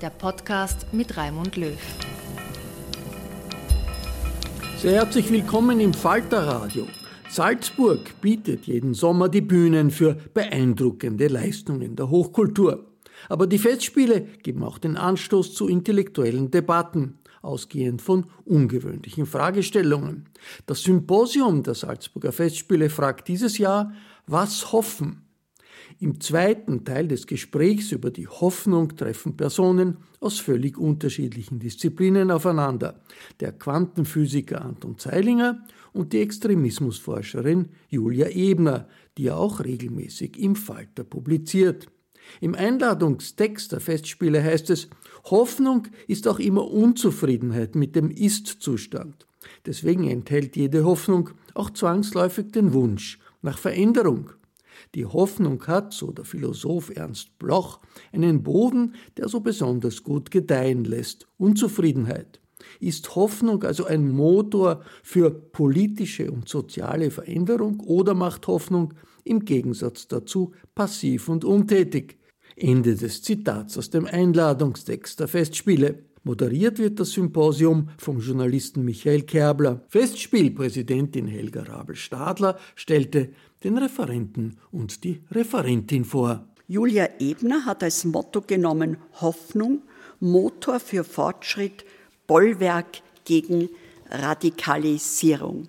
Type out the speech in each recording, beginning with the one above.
der Podcast mit Raimund Löw. Sehr herzlich willkommen im Falterradio. Salzburg bietet jeden Sommer die Bühnen für beeindruckende Leistungen der Hochkultur. Aber die Festspiele geben auch den Anstoß zu intellektuellen Debatten, ausgehend von ungewöhnlichen Fragestellungen. Das Symposium der Salzburger Festspiele fragt dieses Jahr, was hoffen? Im zweiten Teil des Gesprächs über die Hoffnung treffen Personen aus völlig unterschiedlichen Disziplinen aufeinander. Der Quantenphysiker Anton Zeilinger und die Extremismusforscherin Julia Ebner, die auch regelmäßig im Falter publiziert. Im Einladungstext der Festspiele heißt es, Hoffnung ist auch immer Unzufriedenheit mit dem Ist-Zustand. Deswegen enthält jede Hoffnung auch zwangsläufig den Wunsch nach Veränderung. Die Hoffnung hat, so der Philosoph Ernst Bloch, einen Boden, der so besonders gut gedeihen lässt, Unzufriedenheit. Ist Hoffnung also ein Motor für politische und soziale Veränderung oder macht Hoffnung im Gegensatz dazu passiv und untätig? Ende des Zitats aus dem Einladungstext der Festspiele. Moderiert wird das Symposium vom Journalisten Michael Kerbler. Festspielpräsidentin Helga Rabel-Stadler stellte den Referenten und die Referentin vor. Julia Ebner hat als Motto genommen Hoffnung, Motor für Fortschritt, Bollwerk gegen Radikalisierung.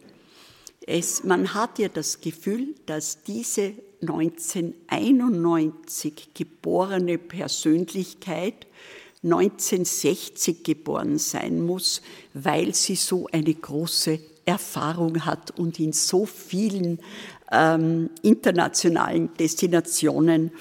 Es, man hat ja das Gefühl, dass diese 1991 geborene Persönlichkeit 1960 geboren sein muss, weil sie so eine große Erfahrung hat und in so vielen ähm, internationalen Destinationen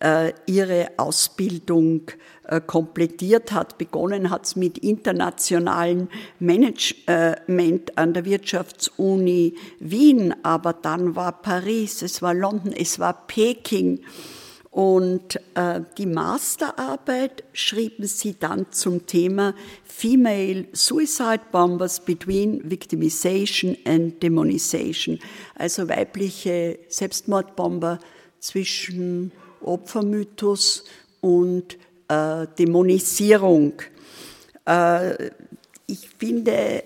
äh, ihre Ausbildung äh, komplettiert hat. Begonnen hat es mit internationalem Management an der Wirtschaftsuni Wien, aber dann war Paris, es war London, es war Peking. Und äh, die Masterarbeit schrieben sie dann zum Thema Female Suicide Bombers Between Victimization and Demonization, also weibliche Selbstmordbomber zwischen Opfermythos und äh, Dämonisierung. Äh, ich finde,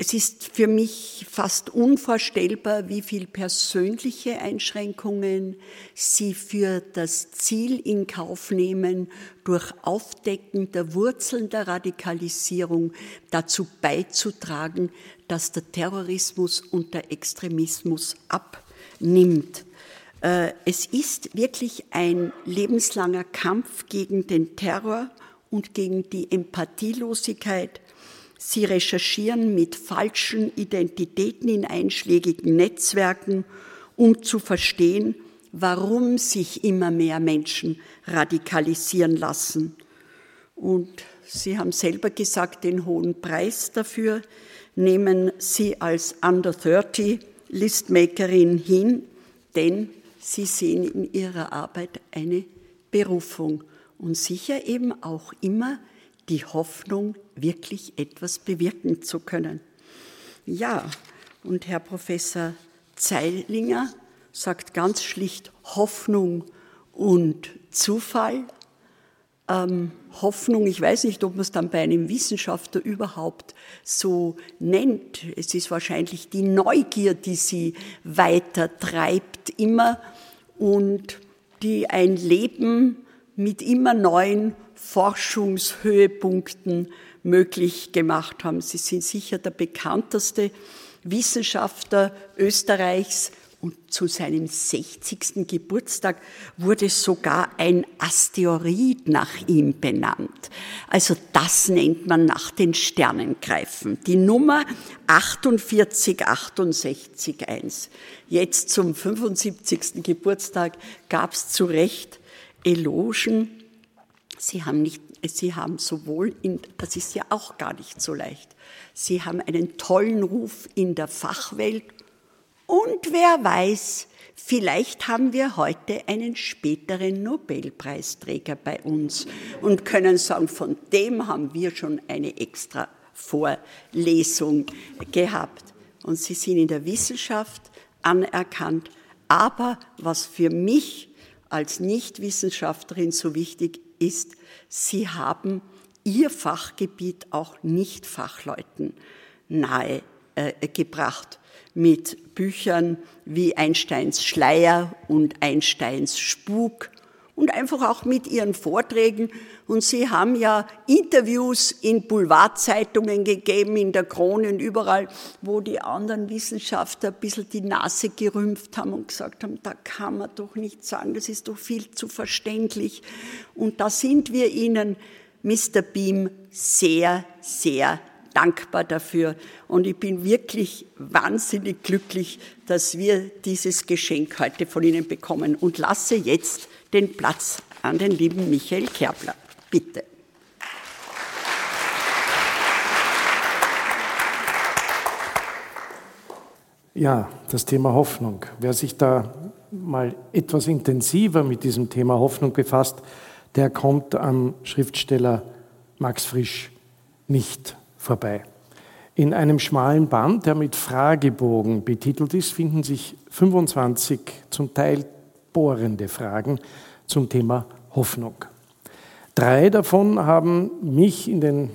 es ist für mich fast unvorstellbar, wie viel persönliche Einschränkungen Sie für das Ziel in Kauf nehmen, durch Aufdecken der Wurzeln der Radikalisierung dazu beizutragen, dass der Terrorismus und der Extremismus abnimmt. Äh, es ist wirklich ein lebenslanger Kampf gegen den Terror und gegen die Empathielosigkeit Sie recherchieren mit falschen Identitäten in einschlägigen Netzwerken, um zu verstehen, warum sich immer mehr Menschen radikalisieren lassen. Und Sie haben selber gesagt, den hohen Preis dafür nehmen Sie als Under 30 Listmakerin hin, denn Sie sehen in Ihrer Arbeit eine Berufung und sicher eben auch immer die Hoffnung, wirklich etwas bewirken zu können. Ja, und Herr Professor Zeilinger sagt ganz schlicht Hoffnung und Zufall. Ähm, Hoffnung, ich weiß nicht, ob man es dann bei einem Wissenschaftler überhaupt so nennt. Es ist wahrscheinlich die Neugier, die sie weiter treibt immer und die ein Leben mit immer neuen Forschungshöhepunkten möglich gemacht haben. Sie sind sicher der bekannteste Wissenschaftler Österreichs und zu seinem 60. Geburtstag wurde sogar ein Asteroid nach ihm benannt. Also das nennt man nach den Sternengreifen. Die Nummer 48661. Jetzt zum 75. Geburtstag gab es zu Recht Elogen. Sie haben nicht Sie haben sowohl in, das ist ja auch gar nicht so leicht, Sie haben einen tollen Ruf in der Fachwelt und wer weiß, vielleicht haben wir heute einen späteren Nobelpreisträger bei uns und können sagen, von dem haben wir schon eine extra Vorlesung gehabt. Und sie sind in der Wissenschaft anerkannt. Aber was für mich als Nichtwissenschaftlerin so wichtig ist, sie haben ihr Fachgebiet auch Nicht-Fachleuten nahegebracht. Äh, mit Büchern wie Einsteins Schleier und Einsteins Spuk und einfach auch mit ihren Vorträgen. Und sie haben ja Interviews in Boulevardzeitungen gegeben, in der Krone und überall, wo die anderen Wissenschaftler ein bisschen die Nase gerümpft haben und gesagt haben, da kann man doch nicht sagen, das ist doch viel zu verständlich. Und da sind wir Ihnen, Mr. Beam, sehr, sehr dankbar dafür. Und ich bin wirklich wahnsinnig glücklich, dass wir dieses Geschenk heute von Ihnen bekommen und lasse jetzt den Platz an den lieben Michael Kerbler. Bitte. Ja, das Thema Hoffnung. Wer sich da mal etwas intensiver mit diesem Thema Hoffnung befasst, der kommt am Schriftsteller Max Frisch nicht vorbei. In einem schmalen Band, der mit Fragebogen betitelt ist, finden sich 25 zum Teil bohrende Fragen zum Thema Hoffnung. Drei davon haben mich in den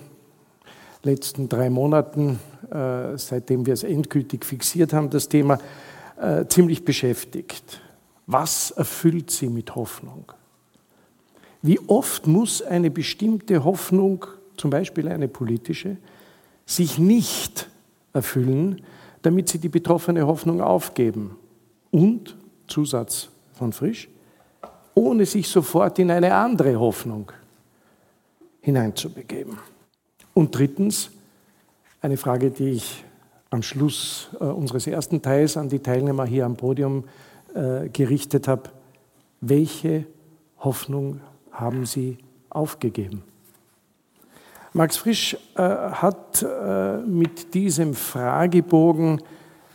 letzten drei Monaten, äh, seitdem wir es endgültig fixiert haben, das Thema äh, ziemlich beschäftigt. Was erfüllt sie mit Hoffnung? Wie oft muss eine bestimmte Hoffnung, zum Beispiel eine politische, sich nicht erfüllen, damit sie die betroffene Hoffnung aufgeben. Und, Zusatz von Frisch, ohne sich sofort in eine andere Hoffnung hineinzubegeben. Und drittens, eine Frage, die ich am Schluss äh, unseres ersten Teils an die Teilnehmer hier am Podium äh, gerichtet habe. Welche Hoffnung haben Sie aufgegeben? Max Frisch äh, hat äh, mit diesem Fragebogen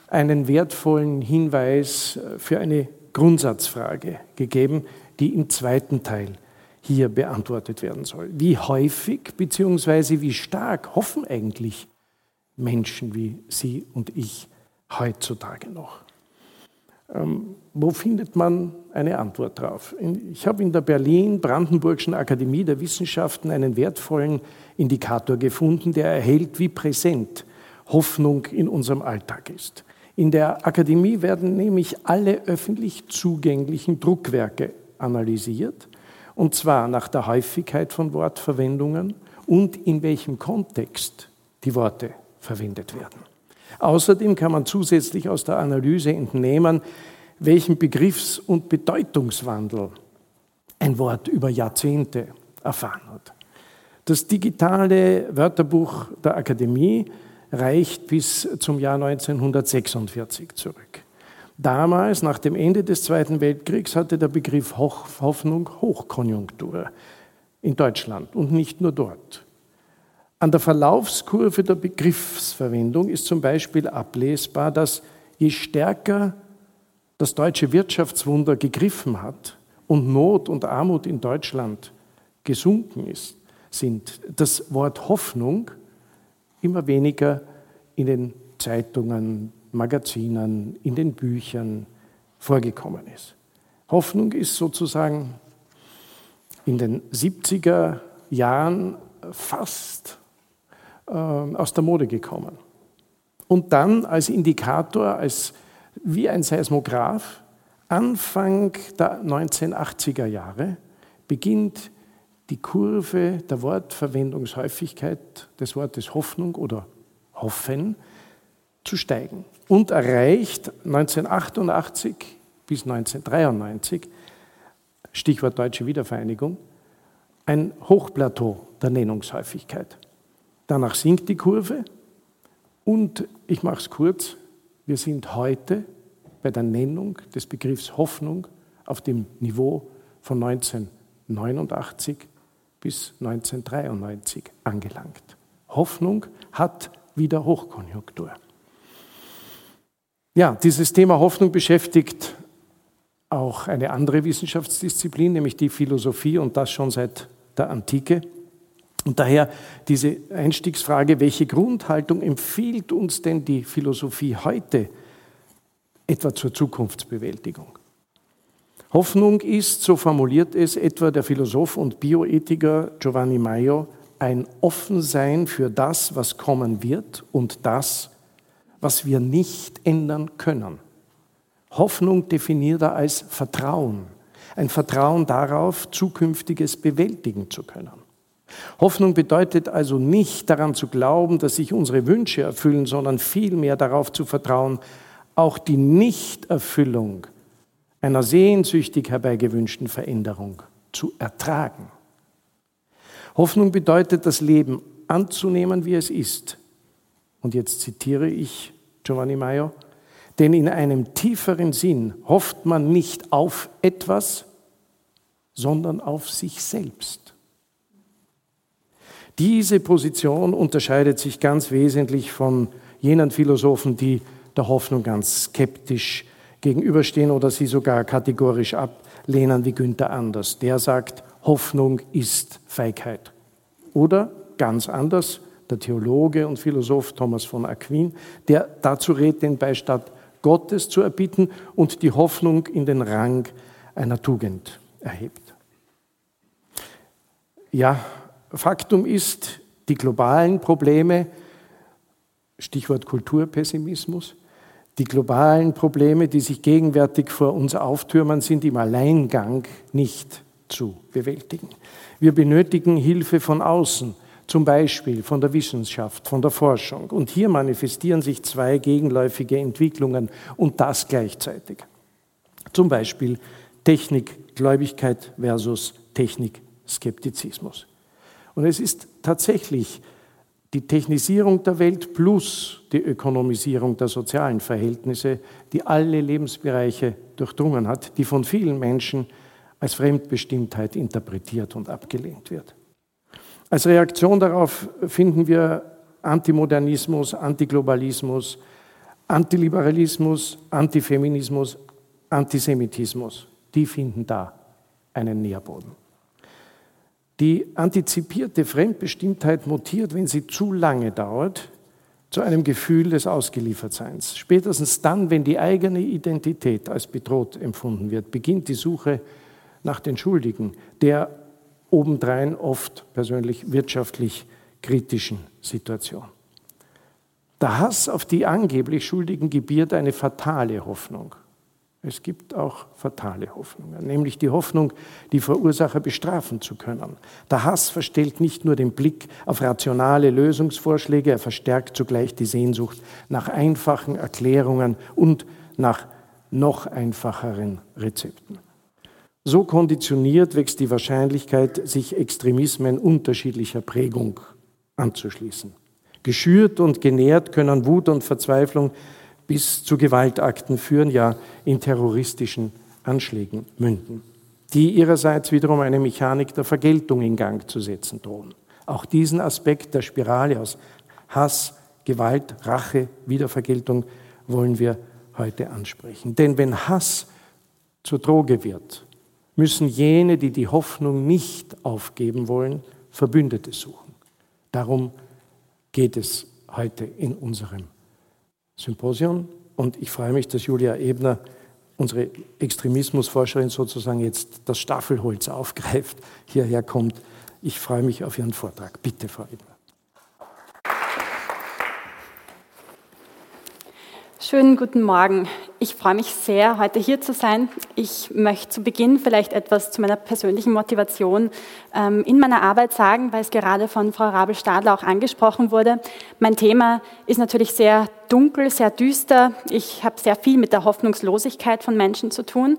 einen wertvollen Hinweis äh, für eine Grundsatzfrage gegeben, die im zweiten Teil hier beantwortet werden soll. Wie häufig bzw. wie stark hoffen eigentlich Menschen wie Sie und ich heutzutage noch? Ähm, wo findet man eine Antwort drauf? Ich habe in der Berlin-Brandenburgischen Akademie der Wissenschaften einen wertvollen Indikator gefunden, der erhält, wie präsent Hoffnung in unserem Alltag ist. In der Akademie werden nämlich alle öffentlich zugänglichen Druckwerke analysiert, und zwar nach der Häufigkeit von Wortverwendungen und in welchem Kontext die Worte verwendet werden. Außerdem kann man zusätzlich aus der Analyse entnehmen, welchen Begriffs- und Bedeutungswandel ein Wort über Jahrzehnte erfahren hat. Das digitale Wörterbuch der Akademie reicht bis zum Jahr 1946 zurück. Damals, nach dem Ende des Zweiten Weltkriegs, hatte der Begriff Hoffnung Hochkonjunktur in Deutschland und nicht nur dort. An der Verlaufskurve der Begriffsverwendung ist zum Beispiel ablesbar, dass je stärker das deutsche Wirtschaftswunder gegriffen hat und Not und Armut in Deutschland gesunken ist, sind das Wort Hoffnung immer weniger in den Zeitungen, Magazinen, in den Büchern vorgekommen ist. Hoffnung ist sozusagen in den 70er Jahren fast äh, aus der Mode gekommen. Und dann als Indikator, als wie ein Seismograph, Anfang der 1980er Jahre beginnt die Kurve der Wortverwendungshäufigkeit des Wortes Hoffnung oder Hoffen zu steigen und erreicht 1988 bis 1993, Stichwort deutsche Wiedervereinigung, ein Hochplateau der Nennungshäufigkeit. Danach sinkt die Kurve und ich mache es kurz, wir sind heute bei der Nennung des Begriffs Hoffnung auf dem Niveau von 1989 bis 1993 angelangt. Hoffnung hat wieder Hochkonjunktur. Ja, dieses Thema Hoffnung beschäftigt auch eine andere Wissenschaftsdisziplin, nämlich die Philosophie und das schon seit der Antike. Und daher diese Einstiegsfrage, welche Grundhaltung empfiehlt uns denn die Philosophie heute etwa zur Zukunftsbewältigung? Hoffnung ist, so formuliert es etwa der Philosoph und Bioethiker Giovanni Maio, ein Offensein für das, was kommen wird und das, was wir nicht ändern können. Hoffnung definiert er als Vertrauen, ein Vertrauen darauf, zukünftiges bewältigen zu können. Hoffnung bedeutet also nicht daran zu glauben, dass sich unsere Wünsche erfüllen, sondern vielmehr darauf zu vertrauen, auch die Nichterfüllung einer sehnsüchtig herbeigewünschten Veränderung zu ertragen. Hoffnung bedeutet, das Leben anzunehmen, wie es ist. Und jetzt zitiere ich Giovanni Maio, denn in einem tieferen Sinn hofft man nicht auf etwas, sondern auf sich selbst. Diese Position unterscheidet sich ganz wesentlich von jenen Philosophen, die der Hoffnung ganz skeptisch gegenüberstehen oder sie sogar kategorisch ablehnen wie Günther Anders. Der sagt, Hoffnung ist Feigheit. Oder ganz anders, der Theologe und Philosoph Thomas von Aquin, der dazu rät, den Beistand Gottes zu erbieten und die Hoffnung in den Rang einer Tugend erhebt. Ja, Faktum ist, die globalen Probleme, Stichwort Kulturpessimismus, die globalen Probleme, die sich gegenwärtig vor uns auftürmen, sind im Alleingang nicht zu bewältigen. Wir benötigen Hilfe von außen, zum Beispiel von der Wissenschaft, von der Forschung. Und hier manifestieren sich zwei gegenläufige Entwicklungen und das gleichzeitig. Zum Beispiel Technikgläubigkeit versus Technikskeptizismus. Und es ist tatsächlich die Technisierung der Welt plus die Ökonomisierung der sozialen Verhältnisse, die alle Lebensbereiche durchdrungen hat, die von vielen Menschen als Fremdbestimmtheit interpretiert und abgelehnt wird. Als Reaktion darauf finden wir Antimodernismus, Antiglobalismus, Antiliberalismus, Antifeminismus, Antisemitismus. Die finden da einen Nährboden. Die antizipierte Fremdbestimmtheit mutiert, wenn sie zu lange dauert, zu einem Gefühl des Ausgeliefertseins. Spätestens dann, wenn die eigene Identität als bedroht empfunden wird, beginnt die Suche nach den Schuldigen der obendrein oft persönlich wirtschaftlich kritischen Situation. Der Hass auf die angeblich Schuldigen gebiert eine fatale Hoffnung. Es gibt auch fatale Hoffnungen, nämlich die Hoffnung, die Verursacher bestrafen zu können. Der Hass verstellt nicht nur den Blick auf rationale Lösungsvorschläge, er verstärkt zugleich die Sehnsucht nach einfachen Erklärungen und nach noch einfacheren Rezepten. So konditioniert wächst die Wahrscheinlichkeit, sich Extremismen unterschiedlicher Prägung anzuschließen. Geschürt und genährt können Wut und Verzweiflung bis zu Gewaltakten führen, ja in terroristischen Anschlägen münden, die ihrerseits wiederum eine Mechanik der Vergeltung in Gang zu setzen drohen. Auch diesen Aspekt der Spirale aus Hass, Gewalt, Rache, Wiedervergeltung wollen wir heute ansprechen. Denn wenn Hass zur Droge wird, müssen jene, die die Hoffnung nicht aufgeben wollen, Verbündete suchen. Darum geht es heute in unserem Symposium. Und ich freue mich, dass Julia Ebner, unsere Extremismusforscherin, sozusagen jetzt das Staffelholz aufgreift, hierher kommt. Ich freue mich auf Ihren Vortrag. Bitte, Frau Ebner. Schönen guten Morgen. Ich freue mich sehr, heute hier zu sein. Ich möchte zu Beginn vielleicht etwas zu meiner persönlichen Motivation ähm, in meiner Arbeit sagen, weil es gerade von Frau Rabel-Stadler auch angesprochen wurde. Mein Thema ist natürlich sehr dunkel, sehr düster. Ich habe sehr viel mit der Hoffnungslosigkeit von Menschen zu tun.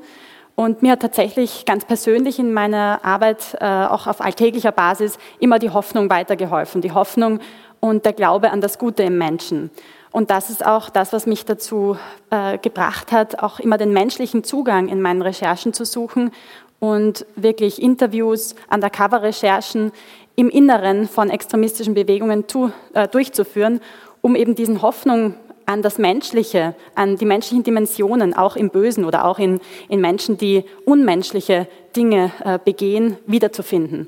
Und mir hat tatsächlich ganz persönlich in meiner Arbeit, äh, auch auf alltäglicher Basis, immer die Hoffnung weitergeholfen. Die Hoffnung und der Glaube an das Gute im Menschen. Und das ist auch das, was mich dazu äh, gebracht hat, auch immer den menschlichen Zugang in meinen Recherchen zu suchen und wirklich Interviews, Undercover-Recherchen im Inneren von extremistischen Bewegungen zu, äh, durchzuführen, um eben diesen Hoffnung an das Menschliche, an die menschlichen Dimensionen, auch im Bösen oder auch in, in Menschen, die unmenschliche Dinge äh, begehen, wiederzufinden.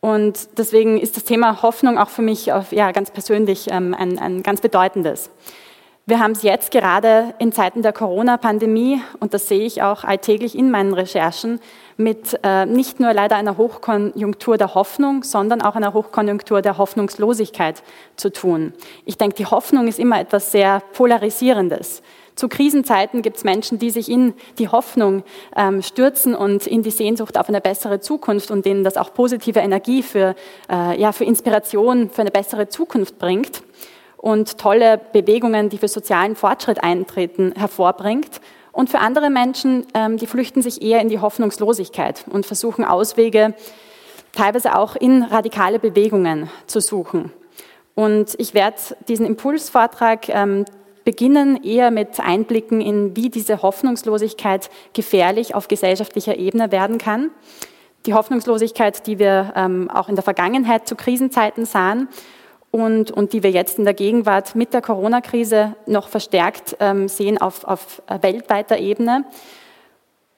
Und deswegen ist das Thema Hoffnung auch für mich auf, ja, ganz persönlich ähm, ein, ein ganz bedeutendes. Wir haben es jetzt gerade in Zeiten der Corona-Pandemie, und das sehe ich auch alltäglich in meinen Recherchen, mit äh, nicht nur leider einer Hochkonjunktur der Hoffnung, sondern auch einer Hochkonjunktur der Hoffnungslosigkeit zu tun. Ich denke, die Hoffnung ist immer etwas sehr Polarisierendes. Zu Krisenzeiten gibt es Menschen, die sich in die Hoffnung ähm, stürzen und in die Sehnsucht auf eine bessere Zukunft und denen das auch positive Energie für, äh, ja, für Inspiration, für eine bessere Zukunft bringt und tolle Bewegungen, die für sozialen Fortschritt eintreten, hervorbringt. Und für andere Menschen, ähm, die flüchten sich eher in die Hoffnungslosigkeit und versuchen Auswege, teilweise auch in radikale Bewegungen zu suchen. Und ich werde diesen Impulsvortrag ähm, beginnen eher mit Einblicken in, wie diese Hoffnungslosigkeit gefährlich auf gesellschaftlicher Ebene werden kann. Die Hoffnungslosigkeit, die wir ähm, auch in der Vergangenheit zu Krisenzeiten sahen und, und die wir jetzt in der Gegenwart mit der Corona-Krise noch verstärkt ähm, sehen auf, auf weltweiter Ebene.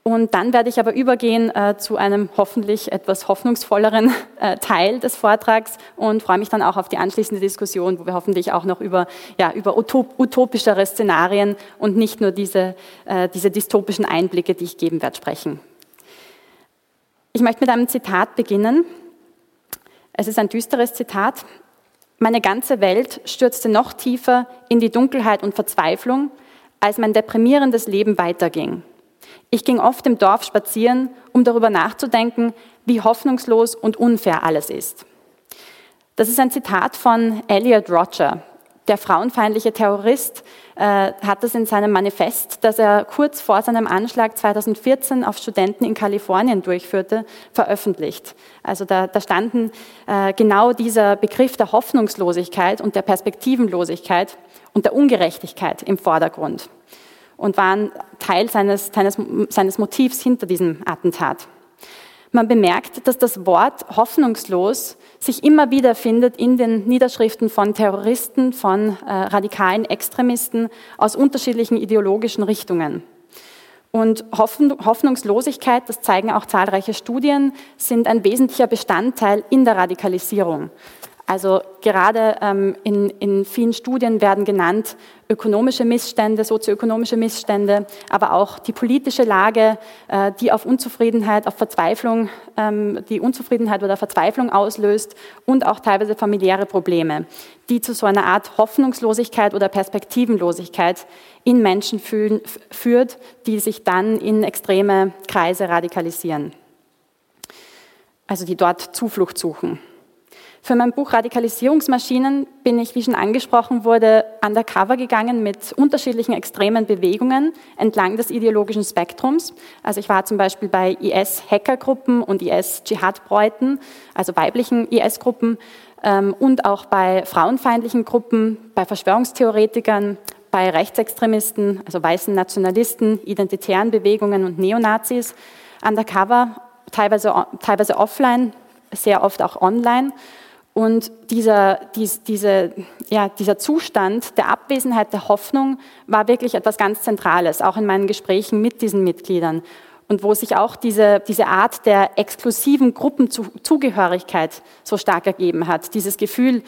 Und dann werde ich aber übergehen äh, zu einem hoffentlich etwas hoffnungsvolleren äh, Teil des Vortrags und freue mich dann auch auf die anschließende Diskussion, wo wir hoffentlich auch noch über, ja, über utop utopischere Szenarien und nicht nur diese, äh, diese dystopischen Einblicke, die ich geben werde, sprechen. Ich möchte mit einem Zitat beginnen. Es ist ein düsteres Zitat. Meine ganze Welt stürzte noch tiefer in die Dunkelheit und Verzweiflung, als mein deprimierendes Leben weiterging. Ich ging oft im Dorf spazieren, um darüber nachzudenken, wie hoffnungslos und unfair alles ist. Das ist ein Zitat von Elliot Roger. Der frauenfeindliche Terrorist äh, hat das in seinem Manifest, das er kurz vor seinem Anschlag 2014 auf Studenten in Kalifornien durchführte, veröffentlicht. Also da, da standen äh, genau dieser Begriff der Hoffnungslosigkeit und der Perspektivenlosigkeit und der Ungerechtigkeit im Vordergrund und waren Teil seines, seines, seines Motivs hinter diesem Attentat. Man bemerkt, dass das Wort hoffnungslos sich immer wieder findet in den Niederschriften von Terroristen, von äh, radikalen Extremisten aus unterschiedlichen ideologischen Richtungen. Und Hoffnungslosigkeit, das zeigen auch zahlreiche Studien, sind ein wesentlicher Bestandteil in der Radikalisierung. Also gerade ähm, in, in vielen Studien werden genannt ökonomische Missstände, sozioökonomische Missstände, aber auch die politische Lage, äh, die auf Unzufriedenheit, auf Verzweiflung, ähm, die Unzufriedenheit oder Verzweiflung auslöst und auch teilweise familiäre Probleme, die zu so einer Art Hoffnungslosigkeit oder Perspektivenlosigkeit in Menschen fühlen, führt, die sich dann in extreme Kreise radikalisieren. Also die dort Zuflucht suchen. Für mein Buch Radikalisierungsmaschinen bin ich, wie schon angesprochen wurde, undercover gegangen mit unterschiedlichen extremen Bewegungen entlang des ideologischen Spektrums. Also ich war zum Beispiel bei IS-Hackergruppen und IS-Dschihad-Bräuten, also weiblichen IS-Gruppen, ähm, und auch bei frauenfeindlichen Gruppen, bei Verschwörungstheoretikern, bei Rechtsextremisten, also weißen Nationalisten, identitären Bewegungen und Neonazis, undercover, teilweise, teilweise offline, sehr oft auch online. Und dieser, dies, diese, ja, dieser Zustand der Abwesenheit der Hoffnung war wirklich etwas ganz Zentrales, auch in meinen Gesprächen mit diesen Mitgliedern. Und wo sich auch diese, diese Art der exklusiven Gruppenzugehörigkeit so stark ergeben hat. Dieses Gefühl,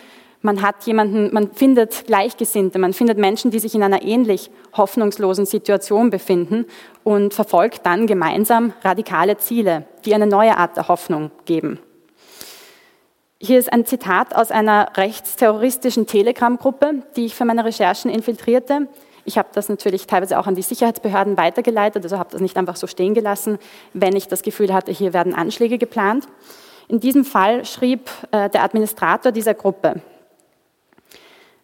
man hat jemanden, man findet Gleichgesinnte, man findet Menschen, die sich in einer ähnlich hoffnungslosen Situation befinden und verfolgt dann gemeinsam radikale Ziele, die eine neue Art der Hoffnung geben. Hier ist ein Zitat aus einer rechtsterroristischen Telegram-Gruppe, die ich für meine Recherchen infiltrierte. Ich habe das natürlich teilweise auch an die Sicherheitsbehörden weitergeleitet, also habe das nicht einfach so stehen gelassen, wenn ich das Gefühl hatte, hier werden Anschläge geplant. In diesem Fall schrieb äh, der Administrator dieser Gruppe,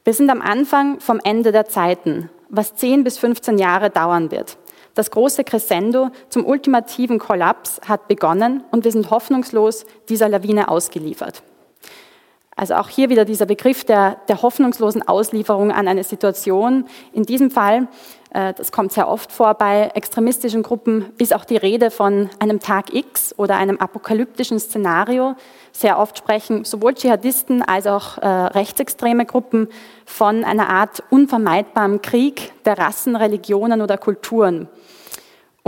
wir sind am Anfang vom Ende der Zeiten, was 10 bis 15 Jahre dauern wird. Das große Crescendo zum ultimativen Kollaps hat begonnen und wir sind hoffnungslos dieser Lawine ausgeliefert. Also auch hier wieder dieser Begriff der, der hoffnungslosen Auslieferung an eine Situation. In diesem Fall, äh, das kommt sehr oft vor bei extremistischen Gruppen, ist auch die Rede von einem Tag X oder einem apokalyptischen Szenario. Sehr oft sprechen sowohl Dschihadisten als auch äh, rechtsextreme Gruppen von einer Art unvermeidbarem Krieg der Rassen, Religionen oder Kulturen.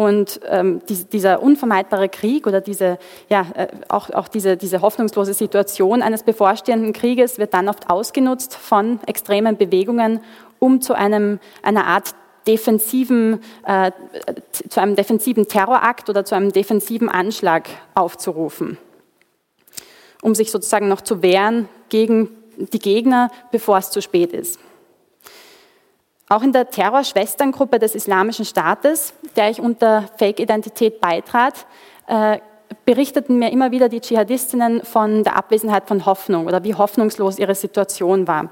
Und ähm, die, dieser unvermeidbare Krieg oder diese, ja, äh, auch, auch diese, diese hoffnungslose Situation eines bevorstehenden Krieges wird dann oft ausgenutzt von extremen Bewegungen, um zu einem, einer Art defensiven, äh, zu einem defensiven Terrorakt oder zu einem defensiven Anschlag aufzurufen, um sich sozusagen noch zu wehren gegen die Gegner, bevor es zu spät ist. Auch in der Terrorschwesterngruppe des Islamischen Staates, der ich unter Fake-Identität beitrat, äh, berichteten mir immer wieder die Dschihadistinnen von der Abwesenheit von Hoffnung oder wie hoffnungslos ihre Situation war.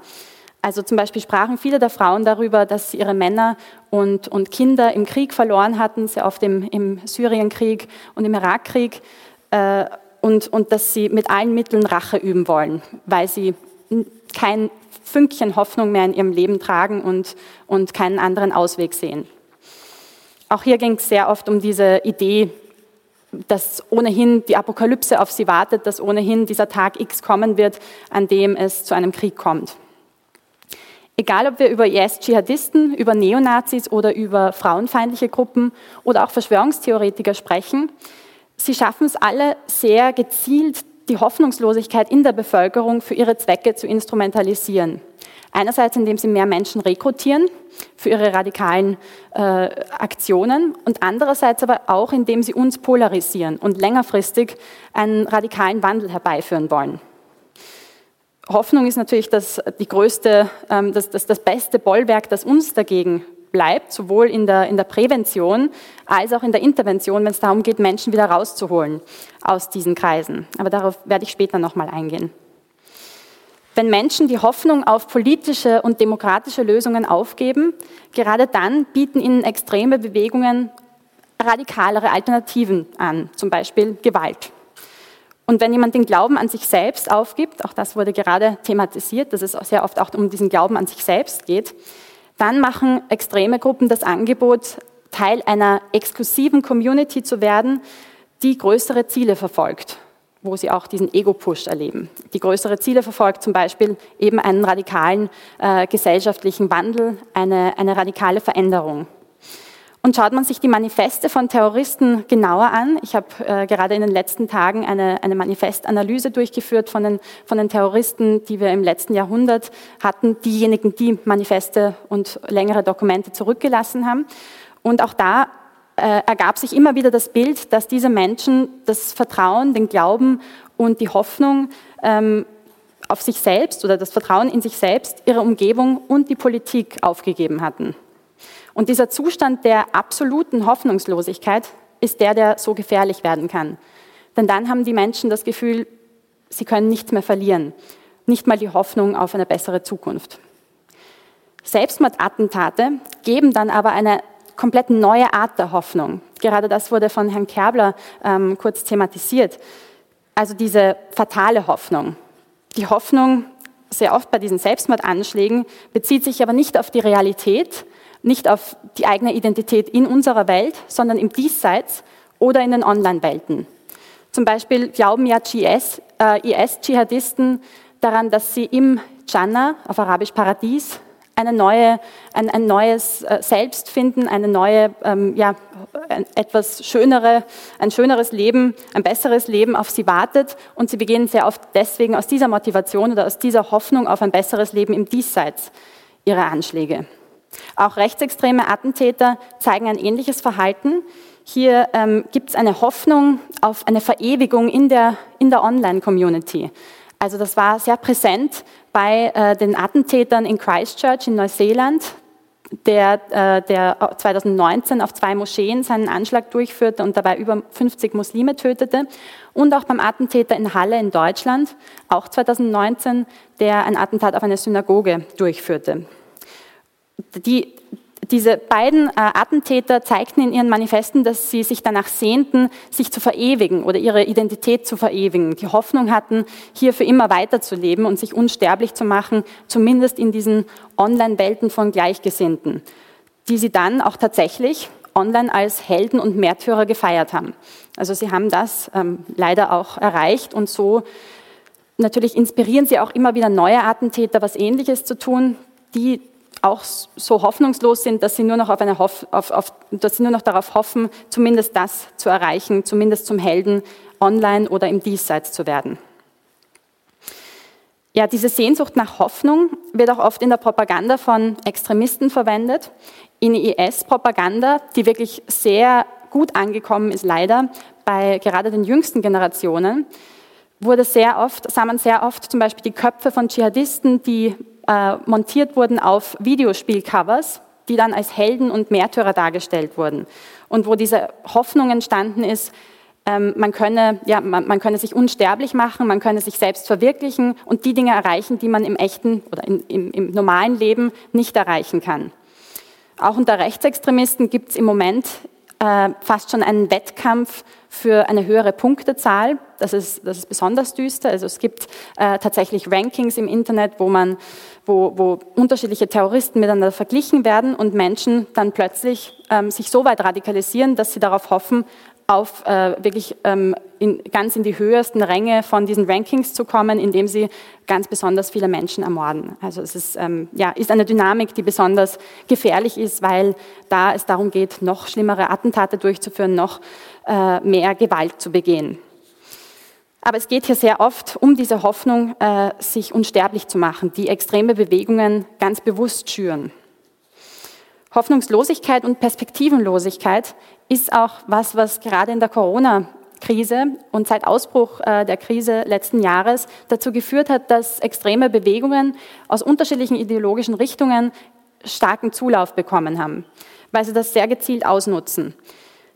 Also zum Beispiel sprachen viele der Frauen darüber, dass sie ihre Männer und, und Kinder im Krieg verloren hatten, sehr oft im, im Syrienkrieg und im Irakkrieg, äh, und, und dass sie mit allen Mitteln Rache üben wollen, weil sie kein Fünkchen Hoffnung mehr in ihrem Leben tragen und, und keinen anderen Ausweg sehen. Auch hier ging es sehr oft um diese Idee, dass ohnehin die Apokalypse auf sie wartet, dass ohnehin dieser Tag X kommen wird, an dem es zu einem Krieg kommt. Egal, ob wir über IS-Dschihadisten, über Neonazis oder über frauenfeindliche Gruppen oder auch Verschwörungstheoretiker sprechen, sie schaffen es alle sehr gezielt, die Hoffnungslosigkeit in der Bevölkerung für ihre Zwecke zu instrumentalisieren. Einerseits, indem sie mehr Menschen rekrutieren für ihre radikalen äh, Aktionen und andererseits aber auch, indem sie uns polarisieren und längerfristig einen radikalen Wandel herbeiführen wollen. Hoffnung ist natürlich das, die größte, ähm, das, das, das beste Bollwerk, das uns dagegen bleibt, sowohl in der, in der Prävention als auch in der Intervention, wenn es darum geht, Menschen wieder rauszuholen aus diesen Kreisen. Aber darauf werde ich später nochmal eingehen. Wenn Menschen die Hoffnung auf politische und demokratische Lösungen aufgeben, gerade dann bieten ihnen extreme Bewegungen radikalere Alternativen an, zum Beispiel Gewalt. Und wenn jemand den Glauben an sich selbst aufgibt, auch das wurde gerade thematisiert, dass es sehr oft auch um diesen Glauben an sich selbst geht, dann machen extreme Gruppen das Angebot, Teil einer exklusiven Community zu werden, die größere Ziele verfolgt, wo sie auch diesen Ego-Push erleben. Die größere Ziele verfolgt zum Beispiel eben einen radikalen äh, gesellschaftlichen Wandel, eine, eine radikale Veränderung. Und schaut man sich die Manifeste von Terroristen genauer an, ich habe äh, gerade in den letzten Tagen eine, eine Manifestanalyse durchgeführt von den, von den Terroristen, die wir im letzten Jahrhundert hatten, diejenigen, die Manifeste und längere Dokumente zurückgelassen haben. Und auch da äh, ergab sich immer wieder das Bild, dass diese Menschen das Vertrauen, den Glauben und die Hoffnung ähm, auf sich selbst oder das Vertrauen in sich selbst, ihre Umgebung und die Politik aufgegeben hatten. Und dieser Zustand der absoluten Hoffnungslosigkeit ist der, der so gefährlich werden kann. Denn dann haben die Menschen das Gefühl, sie können nichts mehr verlieren. nicht mal die Hoffnung auf eine bessere Zukunft. Selbstmordattentate geben dann aber eine komplett neue Art der Hoffnung. Gerade das wurde von Herrn Kerbler ähm, kurz thematisiert. Also diese fatale Hoffnung. Die Hoffnung, sehr oft bei diesen Selbstmordanschlägen, bezieht sich aber nicht auf die Realität, nicht auf die eigene Identität in unserer Welt, sondern im Diesseits oder in den Online-Welten. Zum Beispiel glauben ja IS, äh, IS-Dschihadisten daran, dass sie im Jannah, auf Arabisch Paradies, eine neue, ein, ein neues äh, Selbst finden, eine neue, ähm, ja, etwas schönere, ein schöneres Leben, ein besseres Leben auf sie wartet. Und sie beginnen sehr oft deswegen aus dieser Motivation oder aus dieser Hoffnung auf ein besseres Leben im Diesseits ihre Anschläge. Auch rechtsextreme Attentäter zeigen ein ähnliches Verhalten. Hier ähm, gibt es eine Hoffnung auf eine Verewigung in der, in der Online-Community. Also das war sehr präsent bei äh, den Attentätern in Christchurch in Neuseeland, der, äh, der 2019 auf zwei Moscheen seinen Anschlag durchführte und dabei über 50 Muslime tötete. Und auch beim Attentäter in Halle in Deutschland, auch 2019, der ein Attentat auf eine Synagoge durchführte. Die, diese beiden äh, Attentäter zeigten in ihren Manifesten, dass sie sich danach sehnten, sich zu verewigen oder ihre Identität zu verewigen. Die Hoffnung hatten, hier für immer weiterzuleben und sich unsterblich zu machen, zumindest in diesen Online-Welten von Gleichgesinnten, die sie dann auch tatsächlich online als Helden und Märtyrer gefeiert haben. Also sie haben das ähm, leider auch erreicht und so natürlich inspirieren sie auch immer wieder neue Attentäter, was Ähnliches zu tun, die auch so hoffnungslos sind, dass sie nur noch, auf eine Hoff, auf, auf, dass sie nur noch darauf hoffen, zumindest das zu erreichen, zumindest zum Helden online oder im Diesseits zu werden. Ja, diese Sehnsucht nach Hoffnung wird auch oft in der Propaganda von Extremisten verwendet. In IS-Propaganda, die wirklich sehr gut angekommen ist, leider bei gerade den jüngsten Generationen, wurde sehr oft, sah man sehr oft zum Beispiel die Köpfe von Dschihadisten, die äh, montiert wurden auf Videospielcovers, die dann als Helden und Märtyrer dargestellt wurden. Und wo diese Hoffnung entstanden ist, ähm, man, könne, ja, man, man, könne sich unsterblich machen, man könne sich selbst verwirklichen und die Dinge erreichen, die man im echten oder in, im, im normalen Leben nicht erreichen kann. Auch unter Rechtsextremisten gibt es im Moment äh, fast schon einen Wettkampf für eine höhere Punktezahl. Das ist, das ist besonders düster. Also es gibt äh, tatsächlich Rankings im Internet, wo man, wo, wo unterschiedliche Terroristen miteinander verglichen werden und Menschen dann plötzlich ähm, sich so weit radikalisieren, dass sie darauf hoffen, auf äh, wirklich ähm, in, ganz in die höhersten Ränge von diesen Rankings zu kommen, indem sie ganz besonders viele Menschen ermorden. Also es ist, ähm, ja, ist eine Dynamik, die besonders gefährlich ist, weil da es darum geht, noch schlimmere Attentate durchzuführen, noch äh, mehr Gewalt zu begehen. Aber es geht hier sehr oft um diese Hoffnung, äh, sich unsterblich zu machen, die extreme Bewegungen ganz bewusst schüren. Hoffnungslosigkeit und Perspektivenlosigkeit ist auch was, was gerade in der Corona-Krise und seit Ausbruch äh, der Krise letzten Jahres dazu geführt hat, dass extreme Bewegungen aus unterschiedlichen ideologischen Richtungen starken Zulauf bekommen haben, weil sie das sehr gezielt ausnutzen.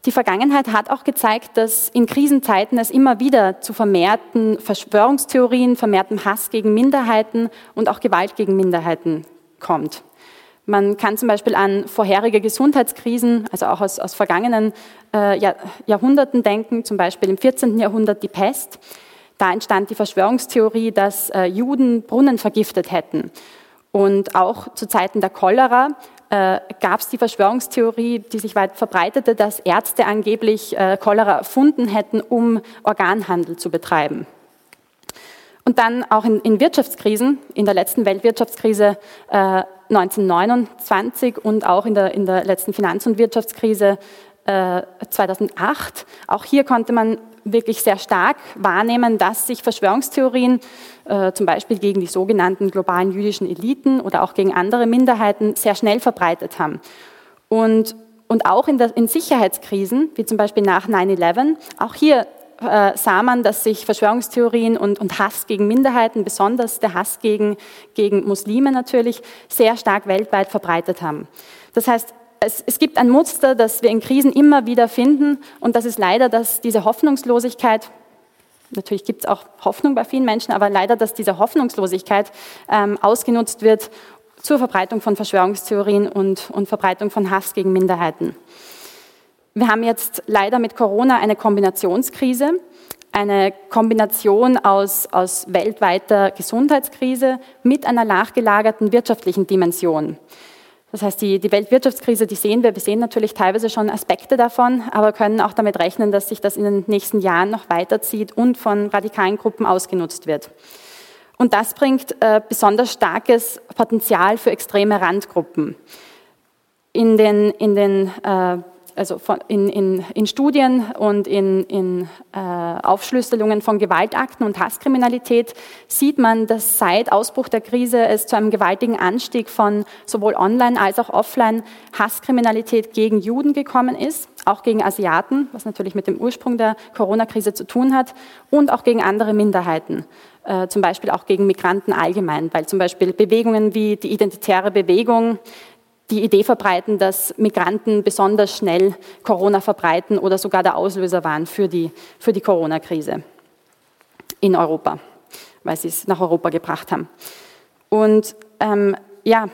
Die Vergangenheit hat auch gezeigt, dass in Krisenzeiten es immer wieder zu vermehrten Verschwörungstheorien, vermehrtem Hass gegen Minderheiten und auch Gewalt gegen Minderheiten kommt. Man kann zum Beispiel an vorherige Gesundheitskrisen, also auch aus, aus vergangenen äh, Jahr, Jahrhunderten denken, zum Beispiel im 14. Jahrhundert die Pest. Da entstand die Verschwörungstheorie, dass äh, Juden Brunnen vergiftet hätten. Und auch zu Zeiten der Cholera äh, gab es die Verschwörungstheorie, die sich weit verbreitete, dass Ärzte angeblich äh, Cholera erfunden hätten, um Organhandel zu betreiben. Und dann auch in, in Wirtschaftskrisen, in der letzten Weltwirtschaftskrise äh, 1929 und auch in der, in der letzten Finanz- und Wirtschaftskrise äh, 2008, auch hier konnte man wirklich sehr stark wahrnehmen, dass sich Verschwörungstheorien äh, zum Beispiel gegen die sogenannten globalen jüdischen Eliten oder auch gegen andere Minderheiten sehr schnell verbreitet haben. Und, und auch in, der, in Sicherheitskrisen, wie zum Beispiel nach 9-11, auch hier äh, sah man, dass sich Verschwörungstheorien und, und, Hass gegen Minderheiten, besonders der Hass gegen, gegen Muslime natürlich, sehr stark weltweit verbreitet haben. Das heißt, es, es, gibt ein Muster, das wir in Krisen immer wieder finden und das ist leider, dass diese Hoffnungslosigkeit Natürlich gibt es auch Hoffnung bei vielen Menschen, aber leider, dass diese Hoffnungslosigkeit ähm, ausgenutzt wird zur Verbreitung von Verschwörungstheorien und, und Verbreitung von Hass gegen Minderheiten. Wir haben jetzt leider mit Corona eine Kombinationskrise, eine Kombination aus, aus weltweiter Gesundheitskrise mit einer nachgelagerten wirtschaftlichen Dimension. Das heißt, die, die Weltwirtschaftskrise, die sehen wir. Wir sehen natürlich teilweise schon Aspekte davon, aber können auch damit rechnen, dass sich das in den nächsten Jahren noch weiterzieht und von radikalen Gruppen ausgenutzt wird. Und das bringt äh, besonders starkes Potenzial für extreme Randgruppen. In den, in den äh, also von, in, in, in, Studien und in, in äh, Aufschlüsselungen von Gewaltakten und Hasskriminalität sieht man, dass seit Ausbruch der Krise es zu einem gewaltigen Anstieg von sowohl Online- als auch Offline Hasskriminalität gegen Juden gekommen ist, auch gegen Asiaten, was natürlich mit dem Ursprung der Corona-Krise zu tun hat, und auch gegen andere Minderheiten. Äh, zum Beispiel auch gegen Migranten allgemein, weil zum Beispiel Bewegungen wie die identitäre Bewegung, die Idee verbreiten, dass Migranten besonders schnell Corona verbreiten oder sogar der Auslöser waren für die, für die Corona-Krise in Europa, weil sie es nach Europa gebracht haben. Und ähm, ja,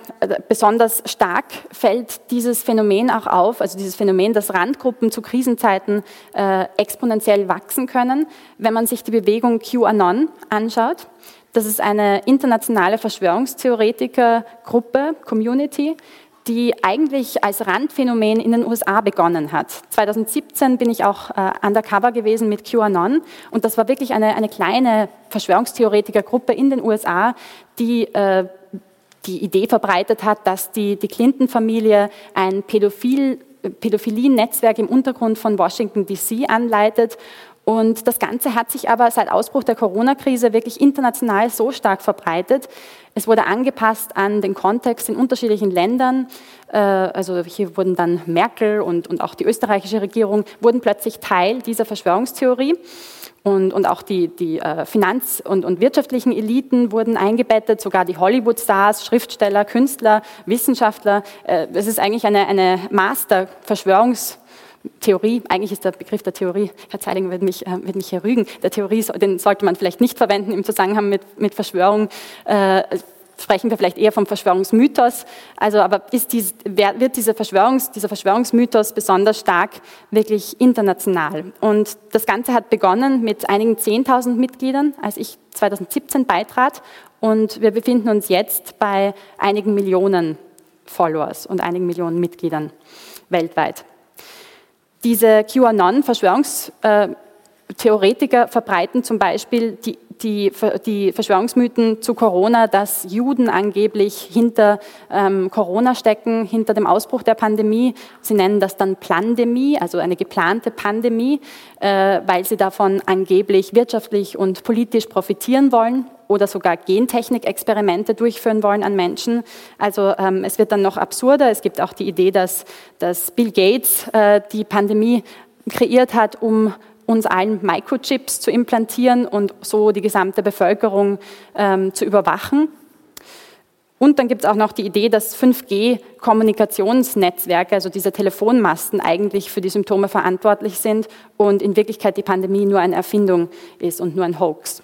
besonders stark fällt dieses Phänomen auch auf, also dieses Phänomen, dass Randgruppen zu Krisenzeiten äh, exponentiell wachsen können, wenn man sich die Bewegung QAnon anschaut. Das ist eine internationale Verschwörungstheoretikergruppe, Community, die eigentlich als Randphänomen in den USA begonnen hat. 2017 bin ich auch äh, undercover gewesen mit QAnon und das war wirklich eine, eine kleine Verschwörungstheoretikergruppe in den USA, die äh, die Idee verbreitet hat, dass die, die Clinton-Familie ein Pädophil, Pädophilie-Netzwerk im Untergrund von Washington DC anleitet und das Ganze hat sich aber seit Ausbruch der Corona-Krise wirklich international so stark verbreitet. Es wurde angepasst an den Kontext in unterschiedlichen Ländern. Äh, also hier wurden dann Merkel und, und auch die österreichische Regierung wurden plötzlich Teil dieser Verschwörungstheorie. Und, und auch die, die äh, Finanz- und, und wirtschaftlichen Eliten wurden eingebettet, sogar die Hollywood-Stars, Schriftsteller, Künstler, Wissenschaftler. Äh, es ist eigentlich eine, eine Master-Verschwörungstheorie Theorie, eigentlich ist der Begriff der Theorie, Herr Zeilinger wird mich, äh, wird mich hier rügen, der Theorie, den sollte man vielleicht nicht verwenden im Zusammenhang mit, mit Verschwörung. Äh, sprechen wir vielleicht eher vom Verschwörungsmythos. Also, aber dies, wird diese Verschwörungs, dieser Verschwörungsmythos besonders stark wirklich international? Und das Ganze hat begonnen mit einigen 10.000 Mitgliedern, als ich 2017 beitrat. Und wir befinden uns jetzt bei einigen Millionen Followers und einigen Millionen Mitgliedern weltweit. Diese QAnon-Verschwörungstheoretiker verbreiten zum Beispiel die, die, die, Verschwörungsmythen zu Corona, dass Juden angeblich hinter ähm, Corona stecken, hinter dem Ausbruch der Pandemie. Sie nennen das dann Plandemie, also eine geplante Pandemie, äh, weil sie davon angeblich wirtschaftlich und politisch profitieren wollen oder sogar Gentechnik-Experimente durchführen wollen an Menschen. Also ähm, es wird dann noch absurder. Es gibt auch die Idee, dass, dass Bill Gates äh, die Pandemie kreiert hat, um uns allen Microchips zu implantieren und so die gesamte Bevölkerung ähm, zu überwachen. Und dann gibt es auch noch die Idee, dass 5G-Kommunikationsnetzwerke, also diese Telefonmasten, eigentlich für die Symptome verantwortlich sind und in Wirklichkeit die Pandemie nur eine Erfindung ist und nur ein Hoax.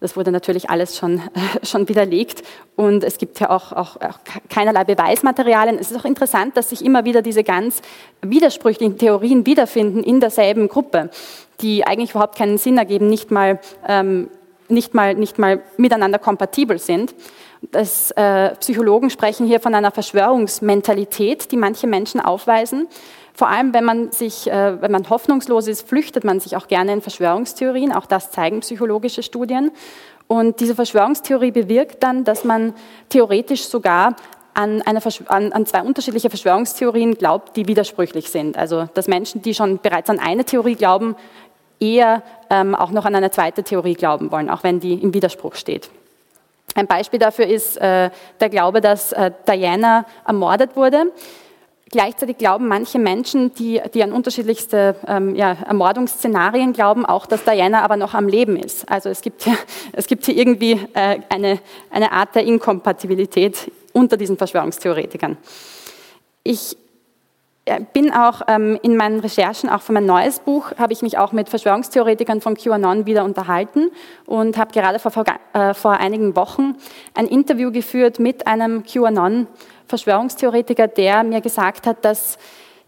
Das wurde natürlich alles schon, äh, schon widerlegt und es gibt ja auch, auch, auch, keinerlei Beweismaterialien. Es ist auch interessant, dass sich immer wieder diese ganz widersprüchlichen Theorien wiederfinden in derselben Gruppe, die eigentlich überhaupt keinen Sinn ergeben, nicht mal, ähm, nicht mal, nicht mal miteinander kompatibel sind. Das, äh, Psychologen sprechen hier von einer Verschwörungsmentalität, die manche Menschen aufweisen. Vor allem, wenn man sich, äh, wenn man hoffnungslos ist, flüchtet man sich auch gerne in Verschwörungstheorien. Auch das zeigen psychologische Studien. Und diese Verschwörungstheorie bewirkt dann, dass man theoretisch sogar an, an, an, zwei unterschiedliche Verschwörungstheorien glaubt, die widersprüchlich sind. Also dass Menschen, die schon bereits an eine Theorie glauben, eher ähm, auch noch an eine zweite Theorie glauben wollen, auch wenn die im Widerspruch steht. Ein Beispiel dafür ist äh, der Glaube, dass äh, Diana ermordet wurde. Gleichzeitig glauben manche Menschen, die, die an unterschiedlichste ähm, ja, Ermordungsszenarien glauben, auch, dass Diana aber noch am Leben ist. Also es gibt hier, es gibt hier irgendwie äh, eine, eine Art der Inkompatibilität unter diesen Verschwörungstheoretikern. Ich bin auch ähm, in meinen Recherchen, auch für mein neues Buch, habe ich mich auch mit Verschwörungstheoretikern von QAnon wieder unterhalten und habe gerade vor, äh, vor einigen Wochen ein Interview geführt mit einem QAnon-Verschwörungstheoretiker, der mir gesagt hat, dass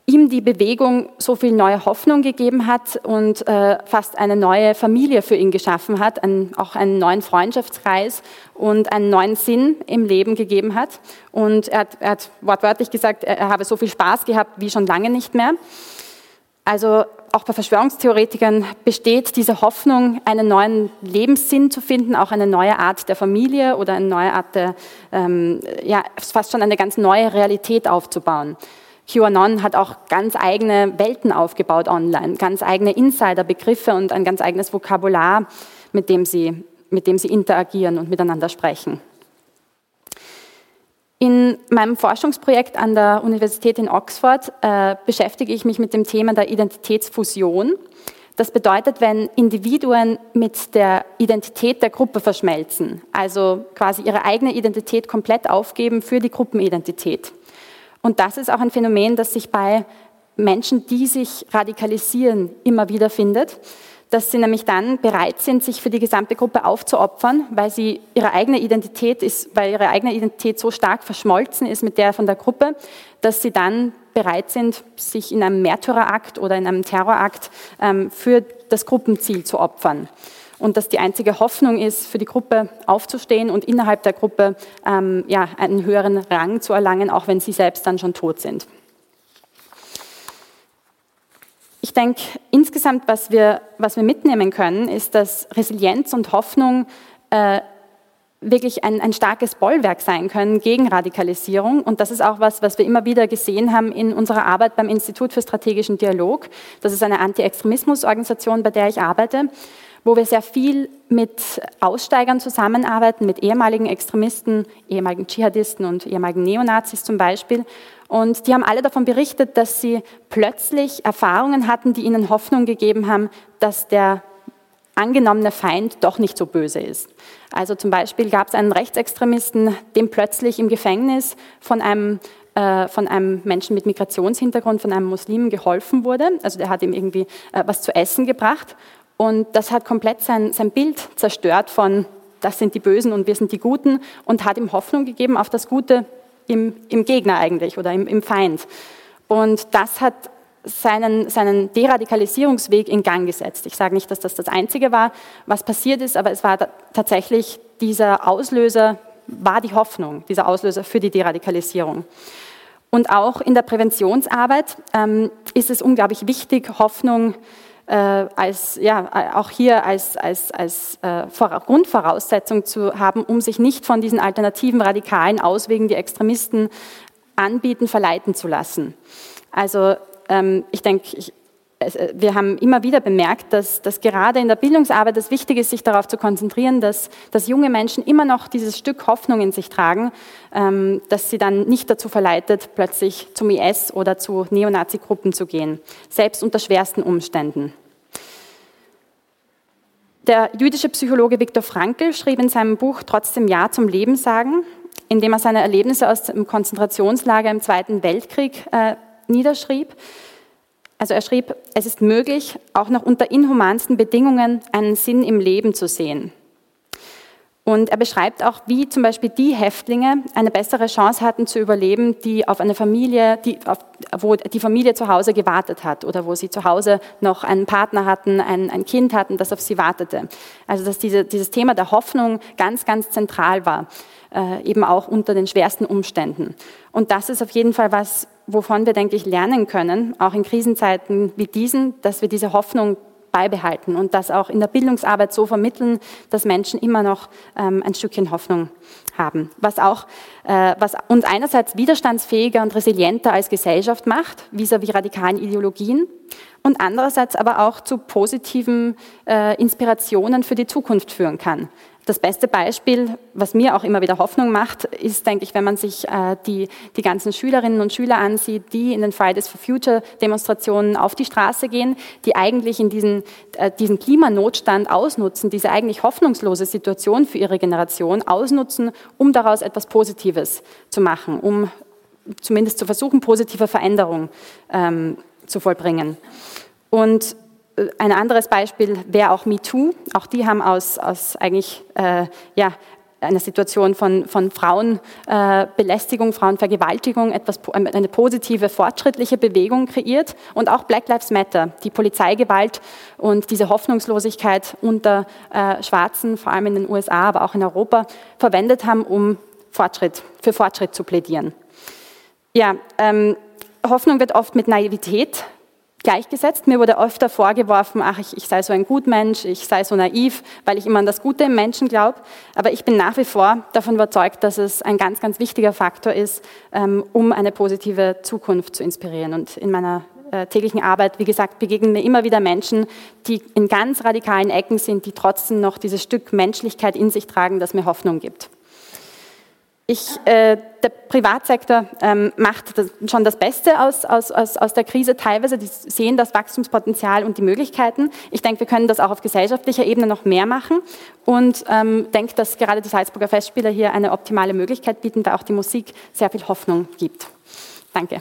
ihm die Bewegung so viel neue Hoffnung gegeben hat und äh, fast eine neue Familie für ihn geschaffen hat, ein, auch einen neuen Freundschaftskreis und einen neuen Sinn im Leben gegeben hat. Und er hat, er hat wortwörtlich gesagt, er, er habe so viel Spaß gehabt wie schon lange nicht mehr. Also auch bei Verschwörungstheoretikern besteht diese Hoffnung, einen neuen Lebenssinn zu finden, auch eine neue Art der Familie oder eine neue Art der, ähm, ja, fast schon eine ganz neue Realität aufzubauen. QAnon hat auch ganz eigene Welten aufgebaut online, ganz eigene Insiderbegriffe und ein ganz eigenes Vokabular, mit dem sie, mit dem sie interagieren und miteinander sprechen. In meinem Forschungsprojekt an der Universität in Oxford äh, beschäftige ich mich mit dem Thema der Identitätsfusion. Das bedeutet, wenn Individuen mit der Identität der Gruppe verschmelzen, also quasi ihre eigene Identität komplett aufgeben für die Gruppenidentität. Und das ist auch ein Phänomen, das sich bei Menschen, die sich radikalisieren, immer wieder findet, dass sie nämlich dann bereit sind, sich für die gesamte Gruppe aufzuopfern, weil sie ihre eigene Identität ist, weil ihre eigene Identität so stark verschmolzen ist mit der von der Gruppe, dass sie dann bereit sind, sich in einem Märtyrerakt oder in einem Terrorakt ähm, für das Gruppenziel zu opfern und dass die einzige Hoffnung ist, für die Gruppe aufzustehen und innerhalb der Gruppe ähm, ja, einen höheren Rang zu erlangen, auch wenn sie selbst dann schon tot sind. Ich denke, insgesamt, was wir, was wir mitnehmen können, ist, dass Resilienz und Hoffnung äh, wirklich ein, ein, starkes Bollwerk sein können gegen Radikalisierung. Und das ist auch was, was wir immer wieder gesehen haben in unserer Arbeit beim Institut für strategischen Dialog. Das ist eine Anti-Extremismus-Organisation, bei der ich arbeite wo wir sehr viel mit Aussteigern zusammenarbeiten, mit ehemaligen Extremisten, ehemaligen Dschihadisten und ehemaligen Neonazis zum Beispiel. Und die haben alle davon berichtet, dass sie plötzlich Erfahrungen hatten, die ihnen Hoffnung gegeben haben, dass der angenommene Feind doch nicht so böse ist. Also zum Beispiel gab es einen Rechtsextremisten, dem plötzlich im Gefängnis von einem äh, von einem Menschen mit Migrationshintergrund, von einem Muslim geholfen wurde. Also der hat ihm irgendwie äh, was zu essen gebracht und das hat komplett sein, sein Bild zerstört von, das sind die Bösen und wir sind die Guten und hat ihm Hoffnung gegeben auf das Gute im, im Gegner eigentlich oder im, im Feind. Und das hat seinen, seinen Deradikalisierungsweg in Gang gesetzt. Ich sage nicht, dass das das Einzige war, was passiert ist, aber es war tatsächlich dieser Auslöser, war die Hoffnung, dieser Auslöser für die Deradikalisierung. Und auch in der Präventionsarbeit ähm, ist es unglaublich wichtig, Hoffnung äh, als, ja, auch hier als, als, als äh, Grundvoraussetzung zu haben, um sich nicht von diesen alternativen radikalen Auswegen, die Extremisten anbieten, verleiten zu lassen. Also ähm, ich denke, ich, äh, wir haben immer wieder bemerkt, dass, dass gerade in der Bildungsarbeit es wichtig ist, sich darauf zu konzentrieren, dass, dass junge Menschen immer noch dieses Stück Hoffnung in sich tragen, ähm, dass sie dann nicht dazu verleitet, plötzlich zum IS oder zu Neonazi-Gruppen zu gehen, selbst unter schwersten Umständen. Der jüdische Psychologe Viktor Frankl schrieb in seinem Buch Trotzdem Ja zum Leben sagen, in dem er seine Erlebnisse aus dem Konzentrationslager im Zweiten Weltkrieg äh, niederschrieb. Also er schrieb, es ist möglich, auch noch unter inhumansten Bedingungen einen Sinn im Leben zu sehen. Und er beschreibt auch, wie zum Beispiel die Häftlinge eine bessere Chance hatten zu überleben, die auf eine Familie, die, auf, wo die Familie zu Hause gewartet hat oder wo sie zu Hause noch einen Partner hatten, ein, ein Kind hatten, das auf sie wartete. Also dass diese, dieses Thema der Hoffnung ganz, ganz zentral war, äh, eben auch unter den schwersten Umständen. Und das ist auf jeden Fall was, wovon wir, denke ich, lernen können, auch in Krisenzeiten wie diesen, dass wir diese Hoffnung beibehalten und das auch in der Bildungsarbeit so vermitteln, dass Menschen immer noch ähm, ein Stückchen Hoffnung haben. Was auch, äh, was uns einerseits widerstandsfähiger und resilienter als Gesellschaft macht, vis-à-vis -vis radikalen Ideologien, und andererseits aber auch zu positiven äh, Inspirationen für die Zukunft führen kann. Das beste Beispiel, was mir auch immer wieder Hoffnung macht, ist, denke ich, wenn man sich äh, die, die ganzen Schülerinnen und Schüler ansieht, die in den Fridays for Future Demonstrationen auf die Straße gehen, die eigentlich in diesen, äh, diesen Klimanotstand ausnutzen, diese eigentlich hoffnungslose Situation für ihre Generation ausnutzen, um daraus etwas Positives zu machen, um zumindest zu versuchen, positive Veränderung ähm, zu vollbringen. Und äh, ein anderes Beispiel wäre auch MeToo. Auch die haben aus, aus eigentlich äh, ja, einer Situation von, von Frauenbelästigung, äh, Frauenvergewaltigung etwas, eine positive, fortschrittliche Bewegung kreiert. Und auch Black Lives Matter, die Polizeigewalt und diese Hoffnungslosigkeit unter äh, Schwarzen, vor allem in den USA, aber auch in Europa, verwendet haben, um Fortschritt, für Fortschritt zu plädieren. Ja, ähm, Hoffnung wird oft mit Naivität gleichgesetzt. Mir wurde öfter vorgeworfen, ach, ich, ich, sei so ein Gutmensch, ich sei so naiv, weil ich immer an das Gute im Menschen glaube. Aber ich bin nach wie vor davon überzeugt, dass es ein ganz, ganz wichtiger Faktor ist, ähm, um eine positive Zukunft zu inspirieren. Und in meiner äh, täglichen Arbeit, wie gesagt, begegnen mir immer wieder Menschen, die in ganz radikalen Ecken sind, die trotzdem noch dieses Stück Menschlichkeit in sich tragen, das mir Hoffnung gibt. Ich, äh, der Privatsektor ähm, macht das, schon das Beste aus, aus, aus, aus der Krise teilweise. Die sehen das Wachstumspotenzial und die Möglichkeiten. Ich denke, wir können das auch auf gesellschaftlicher Ebene noch mehr machen und ähm, denke, dass gerade die Salzburger Festspiele hier eine optimale Möglichkeit bieten, da auch die Musik sehr viel Hoffnung gibt. Danke.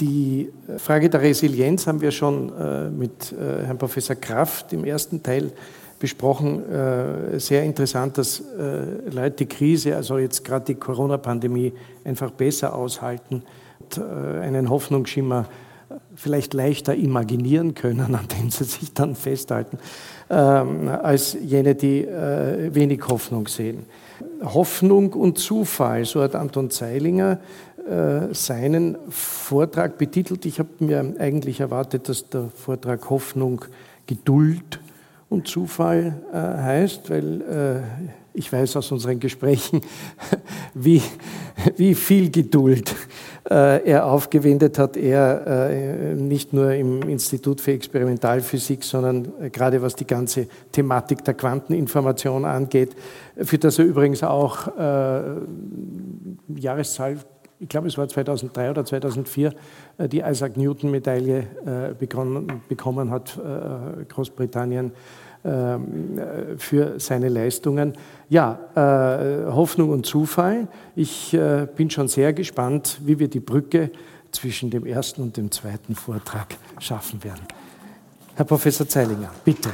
Die Frage der Resilienz haben wir schon äh, mit äh, Herrn Professor Kraft im ersten Teil besprochen. Äh, sehr interessant, dass Leute die Krise, also jetzt gerade die Corona-Pandemie, einfach besser aushalten und einen Hoffnungsschimmer vielleicht leichter imaginieren können, an dem sie sich dann festhalten, ähm, als jene, die wenig Hoffnung sehen. Hoffnung und Zufall, so hat Anton Zeilinger äh, seinen Vortrag betitelt. Ich habe mir eigentlich erwartet, dass der Vortrag Hoffnung, Geduld und Zufall äh, heißt, weil äh, ich weiß aus unseren Gesprächen, wie, wie viel Geduld er aufgewendet hat. Er nicht nur im Institut für Experimentalphysik, sondern gerade was die ganze Thematik der Quanteninformation angeht, für das er übrigens auch Jahreszahl ich glaube es war 2003 oder 2004, äh, die Isaac Newton-Medaille äh, bekommen hat, äh, Großbritannien, ähm, für seine Leistungen. Ja, Hoffnung und Zufall. Ich bin schon sehr gespannt, wie wir die Brücke zwischen dem ersten und dem zweiten Vortrag schaffen werden. Herr Professor Zeilinger, bitte.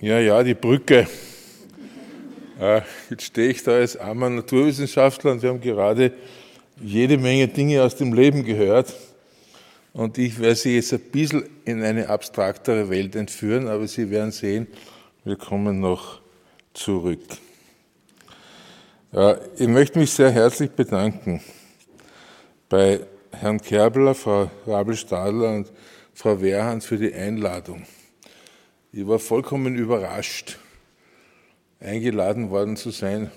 Ja, ja, die Brücke. Äh, jetzt stehe ich da als armer Naturwissenschaftler und wir haben gerade jede Menge Dinge aus dem Leben gehört. Und ich werde Sie jetzt ein bisschen in eine abstraktere Welt entführen, aber Sie werden sehen, wir kommen noch zurück. Ich möchte mich sehr herzlich bedanken bei Herrn Kerbler, Frau Rabel-Stadler und Frau Wehrhand für die Einladung. Ich war vollkommen überrascht, eingeladen worden zu sein,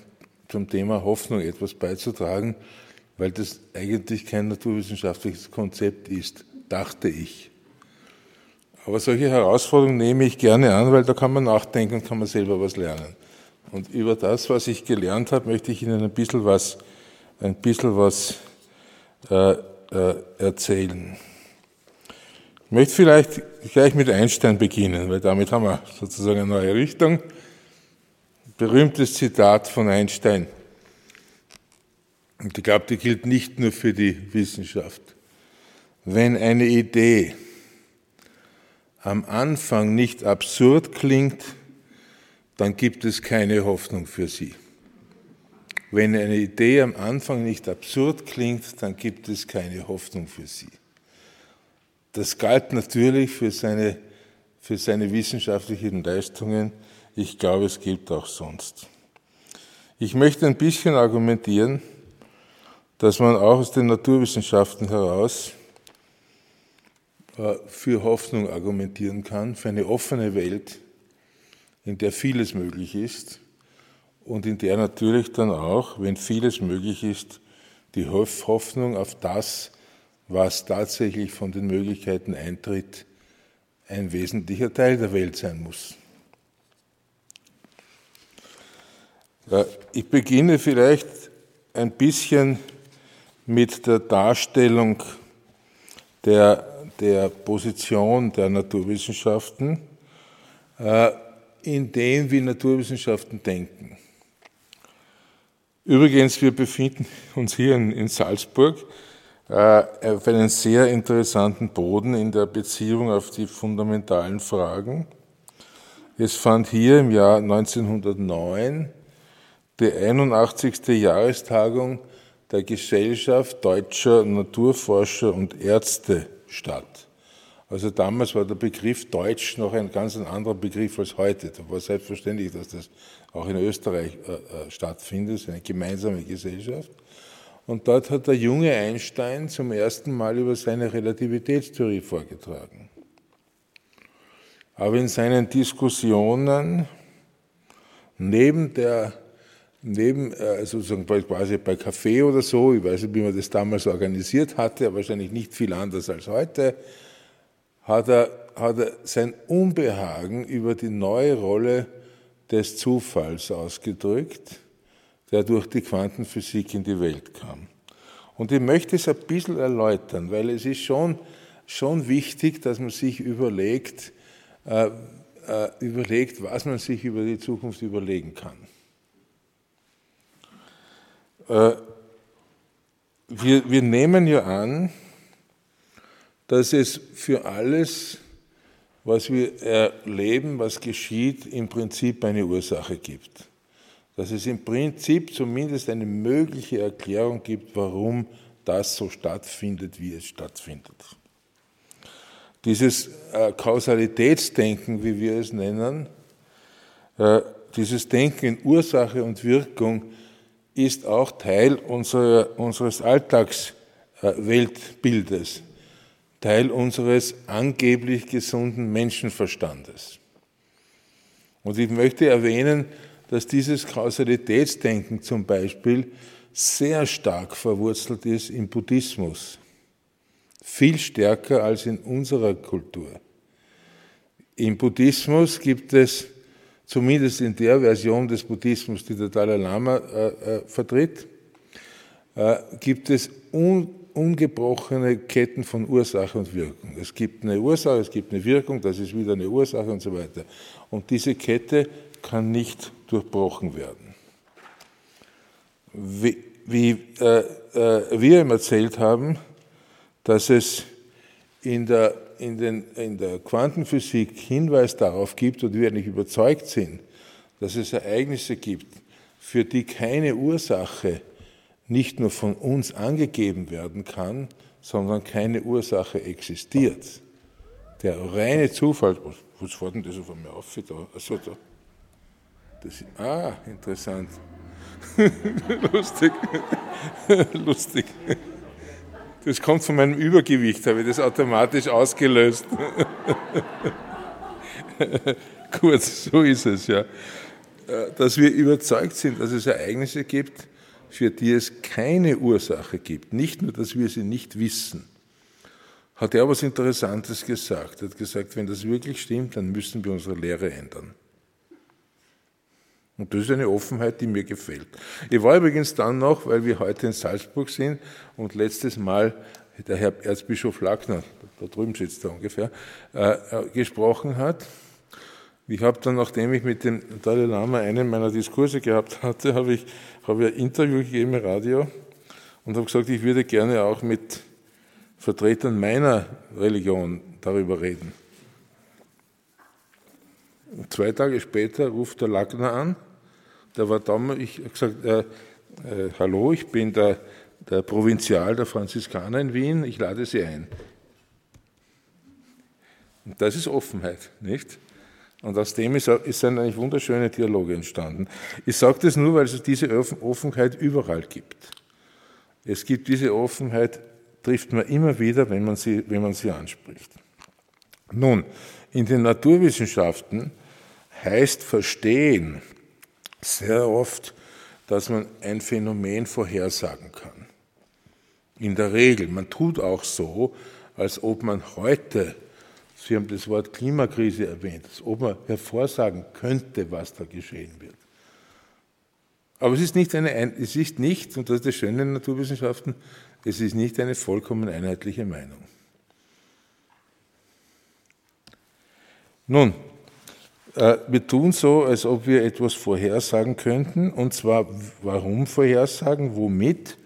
zum Thema Hoffnung etwas beizutragen, weil das eigentlich kein naturwissenschaftliches Konzept ist, dachte ich. Aber solche Herausforderungen nehme ich gerne an, weil da kann man nachdenken und kann man selber was lernen. Und über das, was ich gelernt habe, möchte ich Ihnen ein bisschen was, ein bisschen was äh, äh, erzählen. Ich möchte vielleicht gleich mit Einstein beginnen, weil damit haben wir sozusagen eine neue Richtung berühmtes Zitat von Einstein. Und ich glaube, die gilt nicht nur für die Wissenschaft. Wenn eine Idee am Anfang nicht absurd klingt, dann gibt es keine Hoffnung für sie. Wenn eine Idee am Anfang nicht absurd klingt, dann gibt es keine Hoffnung für sie. Das galt natürlich für seine, für seine wissenschaftlichen Leistungen ich glaube, es gibt auch sonst. Ich möchte ein bisschen argumentieren, dass man auch aus den Naturwissenschaften heraus äh, für Hoffnung argumentieren kann, für eine offene Welt, in der vieles möglich ist und in der natürlich dann auch, wenn vieles möglich ist, die Hoffnung auf das, was tatsächlich von den Möglichkeiten eintritt, ein wesentlicher Teil der Welt sein muss. Ich beginne vielleicht ein bisschen mit der Darstellung der, der Position der Naturwissenschaften äh, in dem, wie Naturwissenschaften denken. Übrigens, wir befinden uns hier in, in Salzburg äh, auf einem sehr interessanten Boden in der Beziehung auf die fundamentalen Fragen. Es fand hier im Jahr 1909 die 81. Jahrestagung der Gesellschaft deutscher Naturforscher und Ärzte statt. Also damals war der Begriff Deutsch noch ein ganz anderer Begriff als heute. Da war selbstverständlich, dass das auch in Österreich äh, äh stattfindet, eine gemeinsame Gesellschaft. Und dort hat der junge Einstein zum ersten Mal über seine Relativitätstheorie vorgetragen. Aber in seinen Diskussionen neben der neben, äh, sozusagen quasi bei Kaffee oder so, ich weiß nicht, wie man das damals organisiert hatte, wahrscheinlich nicht viel anders als heute, hat er, hat er sein Unbehagen über die neue Rolle des Zufalls ausgedrückt, der durch die Quantenphysik in die Welt kam. Und ich möchte es ein bisschen erläutern, weil es ist schon, schon wichtig, dass man sich überlegt, äh, äh, überlegt, was man sich über die Zukunft überlegen kann. Äh, wir, wir nehmen ja an, dass es für alles, was wir erleben, was geschieht, im Prinzip eine Ursache gibt. Dass es im Prinzip zumindest eine mögliche Erklärung gibt, warum das so stattfindet, wie es stattfindet. Dieses äh, Kausalitätsdenken, wie wir es nennen, äh, dieses Denken in Ursache und Wirkung, ist auch Teil unserer, unseres Alltagsweltbildes, Teil unseres angeblich gesunden Menschenverstandes. Und ich möchte erwähnen, dass dieses Kausalitätsdenken zum Beispiel sehr stark verwurzelt ist im Buddhismus, viel stärker als in unserer Kultur. Im Buddhismus gibt es zumindest in der Version des Buddhismus, die der Dalai Lama äh, äh, vertritt, äh, gibt es un, ungebrochene Ketten von Ursache und Wirkung. Es gibt eine Ursache, es gibt eine Wirkung, das ist wieder eine Ursache und so weiter. Und diese Kette kann nicht durchbrochen werden. Wie, wie äh, äh, wir ihm erzählt haben, dass es in der in, den, in der Quantenphysik Hinweis darauf gibt und wir eigentlich überzeugt sind, dass es Ereignisse gibt, für die keine Ursache nicht nur von uns angegeben werden kann, sondern keine Ursache existiert. Der reine Zufall, was, was war denn das auf einmal auf? Da? Also da. Das, ah, interessant. Lustig. Lustig. Das kommt von meinem Übergewicht, habe ich das automatisch ausgelöst. Gut, so ist es ja. Äh, dass wir überzeugt sind, dass es Ereignisse gibt, für die es keine Ursache gibt. Nicht nur, dass wir sie nicht wissen. Hat er was Interessantes gesagt. Er hat gesagt, wenn das wirklich stimmt, dann müssen wir unsere Lehre ändern. Und das ist eine Offenheit, die mir gefällt. Ich war übrigens dann noch, weil wir heute in Salzburg sind und letztes Mal der Herr Erzbischof Lackner, da drüben sitzt er ungefähr, äh, äh, gesprochen hat. Ich habe dann, nachdem ich mit dem Dalai Lama einen meiner Diskurse gehabt hatte, habe ich, hab ein Interview gegeben im Radio und habe gesagt, ich würde gerne auch mit Vertretern meiner Religion darüber reden. Zwei Tage später ruft der Lackner an der war damals, ich habe gesagt, äh, äh, hallo, ich bin der, der Provinzial der Franziskaner in Wien, ich lade Sie ein. Und das ist Offenheit, nicht? Und aus dem ist, ist sind eigentlich wunderschöne Dialoge entstanden. Ich sage das nur, weil es diese Offenheit überall gibt. Es gibt diese Offenheit, trifft man immer wieder, wenn man sie, wenn man sie anspricht. Nun, in den Naturwissenschaften heißt verstehen sehr oft, dass man ein Phänomen vorhersagen kann. In der Regel. Man tut auch so, als ob man heute, Sie haben das Wort Klimakrise erwähnt, als ob man hervorsagen könnte, was da geschehen wird. Aber es ist nicht eine, es ist nicht, und das ist das Schöne in Naturwissenschaften, es ist nicht eine vollkommen einheitliche Meinung. Nun, wir tun so, als ob wir etwas vorhersagen könnten, und zwar warum vorhersagen, womit?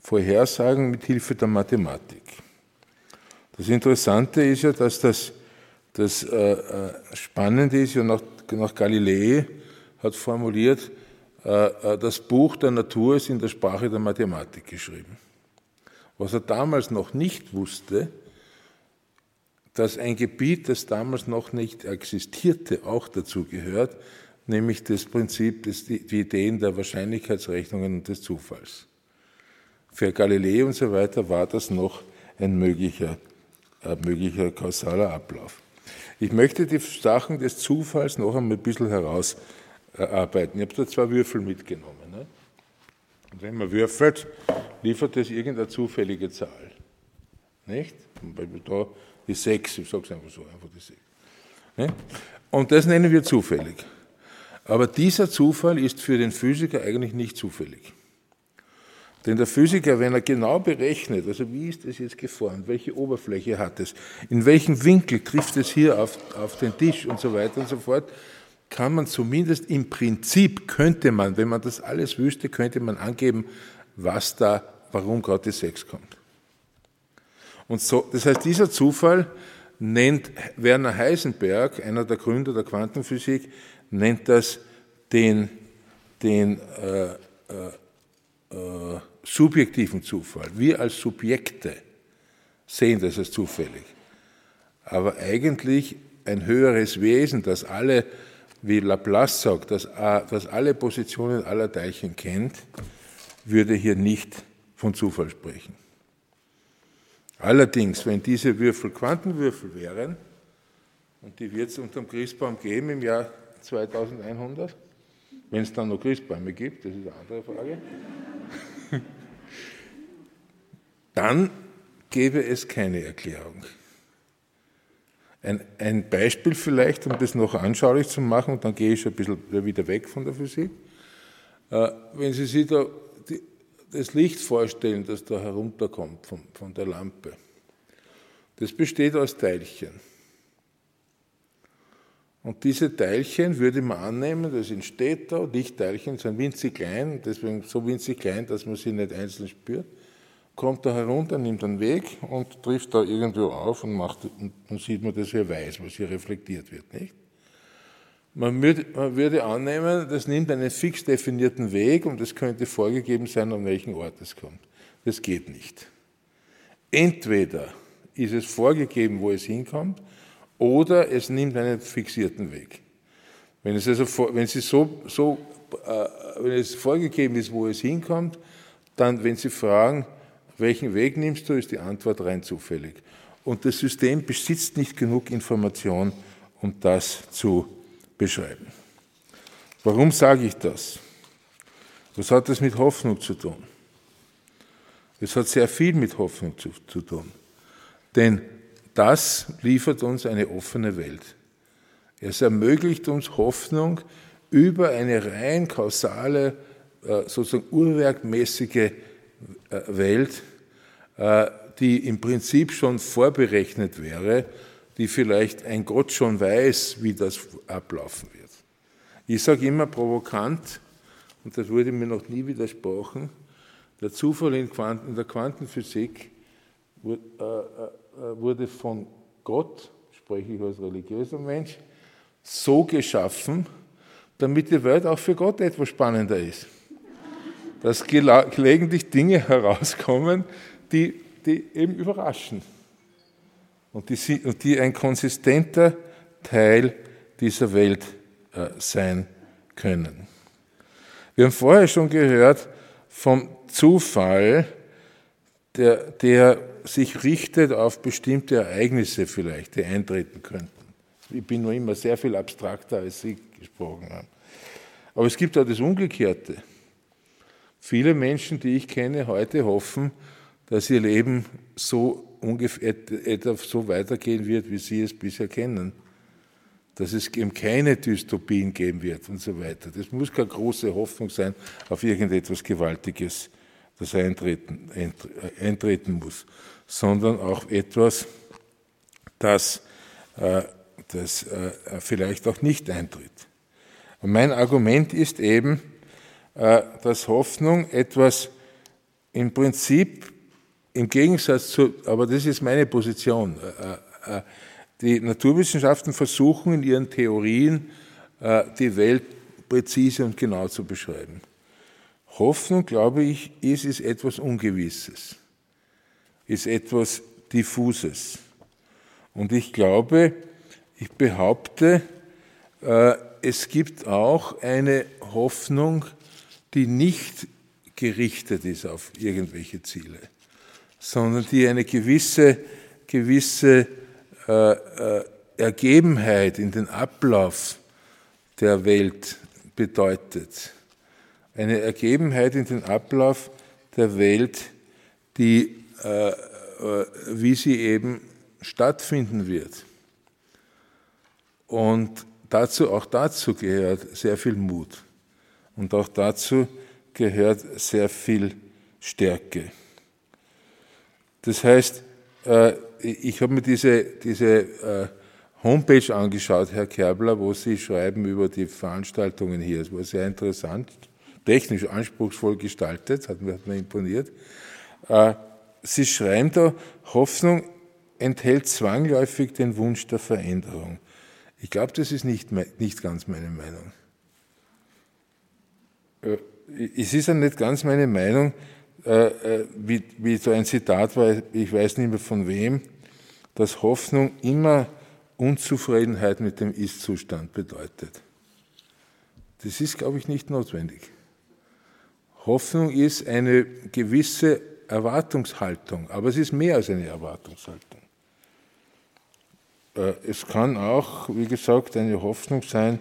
Vorhersagen mit Hilfe der Mathematik. Das Interessante ist ja, dass das, das äh, äh Spannende ist, ja nach, nach Galilei hat formuliert, äh, äh, das Buch der Natur ist in der Sprache der Mathematik geschrieben. Was er damals noch nicht wusste, dass ein Gebiet, das damals noch nicht existierte, auch dazu gehört, nämlich das Prinzip, des, die Ideen der Wahrscheinlichkeitsrechnungen und des Zufalls. Für Galilei und so weiter war das noch ein möglicher, ein möglicher kausaler Ablauf. Ich möchte die Sachen des Zufalls noch einmal ein bisschen herausarbeiten. Ich habe da zwei Würfel mitgenommen. Ne? Und wenn man würfelt, liefert es irgendeine zufällige Zahl. Nicht? Da die sechs, ich sage es einfach so, einfach die sechs. Ne? Und das nennen wir zufällig. Aber dieser Zufall ist für den Physiker eigentlich nicht zufällig. Denn der Physiker, wenn er genau berechnet, also wie ist das jetzt geformt, welche Oberfläche hat es, in welchem Winkel trifft es hier auf, auf den Tisch und so weiter und so fort, kann man zumindest im Prinzip, könnte man, wenn man das alles wüsste, könnte man angeben, was da, warum gerade die 6 kommt. Und so, das heißt, dieser Zufall nennt Werner Heisenberg, einer der Gründer der Quantenphysik, nennt das den, den äh, äh, äh, subjektiven Zufall. Wir als Subjekte sehen das als zufällig. Aber eigentlich ein höheres Wesen, das alle, wie Laplace sagt, das, das alle Positionen aller Teilchen kennt, würde hier nicht von Zufall sprechen. Allerdings, wenn diese Würfel Quantenwürfel wären, und die wird es unter dem Christbaum geben im Jahr 2100, wenn es dann noch Christbäume gibt, das ist eine andere Frage, dann gäbe es keine Erklärung. Ein, ein, Beispiel vielleicht, um das noch anschaulich zu machen, und dann gehe ich schon ein bisschen wieder weg von der Physik. Äh, wenn Sie sich da das Licht vorstellen, das da herunterkommt von, von der Lampe. Das besteht aus Teilchen. Und diese Teilchen würde man annehmen, das entsteht da, Lichtteilchen sind winzig klein, deswegen so winzig klein, dass man sie nicht einzeln spürt, kommt da herunter, nimmt einen Weg und trifft da irgendwo auf und macht, und dann sieht man das hier weiß, was hier reflektiert wird, nicht? Man würde, annehmen, das nimmt einen fix definierten Weg und es könnte vorgegeben sein, an welchen Ort es kommt. Das geht nicht. Entweder ist es vorgegeben, wo es hinkommt, oder es nimmt einen fixierten Weg. Wenn es, also, wenn Sie so, so äh, wenn es vorgegeben ist, wo es hinkommt, dann, wenn Sie fragen, welchen Weg nimmst du, ist die Antwort rein zufällig. Und das System besitzt nicht genug Information, um das zu beschreiben. Warum sage ich das? Was hat das mit Hoffnung zu tun? Es hat sehr viel mit Hoffnung zu, zu tun. Denn das liefert uns eine offene Welt. Es ermöglicht uns Hoffnung über eine rein kausale, äh, sozusagen urwerkmäßige äh, Welt, äh, die im Prinzip schon vorberechnet wäre die vielleicht ein Gott schon weiß, wie das ablaufen wird. Ich sage immer provokant, und das wurde mir noch nie widersprochen, der Zufall in, Quanten, in der Quantenphysik äh, äh, wurde von Gott, spreche ich als religiöser Mensch, so geschaffen, damit die Welt auch für Gott etwas spannender ist. Dass gelegentlich Dinge herauskommen, die, die eben überraschen und die, und die ein konsistenter Teil dieser Welt äh, sein können. Wir haben vorher schon gehört vom Zufall, der, der sich richtet auf bestimmte Ereignisse vielleicht, die eintreten könnten. Ich bin nur immer sehr viel abstrakter, als Sie gesprochen haben. Aber es gibt auch das Umgekehrte. Viele Menschen, die ich kenne heute, hoffen, dass ihr Leben so ungefähr etwa so weitergehen wird, wie sie es bisher kennen. Dass es eben keine Dystopien geben wird und so weiter. Das muss keine große Hoffnung sein auf irgendetwas Gewaltiges, das eintreten, eintreten muss, sondern auch etwas, das, äh, das äh, vielleicht auch nicht eintritt. Und mein Argument ist eben, äh, dass Hoffnung etwas im Prinzip im Gegensatz zu, aber das ist meine Position, äh, äh, die Naturwissenschaften versuchen in ihren Theorien äh, die Welt präzise und genau zu beschreiben. Hoffnung, glaube ich, ist, ist etwas Ungewisses, ist etwas Diffuses. Und ich glaube, ich behaupte, es gibt auch eine Hoffnung, die nicht gerichtet ist auf irgendwelche Ziele sondern die eine gewisse, gewisse äh, äh, Ergebenheit in den Ablauf der Welt bedeutet. Eine Ergebenheit in den Ablauf der Welt, die, äh, äh, wie sie eben stattfinden wird. Und dazu, auch dazu gehört sehr viel Mut. Und auch dazu gehört sehr viel Stärke. Das heißt, äh, ich habe mir diese, diese äh, Homepage angeschaut, Herr Kerbler, wo Sie schreiben über die Veranstaltungen hier. Es war sehr interessant, technisch anspruchsvoll gestaltet, hat mir, hat mir imponiert. Äh, Sie schreiben da, Hoffnung enthält zwangläufig den Wunsch der Veränderung. Ich glaube, das ist nicht, nicht ganz meine Meinung. Es ist ja nicht ganz meine Meinung, wie, wie so ein Zitat war, ich weiß nicht mehr von wem, dass Hoffnung immer Unzufriedenheit mit dem Ist-Zustand bedeutet. Das ist, glaube ich, nicht notwendig. Hoffnung ist eine gewisse Erwartungshaltung, aber es ist mehr als eine Erwartungshaltung. Äh, es kann auch, wie gesagt, eine Hoffnung sein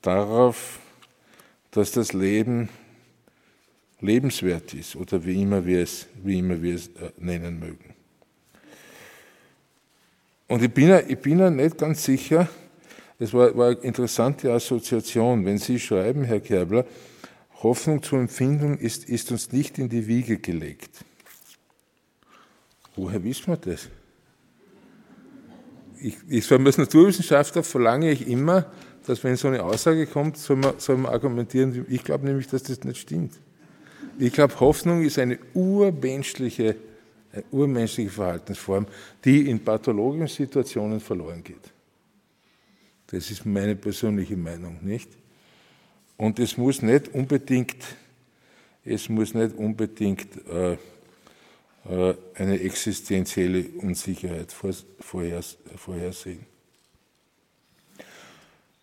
darauf, dass das Leben lebenswert ist oder wie immer wir es, wie immer wir es äh, nennen mögen. Und ich bin, ja, ich bin ja nicht ganz sicher, es war, war eine interessante Assoziation, wenn Sie schreiben, Herr Kerbler, Hoffnung zur Empfindung ist, ist uns nicht in die Wiege gelegt. Woher wissen wir das? Ich, ich als Naturwissenschaftler verlange ich immer, dass wenn so eine Aussage kommt, soll man, soll man argumentieren. Ich glaube nämlich, dass das nicht stimmt. Ich glaube, Hoffnung ist eine urmenschliche, eine urmenschliche Verhaltensform, die in pathologischen Situationen verloren geht. Das ist meine persönliche Meinung, nicht? Und es muss nicht unbedingt, es muss nicht unbedingt äh, äh, eine existenzielle Unsicherheit vorhers, vorhersehen.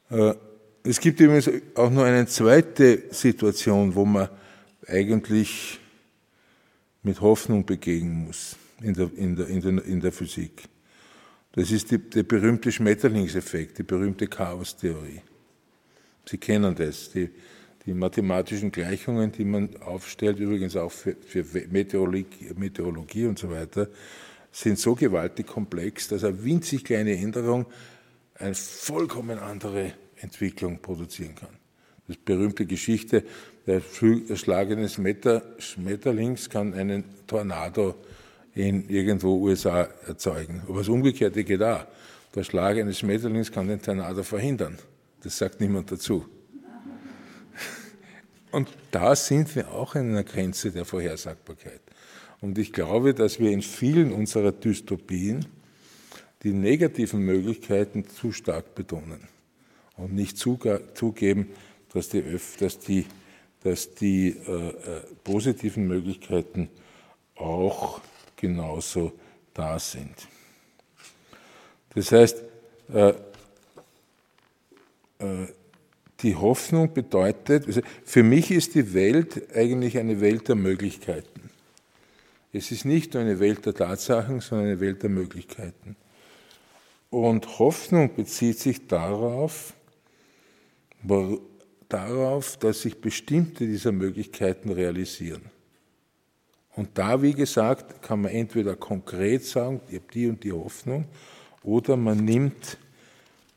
Äh, es gibt übrigens auch noch eine zweite Situation, wo man eigentlich mit Hoffnung begegnen muss in der, in der, in der, in der Physik. Das ist die, der berühmte Schmetterlingseffekt, die berühmte Chaostheorie. Sie kennen das, die, die mathematischen Gleichungen, die man aufstellt, übrigens auch für, für Meteorologie, Meteorologie und so weiter, sind so gewaltig komplex, dass eine winzig kleine Änderung eine vollkommen andere Entwicklung produzieren kann. Das berühmte Geschichte der erschlagene Schmetterlings kann einen Tornado in irgendwo USA erzeugen. Aber das Umgekehrte geht auch. Der Schlag eines Schmetterlings kann den Tornado verhindern. Das sagt niemand dazu. Und da sind wir auch an einer Grenze der Vorhersagbarkeit. Und ich glaube, dass wir in vielen unserer Dystopien die negativen Möglichkeiten zu stark betonen und nicht zugeben, dass die, dass die dass die äh, äh, positiven Möglichkeiten auch genauso da sind. Das heißt, äh, äh, die Hoffnung bedeutet, also für mich ist die Welt eigentlich eine Welt der Möglichkeiten. Es ist nicht nur eine Welt der Tatsachen, sondern eine Welt der Möglichkeiten. Und Hoffnung bezieht sich darauf, darauf, dass sich bestimmte dieser Möglichkeiten realisieren. Und da, wie gesagt, kann man entweder konkret sagen, ich habe die und die Hoffnung, oder man nimmt,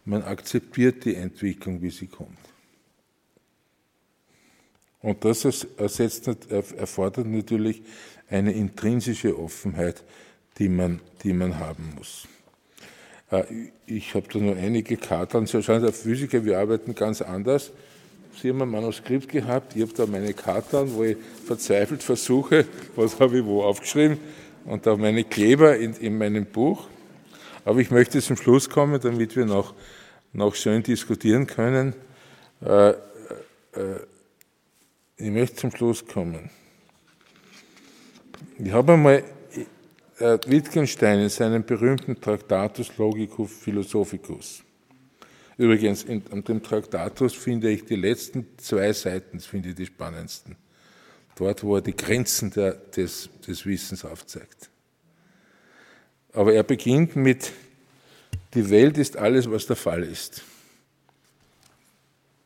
man akzeptiert die Entwicklung, wie sie kommt. Und das ersetzt, erfordert natürlich eine intrinsische Offenheit, die man, die man haben muss. Äh, ich habe da nur einige Karten. Sie der Physiker, wir arbeiten ganz anders. Sie haben ein Manuskript gehabt, ich habe da meine Karten, wo ich verzweifelt versuche, was habe ich wo aufgeschrieben, und da meine Kleber in, in meinem Buch. Aber ich möchte zum Schluss kommen, damit wir noch, noch schön diskutieren können. Äh, äh, ich möchte zum Schluss kommen. Ich habe einmal äh, Wittgenstein in seinem berühmten Tractatus Logicus Philosophicus. Übrigens, in, in dem Traktatus finde ich die letzten zwei Seiten, finde ich die spannendsten. Dort, wo er die Grenzen der, des, des Wissens aufzeigt. Aber er beginnt mit, die Welt ist alles, was der Fall ist.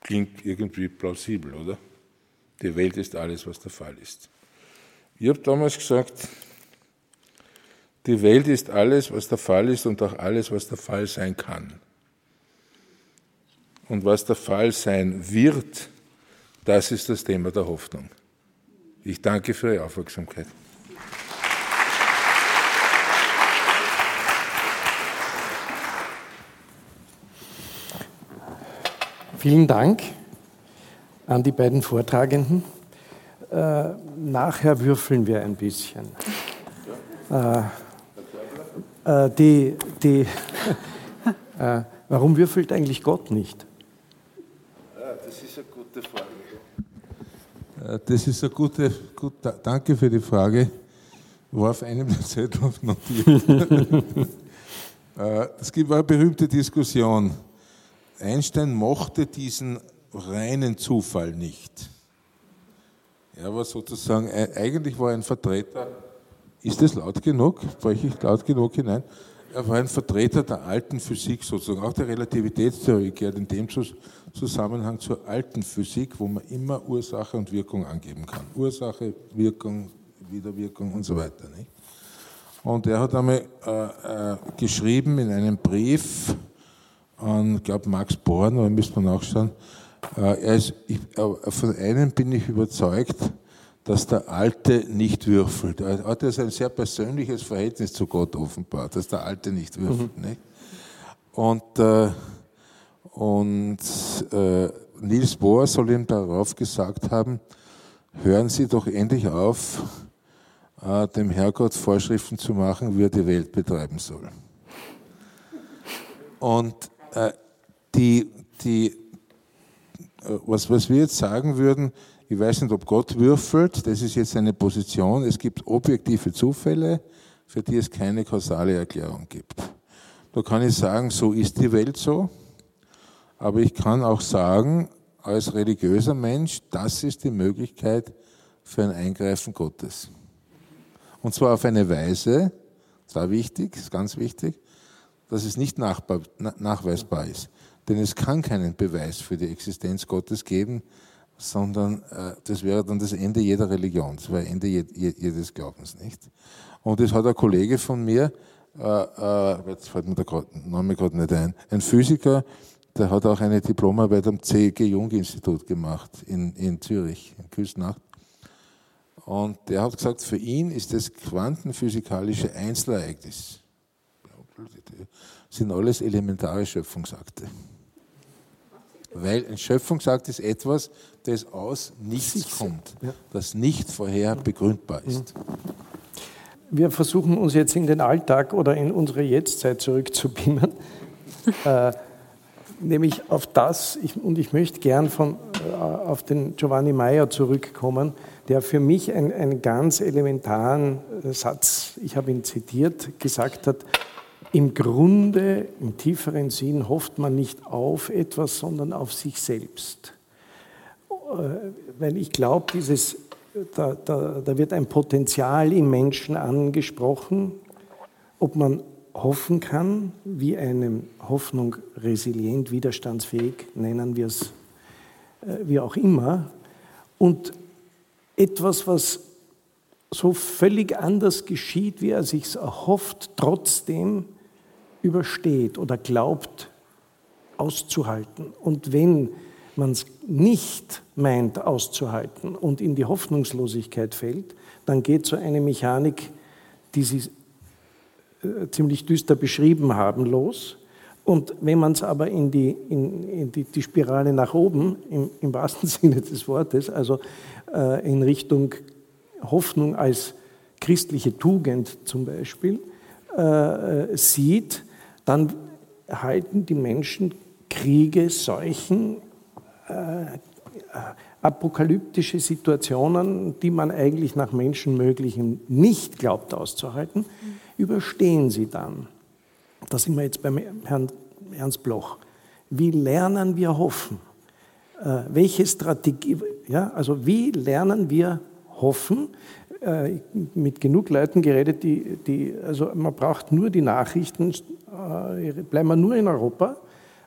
Klingt irgendwie plausibel, oder? Die Welt ist alles, was der Fall ist. Ich habe damals gesagt, die Welt ist alles, was der Fall ist und auch alles, was der Fall sein kann. Und was der Fall sein wird, das ist das Thema der Hoffnung. Ich danke für Ihre Aufmerksamkeit. Vielen Dank an die beiden Vortragenden. Äh, nachher würfeln wir ein bisschen. Äh, äh, die, die, äh, warum würfelt eigentlich Gott nicht? Das ist eine gute Frage. Äh, das ist eine gute, gut, danke für die Frage. War auf einem der Zettel notiert. Es gibt eine berühmte Diskussion. Einstein mochte diesen reinen Zufall nicht. Er war sozusagen, eigentlich war er ein Vertreter ist das laut genug? Spreche ich laut genug hinein? Er war ein Vertreter der alten Physik sozusagen. Auch der Relativitätstheorie gehört in dem Zusammenhang zur alten Physik, wo man immer Ursache und Wirkung angeben kann. Ursache, Wirkung, Widerwirkung und so weiter. Nicht? Und er hat einmal äh, äh, geschrieben in einem Brief an, ich glaube, Max Born, aber müsste man nachschauen, äh, er ist, ich, äh, von einem bin ich überzeugt, dass der Alte nicht würfelt. Er hat also ein sehr persönliches Verhältnis zu Gott offenbart, dass der Alte nicht würfelt. Mhm. Nicht? Und, äh, und äh, Niels Bohr soll ihm darauf gesagt haben, hören Sie doch endlich auf, äh, dem Herrgott Vorschriften zu machen, wie er die Welt betreiben soll. Und äh, die, die, äh, was, was wir jetzt sagen würden, ich weiß nicht, ob Gott würfelt, das ist jetzt eine Position. Es gibt objektive Zufälle, für die es keine kausale Erklärung gibt. Da kann ich sagen, so ist die Welt so, aber ich kann auch sagen, als religiöser Mensch, das ist die Möglichkeit für ein Eingreifen Gottes. Und zwar auf eine Weise, das war wichtig, ist ganz wichtig, dass es nicht nachweisbar ist. Denn es kann keinen Beweis für die Existenz Gottes geben, sondern äh, das wäre dann das Ende jeder Religion, das wäre Ende je, je, jedes Glaubens, nicht? Und das hat ein Kollege von mir, äh, äh, jetzt fällt mir der Name gerade nicht ein, ein Physiker, der hat auch eine Diplomarbeit am C.G. Jung Institut gemacht in, in Zürich, in Küsnacht. Und der hat gesagt, für ihn ist das quantenphysikalische Einzelereignis, sind alles elementare Schöpfungsakte. Weil ein Schöpfungsakt ist etwas, das aus nichts kommt, das nicht vorher begründbar ist. Wir versuchen uns jetzt in den Alltag oder in unsere Jetztzeit zurückzubeamen, äh, nämlich auf das, ich, und ich möchte gern von, äh, auf den Giovanni Meyer zurückkommen, der für mich einen, ganz elementaren Satz, ich habe ihn zitiert, gesagt hat, im Grunde, im tieferen Sinn, hofft man nicht auf etwas, sondern auf sich selbst. Äh, weil ich glaube, da, da, da wird ein Potenzial im Menschen angesprochen, ob man hoffen kann, wie eine Hoffnung resilient, widerstandsfähig, nennen wir es äh, wie auch immer. Und etwas, was so völlig anders geschieht, wie er sich erhofft, trotzdem übersteht oder glaubt auszuhalten. Und wenn man es nicht meint auszuhalten und in die Hoffnungslosigkeit fällt, dann geht so eine Mechanik, die Sie ziemlich düster beschrieben haben, los. Und wenn man es aber in, die, in, in die, die, Spirale nach oben, im, im, wahrsten Sinne des Wortes, also äh, in Richtung Hoffnung als christliche Tugend zum Beispiel, äh, sieht, dann halten die Menschen Kriege, Seuchen, äh, apokalyptische Situationen, die man eigentlich nach Menschenmöglichem nicht glaubt auszuhalten, überstehen sie dann. Da sind wir jetzt beim Herrn Ernst Bloch. Wie lernen wir hoffen? Äh, welche Strategie, ja, also wie lernen wir hoffen? Äh, mit genug Leuten geredet, die, die, also man braucht nur die Nachrichten, äh, bleiben wir nur in Europa,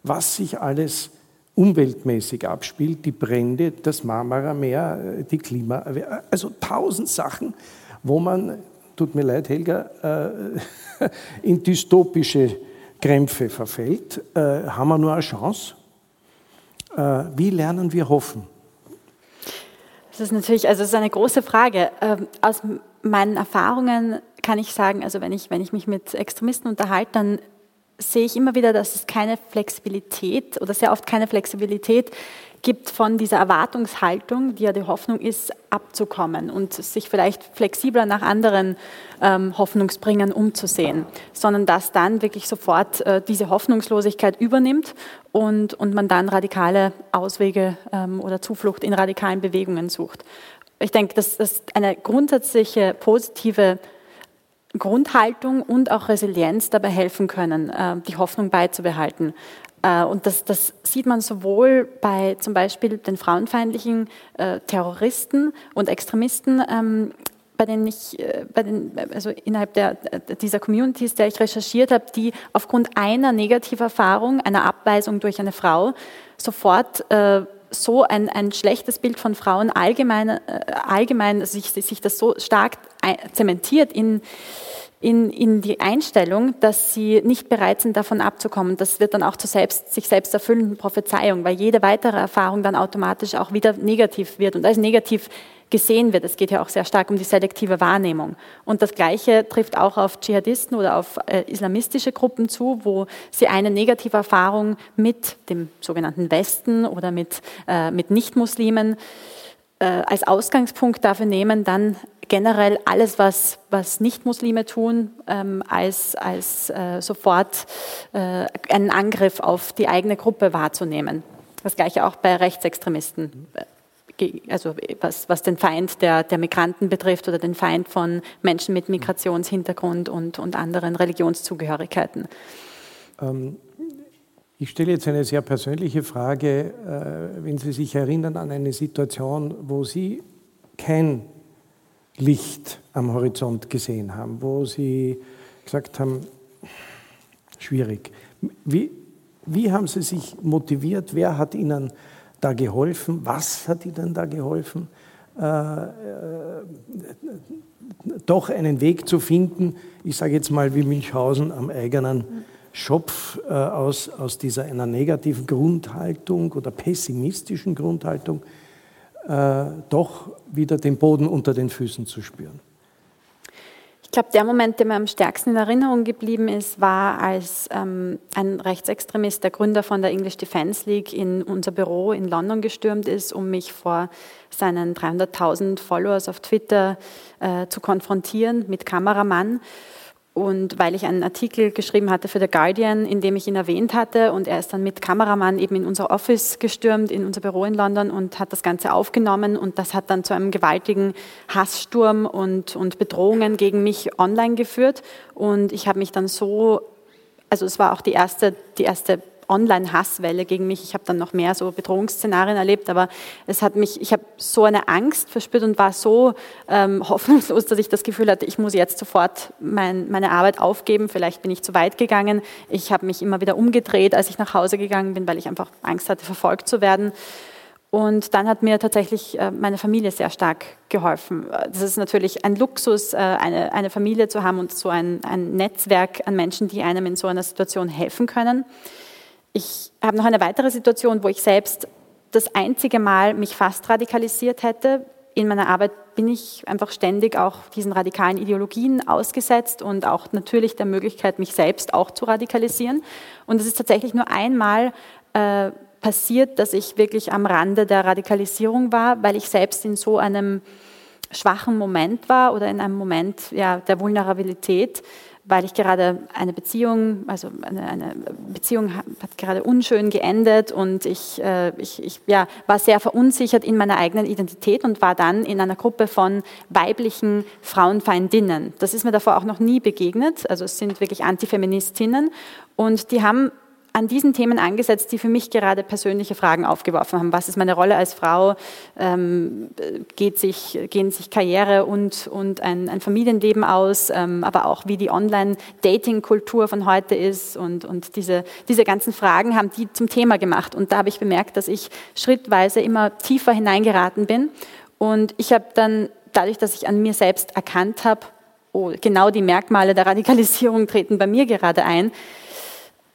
was sich alles umweltmäßig abspielt, die Brände, das Marmara-Meer, die Klima, also tausend Sachen, wo man, tut mir leid, Helga, äh, in dystopische Krämpfe verfällt, äh, haben wir nur eine Chance. Äh, wie lernen wir hoffen? Das ist natürlich, also es ist eine große Frage. Ähm, aus meinen Erfahrungen kann ich sagen, also wenn ich, wenn ich mich mit Extremisten unterhalte, dann sehe ich immer wieder, dass es keine Flexibilität oder sehr oft keine Flexibilität gibt von dieser Erwartungshaltung, die ja die Hoffnung ist, abzukommen und sich vielleicht flexibler nach anderen ähm, Hoffnungsbringern umzusehen, sondern dass dann wirklich sofort äh, diese Hoffnungslosigkeit übernimmt und, und man dann radikale Auswege ähm, oder Zuflucht in radikalen Bewegungen sucht. Ich denke, dass das eine grundsätzliche positive Grundhaltung und auch Resilienz dabei helfen können, äh, die Hoffnung beizubehalten. Äh, und das, das, sieht man sowohl bei zum Beispiel den frauenfeindlichen äh, Terroristen und Extremisten, ähm, bei denen ich, bei den, also innerhalb der, dieser Communities, der ich recherchiert habe, die aufgrund einer Negativerfahrung, einer Abweisung durch eine Frau, sofort so ein, ein schlechtes Bild von Frauen allgemein, äh, allgemein sich, sich das so stark zementiert in, in, in die Einstellung, dass sie nicht bereit sind, davon abzukommen. Das wird dann auch zu selbst, sich selbst erfüllenden Prophezeiung, weil jede weitere Erfahrung dann automatisch auch wieder negativ wird und als negativ gesehen wird. Es geht ja auch sehr stark um die selektive Wahrnehmung. Und das Gleiche trifft auch auf Dschihadisten oder auf äh, islamistische Gruppen zu, wo sie eine negative Erfahrung mit dem sogenannten Westen oder mit, äh, mit Nichtmuslimen äh, als Ausgangspunkt dafür nehmen, dann generell alles, was, was Nicht-Muslime tun, ähm, als, als äh, sofort äh, einen Angriff auf die eigene Gruppe wahrzunehmen. Das gleiche auch bei Rechtsextremisten also was, was den Feind der, der Migranten betrifft oder den Feind von Menschen mit Migrationshintergrund und, und anderen Religionszugehörigkeiten. Ähm, ich stelle jetzt eine sehr persönliche Frage. Äh, wenn Sie sich erinnern an eine Situation, wo Sie kein Licht am Horizont gesehen haben, wo Sie gesagt haben, schwierig. Wie, wie haben Sie sich motiviert? Wer hat Ihnen da geholfen? Was hat ihnen da geholfen? Äh, äh, doch einen Weg zu finden, ich sage jetzt mal wie Münchhausen am eigenen Schopf äh, aus, aus dieser einer negativen Grundhaltung oder pessimistischen Grundhaltung, äh, doch wieder den Boden unter den Füßen zu spüren. Ich glaube, der Moment, der mir am stärksten in Erinnerung geblieben ist, war, als ähm, ein Rechtsextremist, der Gründer von der English Defence League, in unser Büro in London gestürmt ist, um mich vor seinen 300.000 Followers auf Twitter äh, zu konfrontieren mit Kameramann. Und weil ich einen Artikel geschrieben hatte für The Guardian, in dem ich ihn erwähnt hatte, und er ist dann mit Kameramann eben in unser Office gestürmt, in unser Büro in London und hat das Ganze aufgenommen. Und das hat dann zu einem gewaltigen Hasssturm und, und Bedrohungen gegen mich online geführt. Und ich habe mich dann so, also es war auch die erste, die erste Online-Hasswelle gegen mich. Ich habe dann noch mehr so Bedrohungsszenarien erlebt, aber es hat mich, ich habe so eine Angst verspürt und war so ähm, hoffnungslos, dass ich das Gefühl hatte, ich muss jetzt sofort mein, meine Arbeit aufgeben. Vielleicht bin ich zu weit gegangen. Ich habe mich immer wieder umgedreht, als ich nach Hause gegangen bin, weil ich einfach Angst hatte, verfolgt zu werden. Und dann hat mir tatsächlich äh, meine Familie sehr stark geholfen. Das ist natürlich ein Luxus, äh, eine, Familie zu haben und so ein Netzwerk an Menschen, die einem in so einer Situation helfen können. Ich habe noch eine weitere Situation, wo ich selbst das einzige Mal mich fast radikalisiert hätte. In meiner Arbeit bin ich einfach ständig auch diesen radikalen Ideologien ausgesetzt und auch natürlich der Möglichkeit, mich selbst auch zu radikalisieren. Und es ist tatsächlich nur einmal äh, passiert, dass ich wirklich am Rande der Radikalisierung war, weil ich selbst in so einem schwachen Moment war oder in einem Moment ja, der Vulnerabilität, weil ich gerade eine Beziehung, also eine, eine Beziehung hat gerade unschön geendet und ich, äh, ich, ich ja, war sehr verunsichert in meiner eigenen Identität und war dann in einer Gruppe von weiblichen Frauenfeindinnen. Das ist mir davor auch noch nie begegnet. Also es sind wirklich Antifeministinnen und die haben an diesen Themen angesetzt, die für mich gerade persönliche Fragen aufgeworfen haben. Was ist meine Rolle als Frau? Ähm, geht sich, gehen sich Karriere und, und ein, ein Familienleben aus? Ähm, aber auch, wie die Online-Dating-Kultur von heute ist. Und, und diese, diese ganzen Fragen haben die zum Thema gemacht. Und da habe ich bemerkt, dass ich schrittweise immer tiefer hineingeraten bin. Und ich habe dann, dadurch, dass ich an mir selbst erkannt habe, oh, genau die Merkmale der Radikalisierung treten bei mir gerade ein,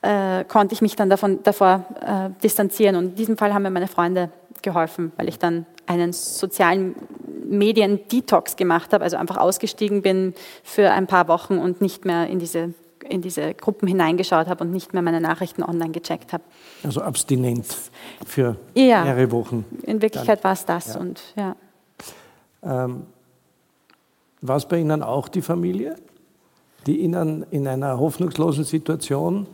äh, konnte ich mich dann davon, davor äh, distanzieren. Und in diesem Fall haben mir meine Freunde geholfen, weil ich dann einen sozialen Medien-Detox gemacht habe, also einfach ausgestiegen bin für ein paar Wochen und nicht mehr in diese, in diese Gruppen hineingeschaut habe und nicht mehr meine Nachrichten online gecheckt habe. Also abstinent für ja, mehrere Wochen. In Wirklichkeit war es das. Ja. Und, ja. Ähm, war es bei Ihnen auch die Familie, die Ihnen in einer hoffnungslosen Situation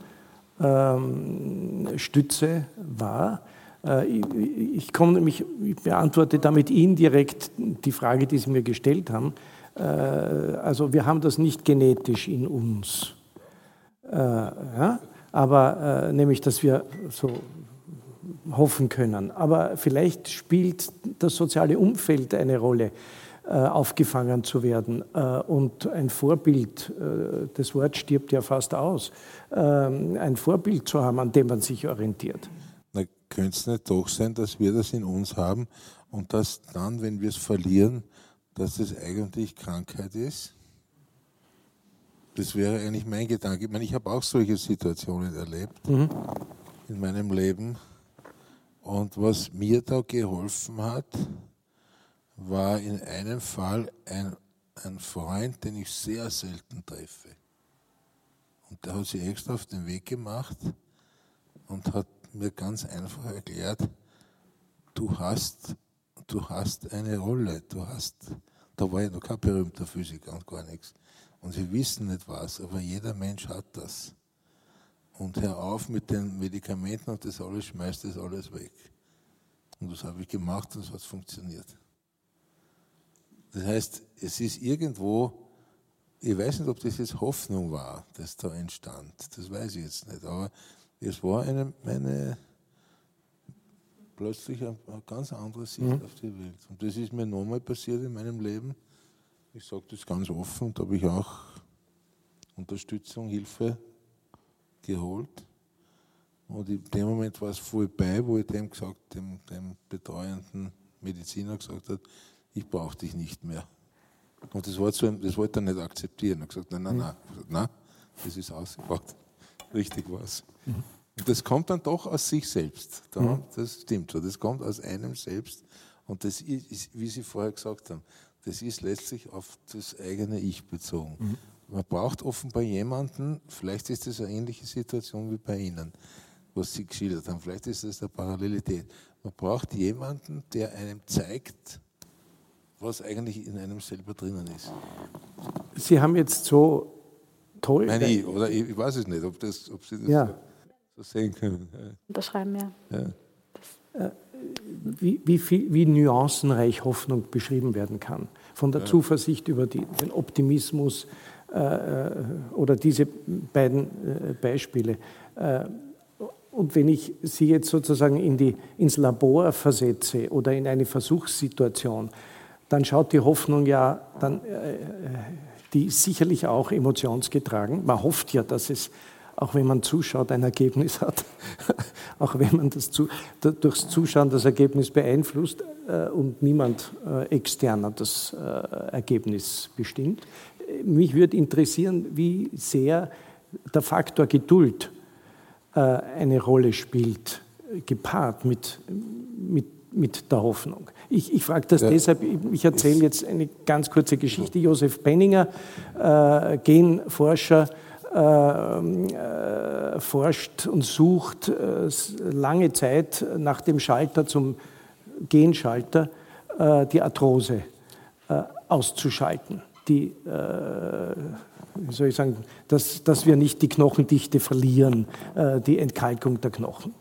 Stütze war. Äh, ich, komme ich beantworte damit indirekt die Frage, die Sie mir gestellt haben. Äh, also wir haben das nicht genetisch in uns. Äh? Aber nämlich, dass wir so hoffen können. Aber vielleicht spielt das soziale Umfeld eine Rolle. Aufgefangen zu werden. Und ein Vorbild, das Wort stirbt ja fast aus, ähm, ein Vorbild zu haben, an dem man sich orientiert. könnte es nicht doch sein, dass wir das in uns haben und dass dann, wenn wir es verlieren, dass es eigentlich Krankheit ist? Das wäre eigentlich mein Gedanke. Ich meine, ich habe auch solche Situationen erlebt mhm. in meinem Leben. Und was mir da geholfen hat, war in einem Fall ein, ein Freund, den ich sehr selten treffe. Und der hat sich extra auf den Weg gemacht und hat mir ganz einfach erklärt, du hast, du hast eine Rolle, du hast, da war ich noch kein berühmter Physiker und gar nichts. Und sie wissen nicht was, aber jeder Mensch hat das. Und hör auf mit den Medikamenten und das alles, schmeißt das alles weg. Und das habe ich gemacht und es hat funktioniert. Das heißt, es ist irgendwo, ich weiß nicht, ob das jetzt Hoffnung war, das da entstand. Das weiß ich jetzt nicht. Aber es war eine, eine plötzlich eine, eine ganz andere Sicht mhm. auf die Welt. Und das ist mir nochmal passiert in meinem Leben. Ich sage das ganz offen, da habe ich auch Unterstützung, Hilfe geholt. Und in dem Moment war es vorbei, wo ich dem gesagt, dem, dem betreuenden Mediziner gesagt habe, ich brauche dich nicht mehr. Und das, war so, das wollte er nicht akzeptieren. Er hat gesagt, nein, nein, nein. Gesagt, nein, das ist ausgebaut. Richtig was. Mhm. Und das kommt dann doch aus sich selbst. Mhm. Das stimmt so. Das kommt aus einem selbst. Und das ist, wie Sie vorher gesagt haben, das ist letztlich auf das eigene Ich bezogen. Mhm. Man braucht offenbar jemanden, vielleicht ist das eine ähnliche Situation wie bei Ihnen, was Sie geschildert haben. Vielleicht ist das eine Parallelität. Man braucht jemanden, der einem zeigt, was eigentlich in einem selber drinnen ist. Sie haben jetzt so toll. Nein, ich, oder ich, ich, weiß es nicht, ob, das, ob Sie das ja. so, sehen können. Unterschreiben, ja. ja. Äh, wie, wie, viel, wie nuancenreich Hoffnung beschrieben werden kann. Von der ja. Zuversicht über die, den Optimismus äh, äh, oder diese beiden äh, Beispiele. Äh, und wenn ich Sie jetzt sozusagen in die, ins Labor versetze oder in eine Versuchssituation, dann schaut die Hoffnung ja, dann, äh, die ist sicherlich auch emotionsgetragen. Man hofft ja, dass es, auch wenn man zuschaut, ein Ergebnis hat, auch wenn man das zu, durchs Zuschauen das Ergebnis beeinflusst äh, und niemand äh, externer das äh, Ergebnis bestimmt. Mich würde interessieren, wie sehr der Faktor Geduld äh, eine Rolle spielt, gepaart mit, mit, mit der Hoffnung. Ich, ich frage das ja. deshalb, ich erzähle jetzt eine ganz kurze Geschichte. Josef Benninger, äh, Genforscher, äh, äh, forscht und sucht äh, lange Zeit nach dem Schalter zum Genschalter, äh, die Arthrose äh, auszuschalten. Die wie soll ich sagen, dass, dass wir nicht die Knochendichte verlieren, die Entkalkung der Knochen.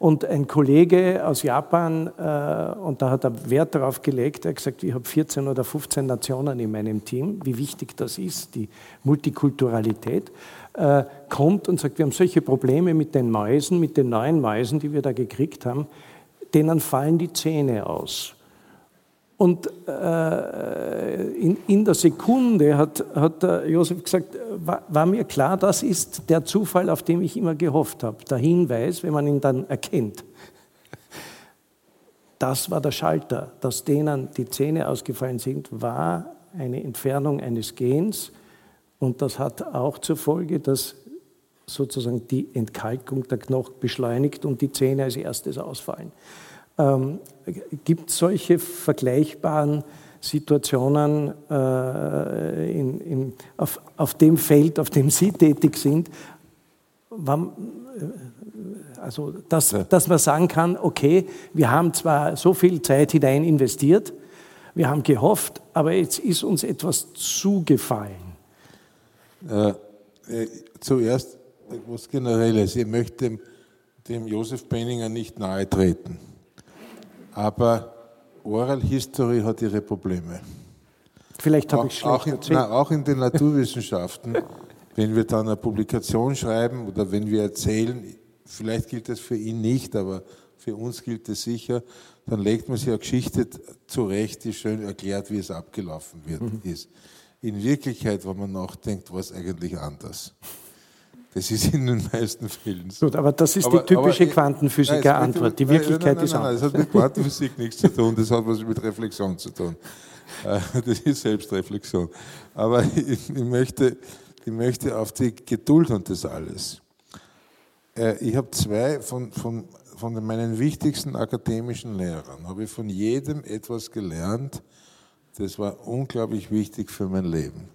Und ein Kollege aus Japan, äh, und da hat er Wert darauf gelegt, er hat gesagt, ich habe 14 oder 15 Nationen in meinem Team, wie wichtig das ist, die Multikulturalität, äh, kommt und sagt, wir haben solche Probleme mit den Mäusen, mit den neuen Mäusen, die wir da gekriegt haben, denen fallen die Zähne aus. Und äh, in, in, der Sekunde hat, hat Josef gesagt, war, war, mir klar, das ist der Zufall, auf den ich immer gehofft habe. Der Hinweis, wenn man ihn dann erkennt. Das war der Schalter, dass denen die Zähne ausgefallen sind, war eine Entfernung eines Gens. Und das hat auch zur Folge, dass sozusagen die Entkalkung der Knochen beschleunigt und die Zähne als erstes ausfallen. Ähm, Gibt es solche vergleichbaren Situationen äh, in, in, auf, auf, dem Feld, auf dem Sie tätig sind, wann, äh, also dass, ja. dass man sagen kann, okay, wir haben zwar so viel Zeit hinein investiert, wir haben gehofft, aber jetzt ist uns etwas zugefallen. Äh, äh, zuerst etwas Generelles. Ich möchte dem, dem Josef Benninger nicht nahe treten aber Oral History hat ihre Probleme. Vielleicht habe ich schlecht auch in, nein, auch in den Naturwissenschaften, wenn wir dann eine Publikation schreiben oder wenn wir erzählen, vielleicht gilt das für ihn nicht, aber für uns gilt es sicher, dann legt man sich eine Geschichte zurecht, die schön erklärt, wie es abgelaufen wird, mhm. ist. In Wirklichkeit, wenn man nachdenkt, war es eigentlich anders. Das ist in den meisten Fällen so. Gut, aber das ist aber, die typische Quantenphysiker-Antwort. Die Wirklichkeit nein, nein, nein, ist anders. Das hat mit Quantenphysik nichts zu tun, das hat was mit Reflexion zu tun. Äh, das ist Selbstreflexion. Aber ich, ich, möchte, ich möchte auf die Geduld und das alles. Äh, ich habe zwei von, von, von meinen wichtigsten akademischen Lehrern, habe ich von jedem etwas gelernt, das war unglaublich wichtig für mein Leben.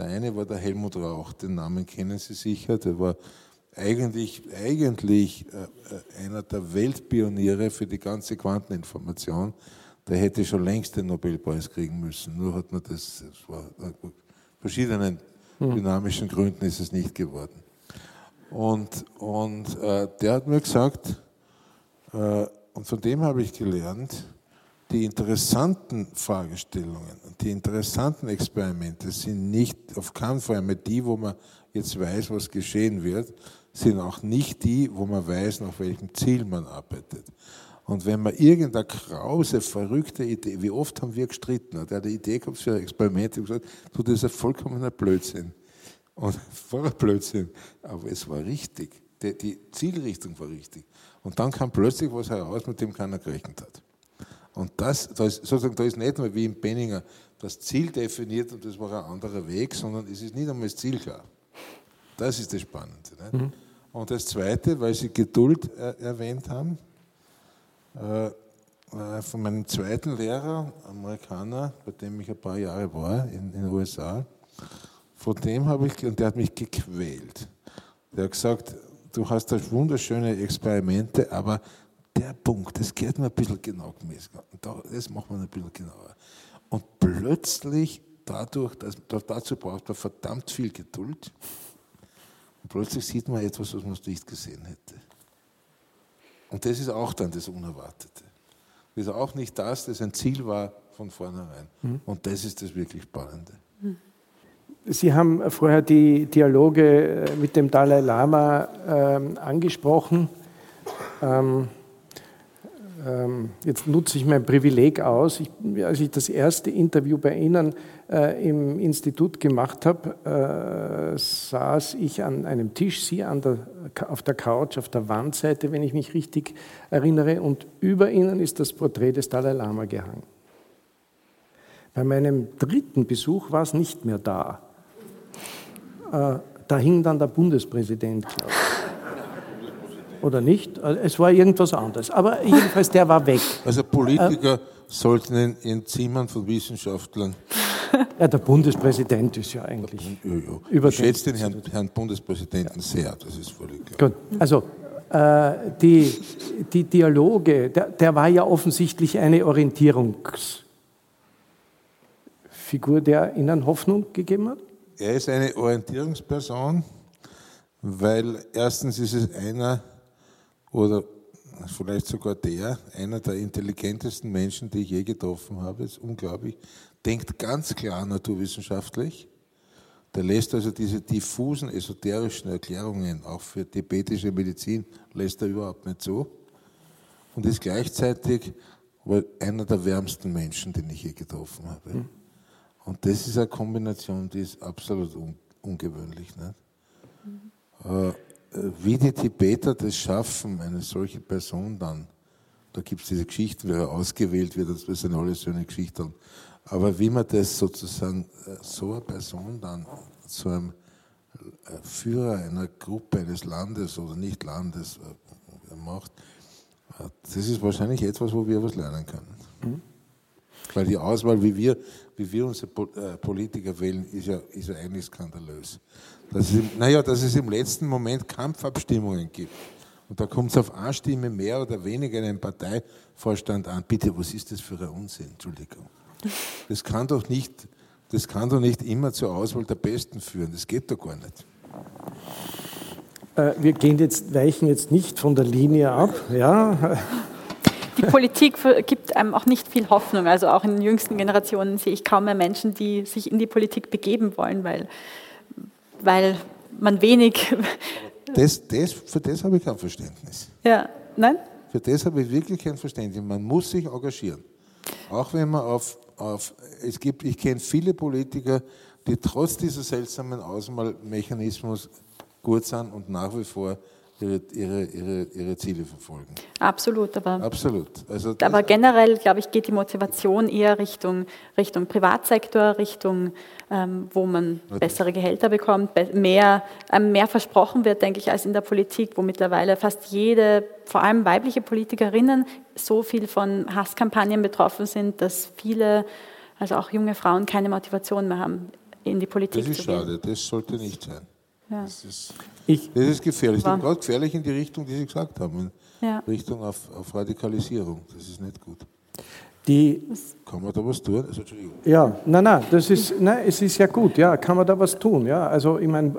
Der eine war der Helmut Rauch, den Namen kennen Sie sicher, der war eigentlich, eigentlich äh, äh, einer der Weltpioniere für die ganze Quanteninformation. Der hätte schon längst den Nobelpreis kriegen müssen. Nur hat man das, das war, aus verschiedenen hm. dynamischen Gründen ist es nicht geworden. Und, und äh, der hat mir gesagt, äh, und von dem habe ich gelernt, die interessanten Fragestellungen die interessanten Experimente sind nicht auf keinen Fall mehr die, wo man jetzt weiß, was geschehen wird, sind auch nicht die, wo man weiß, nach welchem Ziel man arbeitet. Und wenn man irgendeine krause, verrückte Idee, wie oft haben wir gestritten, hat eine Idee gehabt für ein Experiment und gesagt, du, das ist ein vollkommener Blödsinn. Und ein Blödsinn, aber es war richtig. Die, die Zielrichtung war richtig. Und dann kam plötzlich was heraus, mit dem keiner gerechnet hat. Und das, da ist, sozusagen, da ist nicht nur wie im Benninger das Ziel definiert und das war ein anderer Weg, sondern es ist nicht einmal das Ziel klar. Das ist das Spannende. Mhm. Und das Zweite, weil Sie Geduld äh, erwähnt haben, äh, äh, von meinem zweiten Lehrer, Amerikaner, bei dem ich ein paar Jahre war in, in den USA, von dem habe ich, und der hat mich gequält. Der hat gesagt, du hast da wunderschöne Experimente, aber der Punkt, das geht mir ein bisschen genau gemessen. Das macht man ein bisschen genauer. Und plötzlich, dadurch, dass, dazu braucht man verdammt viel Geduld, und plötzlich sieht man etwas, was man nicht gesehen hätte. Und das ist auch dann das Unerwartete. Das ist auch nicht das, das ein Ziel war von vornherein. Mhm. Und das ist das wirklich Spannende. Sie haben vorher die Dialoge mit dem Dalai Lama ähm, angesprochen. ähm, jetzt nutze ich mein Privileg aus. Ich, als ich das erste Interview bei Ihnen äh, im Institut gemacht habe, äh, saß ich an einem Tisch, Sie der, auf der Couch, auf der Wandseite, wenn ich mich richtig erinnere, und über Ihnen ist das Porträt des Dalai Lama gehangen. Bei meinem dritten Besuch war es nicht mehr da. Äh, da hing dann der Bundespräsident, glaube ich oder nicht. Es war irgendwas anderes. Aber jedenfalls, der war weg. Also Politiker äh, sollten in, Zimmern von Wissenschaftlern. Ja, der Bundespräsident ist ja eigentlich. Ja, ja. Ich schätze den Herrn, Herrn Bundespräsidenten sehr, das ist völlig klar. Gut, also äh, die, die Dialoge, der, der war ja offensichtlich eine Orientierungsfigur, der Ihnen Hoffnung gegeben hat? Er ist eine Orientierungsperson, weil erstens ist es einer, oder vielleicht sogar der, einer der intelligentesten Menschen, die ich je getroffen habe, ist unglaublich, denkt ganz klar naturwissenschaftlich. Der lässt also diese diffusen esoterischen Erklärungen, auch für tibetische Medizin, lässt er überhaupt nicht zu. Und ist gleichzeitig einer der wärmsten Menschen, den ich je getroffen habe. Mhm. Und das ist eine Kombination, die ist absolut un ungewöhnlich. Nicht? Mhm. Äh, wie die Tibeter das schaffen, eine solche Person dann, da gibt es diese Geschichten, wie er ausgewählt wird, das sind alles schöne Geschichten. Aber wie man das sozusagen, äh, so eine Person dann zu einem äh, Führer einer Gruppe, eines Landes oder nicht Landes macht, das ist wahrscheinlich etwas, wo wir was lernen können. Mhm. Weil die Auswahl, wie wir, wie wir unsere Politiker wählen, ist ja, ist ja eigentlich skandalös. Dass es, naja, dass es im letzten Moment Kampfabstimmungen gibt. Und da kommt es auf eine Stimme mehr oder weniger in einem Parteivorstand an. Bitte, was ist das für ein Unsinn? Entschuldigung. Das kann doch nicht, das kann doch nicht immer zur Auswahl der Besten führen. Das geht doch gar nicht. Äh, wir gehen jetzt, weichen jetzt nicht von der Linie ab. Ja. Die Politik gibt einem auch nicht viel Hoffnung. Also auch in den jüngsten Generationen sehe ich kaum mehr Menschen, die sich in die Politik begeben wollen, weil weil man wenig. Das, das, für das habe ich kein Verständnis. Ja, nein? Für das habe ich wirklich kein Verständnis. Man muss sich engagieren. Auch wenn man auf, auf es gibt, ich kenne viele Politiker, die trotz dieser seltsamen Ausmalmechanismus gut sind und nach wie vor ihre, ihre, ihre, ihre Ziele verfolgen. Absolut, aber, Absolut. Also aber generell, glaube ich, geht die Motivation eher Richtung, Richtung Privatsektor, Richtung, ähm, wo man bessere Gehälter bekommt, mehr, ähm, mehr versprochen wird, denke ich, als in der Politik, wo mittlerweile fast jede, vor allem weibliche Politikerinnen, so viel von Hasskampagnen betroffen sind, dass viele, also auch junge Frauen, keine Motivation mehr haben, in die Politik zu gehen. Das ist schade, das sollte nicht sein. Ja. Das, ist, ich, das ist gefährlich. Das ist gerade gefährlich in die Richtung, die Sie gesagt haben, in ja. Richtung auf, auf, Radikalisierung. Das ist nicht gut. Die, kann man da was tun? Also, ja, nein, nein, das ist, nein, es ist ja gut, ja, kann man da was tun? Ja, also ich meine,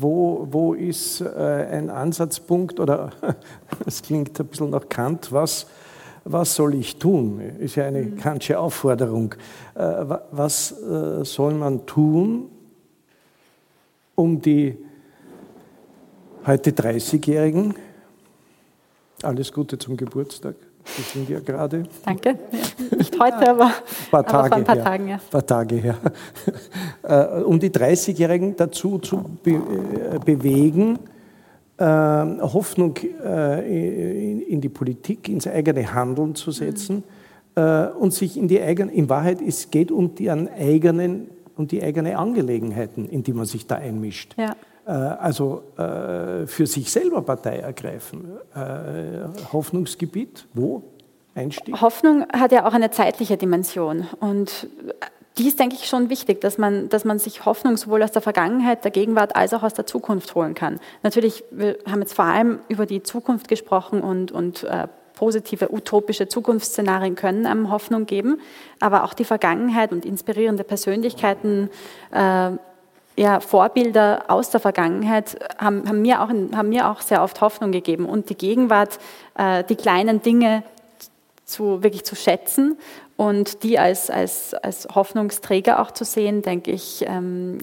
wo, wo ist äh, ein Ansatzpunkt oder es klingt ein bisschen nach Kant, was, was soll ich tun? Ist ja eine mhm. kantsche Aufforderung. Äh, was äh, soll man tun, um die heute 30-Jährigen. Alles Gute zum Geburtstag. Wir sind ja gerade. Danke. Ja, nicht heute, aber, ein paar Tage aber vor ein paar her. Tagen. Ja. Ein paar Tage her. Äh, um die 30-Jährigen dazu zu be äh, bewegen, äh, Hoffnung äh, in, die Politik, ins eigene Handeln zu setzen mhm. und sich in die eigenen, in Wahrheit, es geht um die eigenen, um die eigene Angelegenheiten, in die man sich da einmischt. Ja. Äh, also äh, für sich selber Partei ergreifen. Äh, Hoffnungsgebiet, wo? Einstieg? Hoffnung hat ja auch eine zeitliche Dimension und die ist, denke ich, schon wichtig, dass man, dass man sich Hoffnung sowohl aus der Vergangenheit, der Gegenwart als auch aus der Zukunft holen kann. Natürlich, wir haben jetzt vor allem über die Zukunft gesprochen und, und äh, positive, utopische Zukunftsszenarien können einem Hoffnung geben, aber auch die Vergangenheit und inspirierende Persönlichkeiten äh, ja, Vorbilder aus der Vergangenheit haben, haben, mir auch, haben mir auch sehr oft Hoffnung gegeben. Und die Gegenwart, äh, die kleinen Dinge zu, wirklich zu schätzen und die als, als, als Hoffnungsträger auch zu sehen, denke ich, ähm,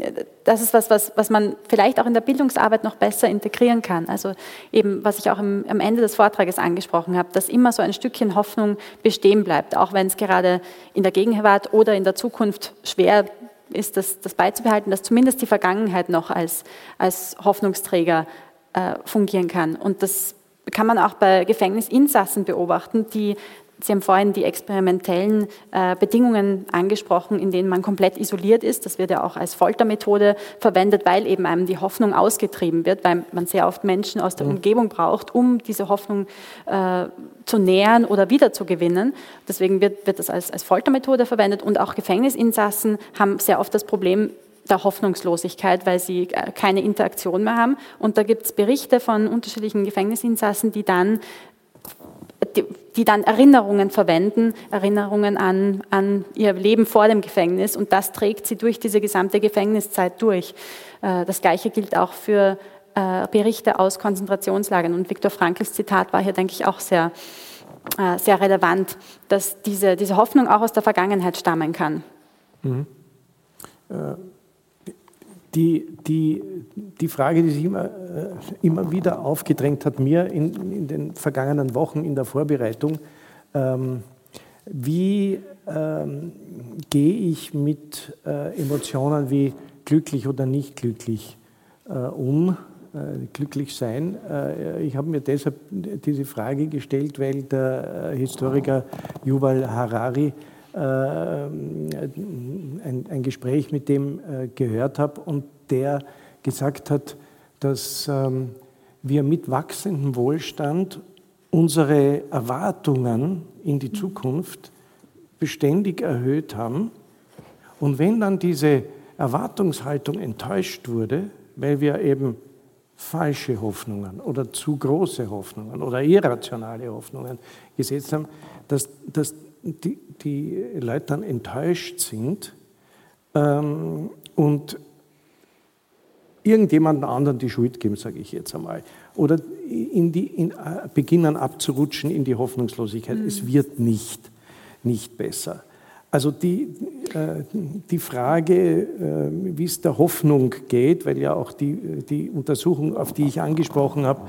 das ist was, was, was man vielleicht auch in der Bildungsarbeit noch besser integrieren kann. Also eben, was ich auch im, am Ende des Vortrages angesprochen habe, dass immer so ein Stückchen Hoffnung bestehen bleibt, auch wenn es gerade in der Gegenwart oder in der Zukunft schwer ist, das, das beizubehalten, dass zumindest die Vergangenheit noch als, als Hoffnungsträger äh, fungieren kann. Und das kann man auch bei Gefängnisinsassen beobachten, die Sie haben vorhin die experimentellen äh, Bedingungen angesprochen, in denen man komplett isoliert ist. Das wird ja auch als Foltermethode verwendet, weil eben einem die Hoffnung ausgetrieben wird, weil man sehr oft Menschen aus der mhm. Umgebung braucht, um diese Hoffnung äh, zu nähern oder wiederzugewinnen. Deswegen wird, wird das als, als Foltermethode verwendet und auch Gefängnisinsassen haben sehr oft das Problem, der Hoffnungslosigkeit, weil sie äh, keine Interaktion mehr haben. Und da gibt es Berichte von unterschiedlichen Gefängnisinsassen, die dann die, die dann Erinnerungen verwenden, Erinnerungen an, an ihr Leben vor dem Gefängnis und das trägt sie durch diese gesamte Gefängniszeit durch. Äh, das Gleiche gilt auch für äh, Berichte aus Konzentrationslagern und Viktor Frankls Zitat war hier, denke ich, auch sehr, äh, sehr relevant, dass diese, diese Hoffnung auch aus der Vergangenheit stammen kann. Mhm. Die, die, die Frage, die sich immer, äh, immer wieder aufgedrängt hat, mir in, in den vergangenen Wochen in der Vorbereitung, ähm, wie ähm, gehe ich mit äh, Emotionen wie glücklich oder nicht glücklich äh, um, äh, glücklich sein? Äh, ich habe mir deshalb diese Frage gestellt, weil der äh, Historiker Yuval Harari ein, ein, Gespräch mit dem äh, gehört habe und der gesagt hat, dass ähm, wir mit wachsendem Wohlstand unsere Erwartungen in die Zukunft beständig erhöht haben. Und wenn dann diese Erwartungshaltung enttäuscht wurde, weil wir eben falsche Hoffnungen oder zu große Hoffnungen oder irrationale Hoffnungen gesetzt haben, dass, dass die, die Leute dann enttäuscht sind ähm, und irgendjemandem anderen die Schuld geben, sage ich jetzt einmal. Oder in die, in, äh, beginnen abzurutschen in die Hoffnungslosigkeit. Mhm. Es wird nicht, nicht besser. Also die, äh, die Frage, äh, wie es der Hoffnung geht, weil ja auch die, die Untersuchung, auf die ich angesprochen habe,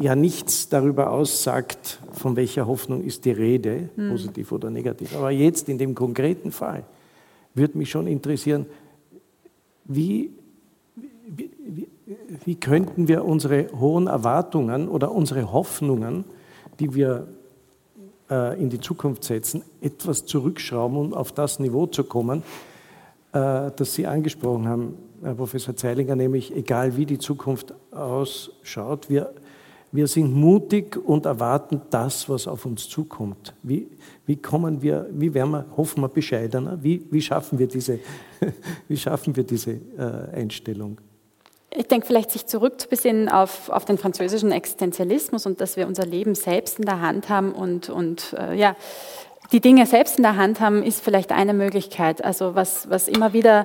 ja nichts darüber aussagt, von welcher Hoffnung ist die Rede, hm. positiv oder negativ. Aber jetzt in dem konkreten Fall würde mich schon interessieren, wie, wie, wie, wie könnten wir unsere hohen Erwartungen oder unsere Hoffnungen, die wir äh, in die Zukunft setzen, etwas zurückschrauben, um auf das Niveau zu kommen, äh, das Sie angesprochen haben, Herr Professor Zeilinger, nämlich egal wie die Zukunft ausschaut, wir wir sind mutig und erwarten das, was auf uns zukommt. Wie, wie kommen wir, wie werden wir, hoffen wir bescheidener? Wie, wie schaffen wir diese, wie schaffen wir diese äh, Einstellung? Ich denke, vielleicht sich zurückzubesinnen auf, auf den französischen Existenzialismus und dass wir unser Leben selbst in der Hand haben und, und äh, ja, die Dinge selbst in der Hand haben, ist vielleicht eine Möglichkeit. Also was, was immer wieder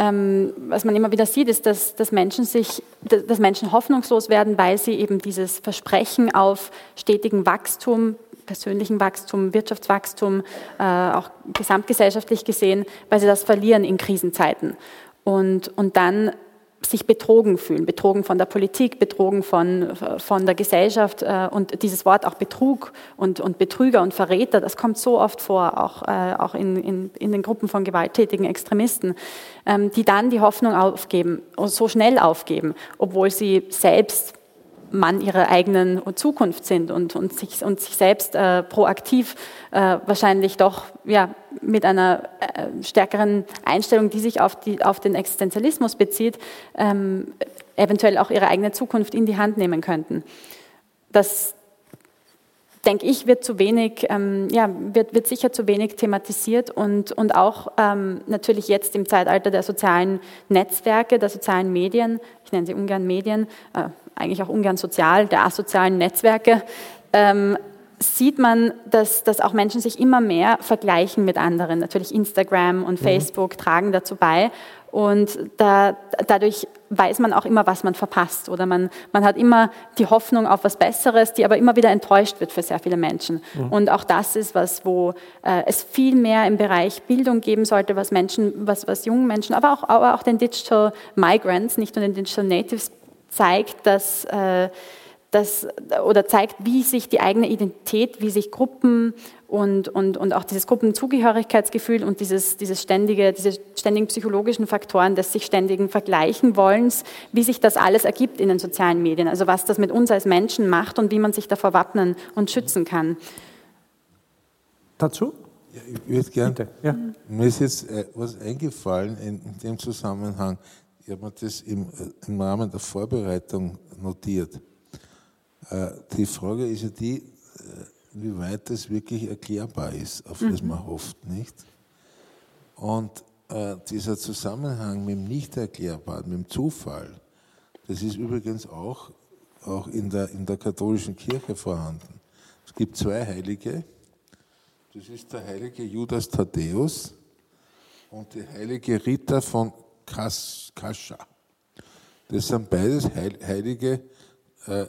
ähm, was man immer wieder sieht, ist, dass, dass, Menschen sich, dass Menschen hoffnungslos werden, weil sie eben dieses Versprechen auf stetigen Wachstum, persönlichen Wachstum, Wirtschaftswachstum, äh, auch gesamtgesellschaftlich gesehen, weil sie das verlieren in Krisenzeiten. Und, und dann sich betrogen fühlen, betrogen von der Politik, betrogen von, von der Gesellschaft äh, und dieses Wort auch Betrug und, und Betrüger und Verräter, das kommt so oft vor, auch, äh, auch in, in, in den Gruppen von gewalttätigen Extremisten, ähm, die dann die Hoffnung aufgeben, so schnell aufgeben, obwohl sie selbst Mann ihrer eigenen Zukunft sind und, und, sich, und sich selbst äh, proaktiv äh, wahrscheinlich doch ja, mit einer äh, stärkeren Einstellung, die sich auf, die, auf den Existenzialismus bezieht, ähm, eventuell auch ihre eigene Zukunft in die Hand nehmen könnten. Das, denke ich, wird zu wenig, ähm, ja, wird, wird sicher zu wenig thematisiert und, und auch ähm, natürlich jetzt im Zeitalter der sozialen Netzwerke, der sozialen Medien, ich nenne sie ungern Medien, äh, eigentlich auch ungern sozial, der asozialen Netzwerke, ähm, sieht man, dass, dass auch Menschen sich immer mehr vergleichen mit anderen. Natürlich Instagram und mhm. Facebook mhm. tragen dazu bei. Und da, dadurch weiß man auch immer, was man verpasst. Oder man, man hat immer die Hoffnung auf was Besseres, die aber immer wieder enttäuscht wird für sehr viele Menschen. Mhm. Und auch das ist was, wo äh, es viel mehr im Bereich Bildung geben sollte, was Menschen, was, was jungen Menschen, aber auch, aber auch den Digital Migrants, nicht nur den Digital Natives zeigt, dass äh, das, oder zeigt, wie sich die eigene Identität, wie sich Gruppen und, und, und auch dieses Gruppenzugehörigkeitsgefühl und dieses, dieses ständige, diese ständigen psychologischen Faktoren des sich ständigen Vergleichen wollens, wie sich das alles ergibt in den sozialen Medien, also was das mit uns als Menschen macht und wie man sich davor wappnen und schützen kann. Dazu? Ja, ich würde gerne, ja. mir ist jetzt äh, was eingefallen in, in dem Zusammenhang. Ich habe mir das im, im Rahmen der Vorbereitung notiert. Äh, die Frage ist ja die, äh, wie weit das wirklich erklärbar ist, auf das mhm. man hofft, nicht? Und äh, dieser Zusammenhang mit dem Nicht-Erklärbaren, mit dem Zufall, das ist übrigens auch, auch in, der, in der katholischen Kirche vorhanden. Es gibt zwei Heilige. Das ist der heilige Judas Thaddäus und die heilige Rita von Kascha. Das sind beides Heilige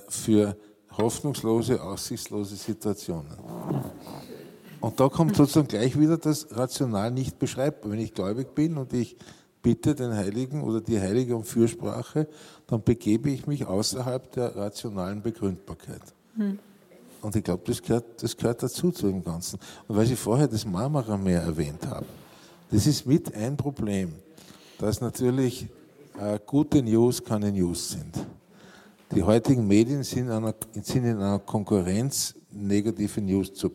für hoffnungslose, aussichtslose Situationen. Und da kommt sozusagen gleich wieder das Rational nicht beschreibbar. Wenn ich gläubig bin und ich bitte den Heiligen oder die Heilige um Fürsprache, dann begebe ich mich außerhalb der rationalen Begründbarkeit. Hm. Und ich glaube, das gehört, das gehört dazu zu dem Ganzen. Und weil Sie vorher das Marmara-Meer erwähnt haben, das ist mit ein Problem, dass natürlich äh, gute News keine News sind. Die heutigen Medien sind, einer, sind in einer Konkurrenz, negative News zu,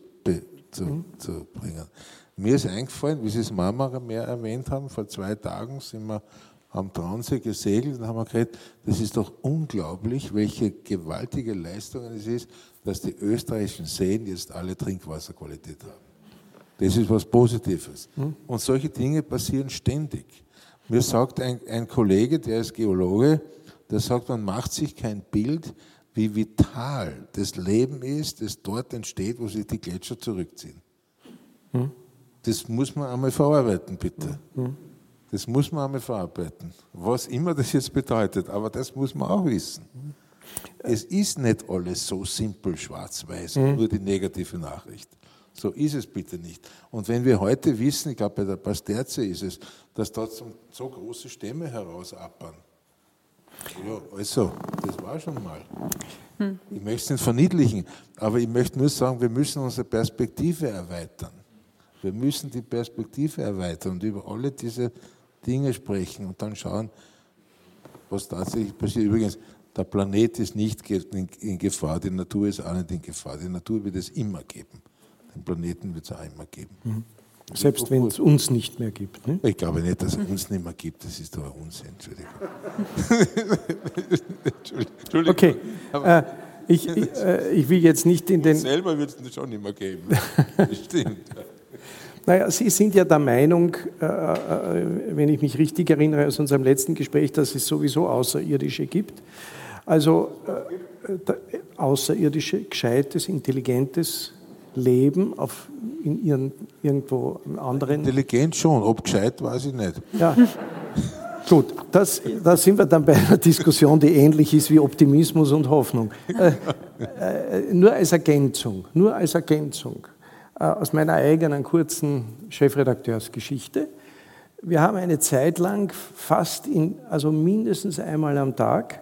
zu, mhm. zu, bringen. Mir ist eingefallen, wie Sie es Marmara mehr erwähnt haben, vor zwei Tagen sind wir am Traunsee gesegelt und haben geredet, das ist doch unglaublich, welche gewaltige Leistung es ist, dass die österreichischen Seen jetzt alle Trinkwasserqualität haben. Das ist was Positives. Mhm. Und solche Dinge passieren ständig. Mir sagt ein, ein Kollege, der ist Geologe, der sagt, man macht sich kein Bild, wie vital das Leben ist, das dort entsteht, wo sich die Gletscher zurückziehen. Hm? Das muss man einmal verarbeiten, bitte. Hm? Das muss man einmal verarbeiten. Was immer das jetzt bedeutet, aber das muss man auch wissen. Es ist nicht alles so simpel schwarz-weiß, hm? nur die negative Nachricht. So ist es bitte nicht. Und wenn wir heute wissen, ich glaube bei der Pasterze ist es, dass dort so große Stämme herausappern, ja, also, das war schon mal. Hm. Ich möchte es nicht verniedlichen, aber ich möchte nur sagen, wir müssen unsere Perspektive erweitern. Wir müssen die Perspektive erweitern und über alle diese Dinge sprechen und dann schauen, was tatsächlich passiert. Übrigens, der Planet ist nicht in Gefahr, die Natur ist auch nicht in Gefahr. Die Natur wird es immer geben. Den Planeten wird es auch immer geben. Mhm. Selbst wenn es uns nicht mehr gibt. Ne? Ich glaube nicht, dass es uns nicht mehr gibt. Das ist doch ein Unsinn. Entschuldigung. Entschuldigung. Okay. Äh, ich, ich, äh, ich, will jetzt nicht in den. Selber wird es schon nicht mehr geben. Stimmt. Naja, Sie sind ja der Meinung, äh, äh, wenn ich mich richtig erinnere aus unserem letzten Gespräch, dass es sowieso Außerirdische gibt. Also äh, außerirdische, gescheites, intelligentes Leben auf in ihren, irgendwo anderen. Intelligent schon, ob gescheit, weiß ich nicht. Ja. Gut, das, da sind wir dann bei einer Diskussion, die ähnlich ist wie Optimismus und Hoffnung. Äh, äh, nur als Ergänzung, nur als Ergänzung äh, aus meiner eigenen kurzen Chefredakteursgeschichte. Wir haben eine Zeit lang fast in, also mindestens einmal am Tag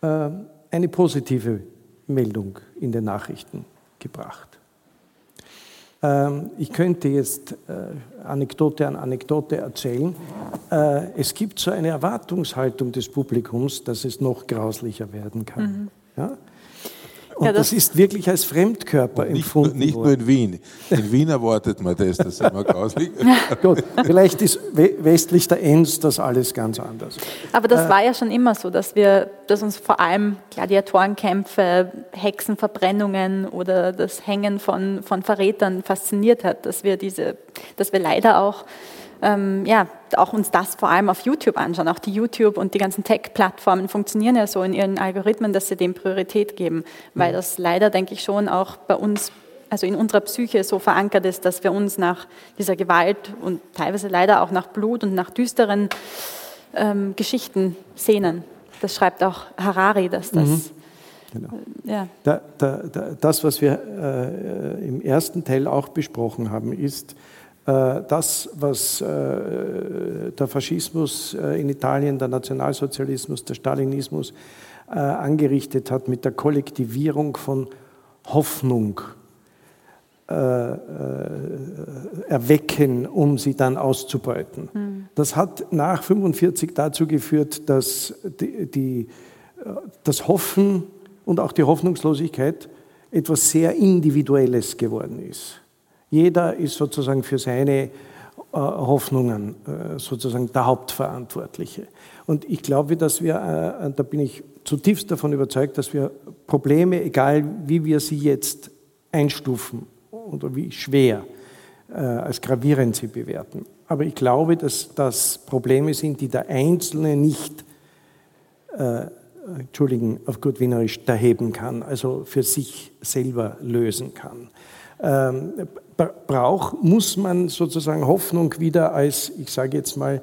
äh, eine positive Meldung in den Nachrichten gebracht. Ähm, ich könnte jetzt äh, Anekdote an Anekdote erzählen. Äh, es gibt so eine Erwartungshaltung des Publikums, dass es noch grauslicher werden kann. Mhm. Ja? Und ja, das, das, ist wirklich als Fremdkörper nicht, empfunden Nicht nur in Wien. In Wien erwartet man das, das ist immer grauslich. Gut, vielleicht ist westlich der Enns das alles ganz anders. Aber das äh, war ja schon immer so, dass wir, dass uns vor allem Gladiatorenkämpfe, Hexenverbrennungen oder das Hängen von, von Verrätern fasziniert hat, dass wir diese, dass wir leider auch ähm, ja, auch uns das vor allem auf YouTube anschauen. Auch die YouTube und die ganzen Tech-Plattformen funktionieren ja so in ihren Algorithmen, dass sie dem Priorität geben, weil das leider, denke ich, schon auch bei uns also in unserer Psyche so verankert ist, dass wir uns nach dieser Gewalt und teilweise leider auch nach Blut und nach düsteren ähm, Geschichten sehnen. Das schreibt auch Harari, dass das. Mhm. Genau. Äh, ja. Da, da, da, das, was wir äh, im ersten Teil auch besprochen haben, ist, das, was äh, der Faschismus äh, in Italien, der Nationalsozialismus, der Stalinismus angerichtet hat mit der Kollektivierung von Hoffnung erwecken, um sie dann auszubeuten. Mhm. Das hat nach 1945 dazu geführt, dass die, die, das Hoffen und auch die Hoffnungslosigkeit etwas sehr Individuelles geworden ist. Jeder ist sozusagen für seine äh, Hoffnungen äh, sozusagen der Hauptverantwortliche. Und ich glaube, dass wir, äh, da bin ich zutiefst davon überzeugt, dass wir Probleme, egal wie wir sie jetzt einstufen oder wie schwer, als gravierend sie bewerten. Aber ich glaube, dass das Probleme sind, die der Einzelne nicht, äh, Entschuldigen, auf gut Wienerisch, erheben kann, also für sich selber lösen kann. Ähm, braucht, muss man sozusagen Hoffnung wieder als, ich sage jetzt mal,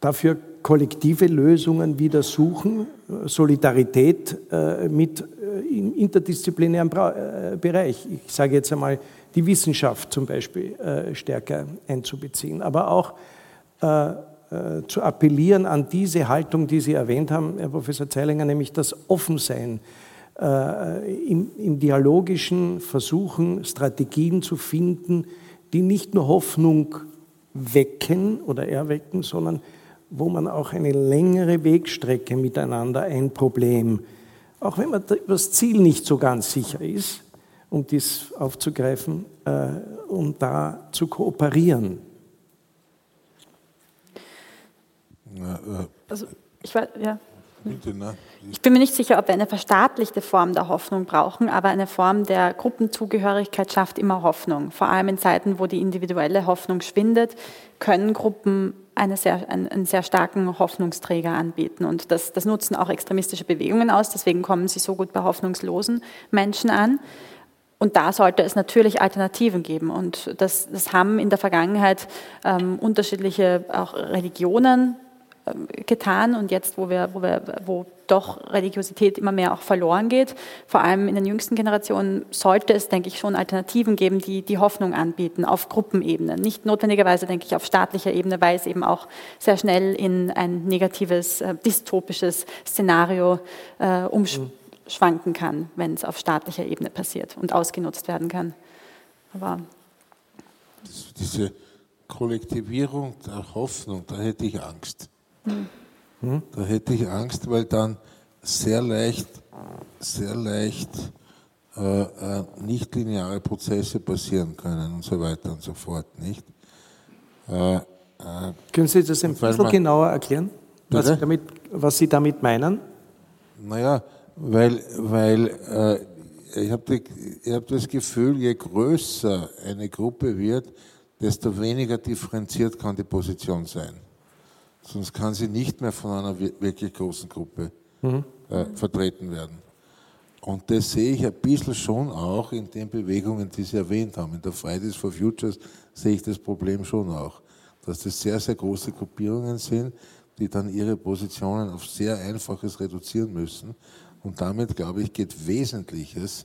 dafür kollektive Lösungen wieder suchen, Solidarität äh, mit äh, im interdisziplinären äh, Bereich. Ich sage jetzt einmal, die Wissenschaft zum Beispiel stärker einzubeziehen, aber auch zu appellieren an diese Haltung, die Sie erwähnt haben, Herr Professor Zeilinger, nämlich das Offensein äh, im, im dialogischen versuchen, Strategien zu finden, die nicht nur Hoffnung wecken oder erwecken, sondern wo man auch eine längere Wegstrecke miteinander ein Problem, auch wenn man das Ziel nicht so ganz sicher ist, um dies aufzugreifen, äh, um da zu kooperieren. Äh, also ich war, ja. Bitte, ne? Ich bin mir nicht sicher, ob wir eine verstaatlichte Form der Hoffnung brauchen, aber eine Form der Gruppenzugehörigkeit schafft immer Hoffnung. Vor allem in Zeiten, wo die individuelle Hoffnung schwindet, können Gruppen eine sehr, einen, einen, sehr starken Hoffnungsträger anbieten. Und das, das nutzen auch extremistische Bewegungen aus. Deswegen kommen sie so gut bei hoffnungslosen Menschen an. Und da sollte es natürlich Alternativen geben. Und das, das haben in der Vergangenheit ähm, unterschiedliche auch Religionen getan und jetzt, wo, wir, wo, wir, wo doch Religiosität immer mehr auch verloren geht, vor allem in den jüngsten Generationen, sollte es, denke ich, schon Alternativen geben, die die Hoffnung anbieten auf Gruppenebene. Nicht notwendigerweise, denke ich, auf staatlicher Ebene, weil es eben auch sehr schnell in ein negatives, äh, dystopisches Szenario äh, umschwanken kann, wenn es auf staatlicher Ebene passiert und ausgenutzt werden kann. Aber diese Kollektivierung der Hoffnung, da hätte ich Angst. Hm? Da hätte ich Angst, weil dann sehr leicht, sehr leicht äh, äh, nicht lineare Prozesse passieren können und so weiter und so fort, nicht? Äh, äh Können Sie das ein bisschen genauer erklären, was Sie, damit, was Sie damit meinen? Naja, weil, weil äh, ich habe hab das Gefühl, je größer eine Gruppe wird, desto weniger differenziert kann die Position sein. Sonst kann sie nicht mehr von einer wirklich großen Gruppe mhm. äh, vertreten werden. Und das sehe ich ein bisschen schon auch in den Bewegungen, die Sie erwähnt haben. In der Fridays for Futures sehe ich das Problem schon auch, dass das sehr, sehr große Gruppierungen sind, die dann ihre Positionen auf sehr einfaches reduzieren müssen. Und damit, glaube ich, geht Wesentliches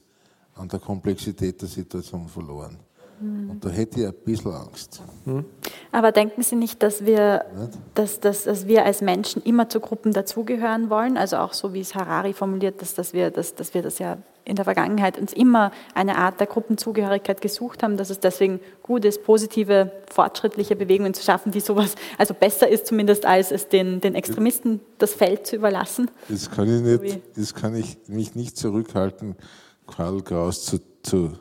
an der Komplexität der Situation verloren. Mhm. Und da hätte ich ein bisschen Angst. Mhm. Aber denken Sie nicht, dass wir, dass, dass, dass wir als Menschen immer zu Gruppen dazugehören wollen? Also auch so, wie es Harari formuliert, dass, dass, wir, dass, dass wir das ja in der Vergangenheit uns immer eine Art der Gruppenzugehörigkeit gesucht haben, dass es deswegen gut ist, positive, fortschrittliche Bewegungen zu schaffen, die sowas, also besser ist zumindest, als es den, den Extremisten das Feld zu überlassen. Das kann ich, nicht, das kann ich mich nicht zurückhalten, Karl Kraus zu, zu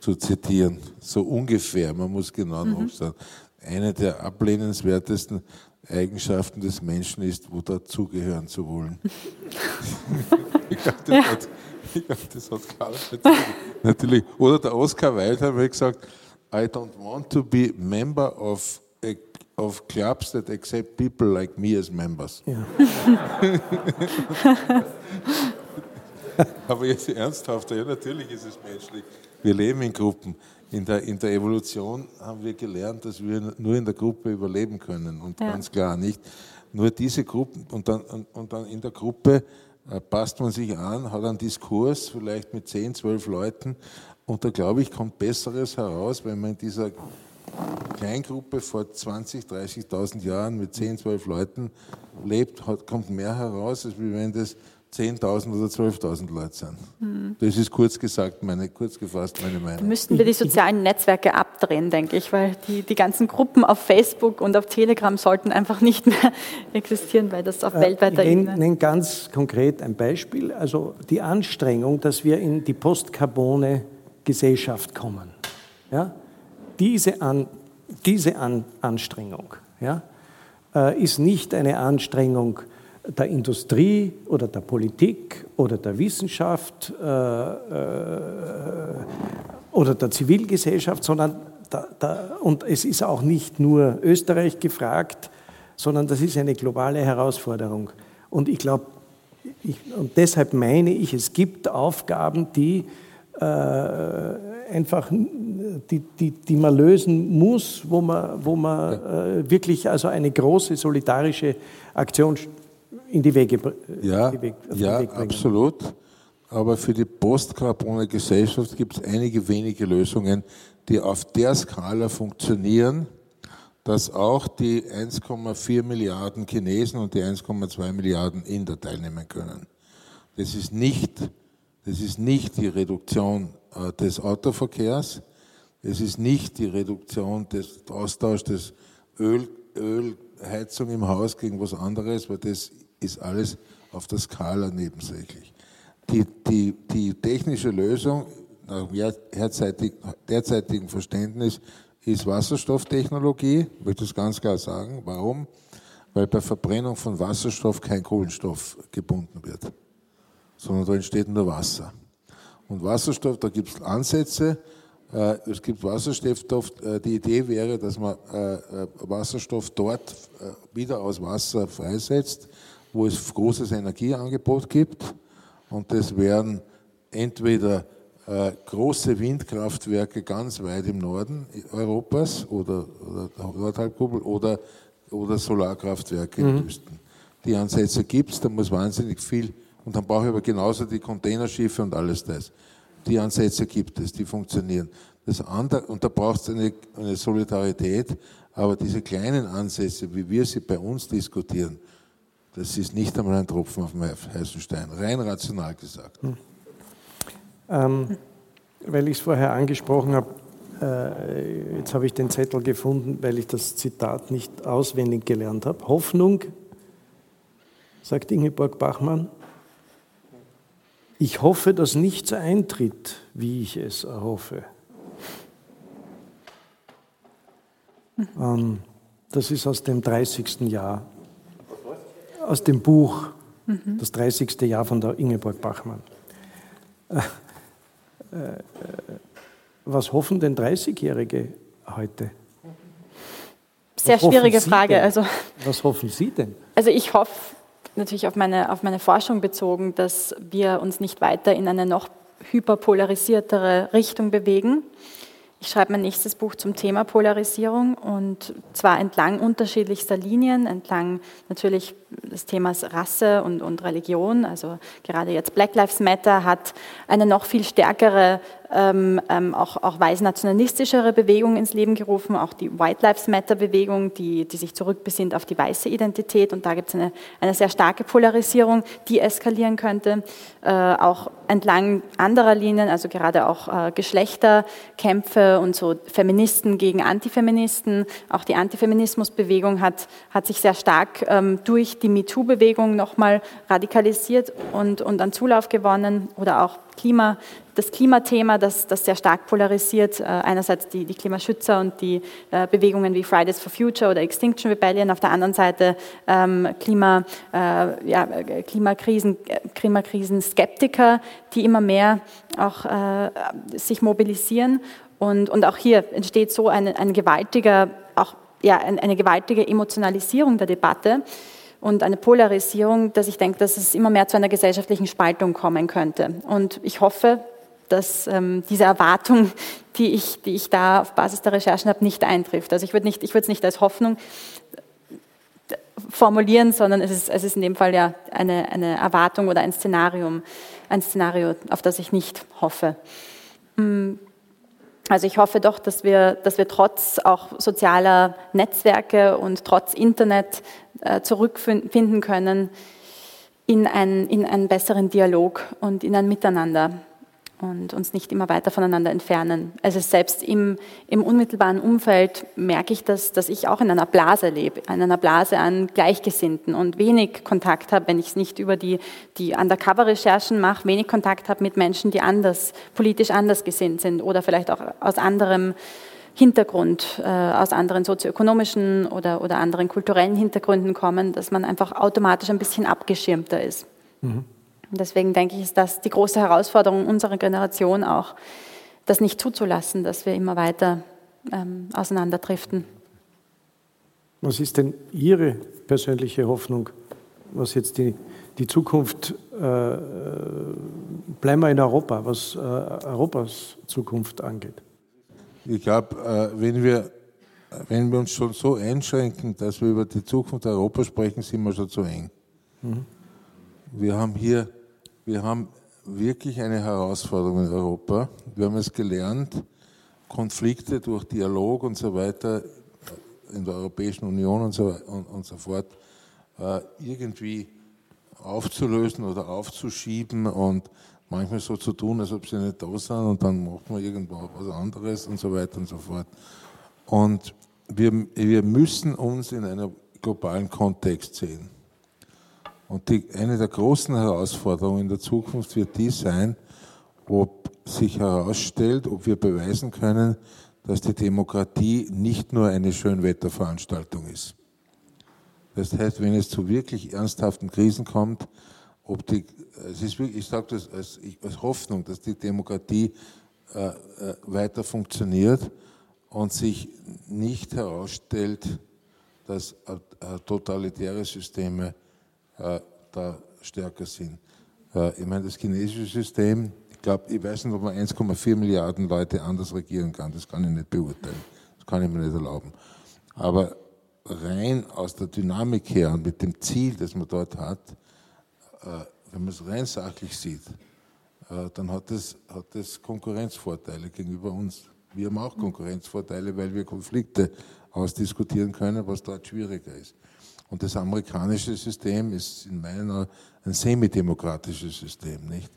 zu zitieren, so ungefähr, man muss genau mhm. sagen. Eine der ablehnenswertesten Eigenschaften des Menschen ist, wo dazugehören zu wollen. ich glaube, das, ja. hat, glaub, das hat Karl natürlich. Oder der Oscar Wilde hat mir gesagt, I don't want to be member of a of clubs that accept people like me as members. Ja. Aber jetzt ernsthaft, ja, natürlich ist es menschlich. Wir leben in Gruppen. In der, in der Evolution haben wir gelernt, dass wir nur in der Gruppe überleben können. Und Ja. ganz klar nicht nur diese Gruppen. Und dann, und, und dann in der Gruppe äh, passt man sich an, hat einen Diskurs, vielleicht mit 10, 12 Leuten. Und da glaube ich, kommt Besseres heraus, wenn man in dieser Kleingruppe vor 20, 30.000 Jahren mit 10, 12 Leuten lebt, kommt mehr heraus, als wenn das 10.000 oder 12.000 Leute sind. Das ist kurz gesagt, meine, kurz gefasst meine Da Meinung. müssten wir die sozialen Netzwerke abdrehen, denke ich, weil die, die ganzen Gruppen auf Facebook und auf Telegram sollten einfach nicht mehr existieren, weil das auf weltweiter ich Ebene. nenne ganz konkret ein Beispiel. Also die Anstrengung, dass wir in die postkarbone Gesellschaft kommen. Ja? Diese, An, diese An, Anstrengung ja, äh, ist nicht eine Anstrengung der Industrie oder der Politik oder der Wissenschaft äh, äh, oder der Zivilgesellschaft, sondern da, da, und es ist auch nicht nur Österreich gefragt, sondern das ist eine globale Herausforderung. Und ich glaube, und deshalb meine ich, es gibt Aufgaben, die äh, einfach, die, die, die man lösen muss, wo man, wo man äh, wirklich also eine große solidarische Aktion in die Wege, Ja, die Weg, ja Weg absolut. Aber für die postkarbone Gesellschaft gibt es einige wenige Lösungen, die auf der Skala funktionieren, dass auch die 1,4 Milliarden Chinesen und die 1,2 Milliarden Inder teilnehmen können. Das ist nicht, das ist nicht die Reduktion äh, des Autoverkehrs, es ist nicht die Reduktion des Austauschs des Öl, Ölheizung im Haus gegen was anderes, weil das ist alles auf der Skala nebensächlich. Die, die, die technische Lösung nach dem derzeitig, derzeitigen Verständnis ist Wasserstofftechnologie, ich möchte das ganz klar sagen. Warum? Weil bei Verbrennung von Wasserstoff kein Kohlenstoff gebunden wird, sondern da entsteht nur Wasser. Und Wasserstoff, da gibt es Ansätze. Äh, Es gibt Wasserstoff. äh, Die Idee wäre, dass man äh, Wasserstoff dort wieder aus Wasser freisetzt, wo es großes Energieangebot gibt. Und das wären entweder äh, große Windkraftwerke ganz weit im Norden Europas oder, oder der Nordhalbkugel oder, oder Solarkraftwerke in Wüsten. Die Ansätze gibt es, da muss wahnsinnig viel, und dann brauche ich aber genauso die Containerschiffe und alles das. Die Ansätze gibt es, die funktionieren. Das andere, und da braucht es eine, eine Solidarität, aber diese kleinen Ansätze, wie wir sie bei uns diskutieren, das ist nicht einmal ein Tropfen auf dem heißen Stein, rein rational gesagt. Ähm, weil ich es vorher angesprochen habe, äh, jetzt habe ich den Zettel gefunden, weil ich das Zitat nicht auswendig gelernt habe. Hoffnung, sagt Ingeborg Bachmann, ich hoffe, dass nichts eintritt, wie ich es erhoffe. Ähm, das ist aus dem 30. Jahr, aus dem Buch, das 30. Jahr von der Ingeborg Bachmann. Äh, äh, was hoffen denn 30-Jährige heute? Sehr Was schwierige Frage. denn? Also, Was hoffen Sie denn? also ich hoffe natürlich auf meine, auf meine Forschung bezogen, dass wir uns nicht weiter in eine noch hyperpolarisiertere Richtung bewegen. Ich schreibe mein nächstes Buch zum Thema Polarisierung und zwar entlang unterschiedlichster Linien, entlang natürlich des Themas Rasse und, und Religion. Also gerade jetzt Black Lives Matter hat eine noch viel stärkere, ähm, ähm, auch, auch weiß nationalistischere Bewegung ins Leben gerufen, auch die White Lives Matter Bewegung, die, die sich zurückbesinnt auf die weiße Identität. Und da gibt es eine, eine sehr starke Polarisierung, die eskalieren könnte. Äh, auch entlang anderer Linien, also gerade auch äh, Geschlechterkämpfe und so Feministen gegen Antifeministen. Auch die Antifeminismusbewegung hat, hat sich sehr stark ähm, durch die MeToo-Bewegung nochmal radikalisiert und, und an Zulauf gewonnen. Oder auch Klima, das Klimathema, das, das sehr stark polarisiert. Äh, einerseits die, die Klimaschützer und die äh, Bewegungen wie Fridays for Future oder Extinction Rebellion, auf der anderen Seite ähm, Klima, äh, ja, äh, Klimakrisen, Klimakrisen-Skeptiker, die immer mehr auch sich mobilisieren. Und, und auch hier entsteht so ein, ein gewaltiger, auch ja, eine gewaltige Emotionalisierung der Debatte und eine Polarisierung, dass ich denke, dass es immer mehr zu einer gesellschaftlichen Spaltung kommen könnte. Und ich hoffe, dass ähm, diese Erwartung, die ich, die ich da auf Basis der Recherchen habe, nicht eintrifft. Also ich würde nicht, ich würde es nicht als Hoffnung formulieren, sondern es ist, es ist in dem Fall ja eine, eine Erwartung oder ein Szenarium, ein Szenario, auf das ich nicht hoffe. Hm. Also ich hoffe doch, dass wir, dass wir trotz auch sozialer Netzwerke und trotz Internet äh, zurückfinden können in, ein, in einen besseren Dialog und in ein Miteinander und uns nicht immer weiter voneinander entfernen. Also selbst im, im unmittelbaren Umfeld merke ich, dass, dass ich auch in einer Blase lebe, in einer Blase an Gleichgesinnten und wenig Kontakt habe, wenn ich es nicht über die, die Undercover-Recherchen mache, wenig Kontakt habe mit Menschen, die anders, politisch anders gesinnt sind oder vielleicht auch aus anderem Hintergrund, äh, aus anderen sozioökonomischen oder, oder anderen kulturellen Hintergründen kommen, dass man einfach automatisch ein bisschen abgeschirmter ist. Mhm. Deswegen denke ich, ist das die große Herausforderung unserer Generation auch, das nicht zuzulassen, dass wir immer weiter ähm, auseinanderdriften. Was ist denn Ihre persönliche Hoffnung, was jetzt die, die Zukunft, äh, äh bleiben wir in Europa, was äh, Europas Zukunft angeht? Ich glaube, äh, wenn wir, wenn wir uns schon so einschränken, dass wir über die Zukunft Europas sprechen, sind wir schon zu eng. Mhm. Wir haben hier wir haben wirklich eine Herausforderung in Europa. Wir haben es gelernt, Konflikte durch Dialog und so weiter in der Europäischen Union und so, und, und so fort äh, irgendwie aufzulösen oder aufzuschieben und manchmal so zu tun, als ob sie nicht da sind und dann macht man irgendwo was anderes und so weiter und so fort. Und wir, wir müssen uns in einem globalen Kontext sehen. Und die, eine der großen Herausforderungen in der Zukunft wird die sein, ob sich herausstellt, ob wir beweisen können, dass die Demokratie nicht nur eine Schönwetterveranstaltung ist. Das heißt, wenn es zu wirklich ernsthaften Krisen kommt, ob die, es ist ich sage das als, als, Hoffnung, dass die Demokratie äh, äh, weiter funktioniert und sich nicht herausstellt, dass äh, totalitäre Systeme äh, da stärker sind. Äh, ich meine, das chinesische System, ich glaube, ich weiß nicht, ob man 1,4 Milliarden Leute anders regieren kann. Das kann ich nicht beurteilen. Das kann ich mir nicht erlauben. Aber rein aus der Dynamik her und mit dem Ziel, das man dort hat, wenn man es rein sachlich sieht, dann hat es, hat es Konkurrenzvorteile gegenüber uns. Wir haben auch Konkurrenzvorteile, weil wir Konflikte ausdiskutieren können, was dort schwieriger ist. Und das amerikanische System ist in meiner ein semidemokratisches System, nicht?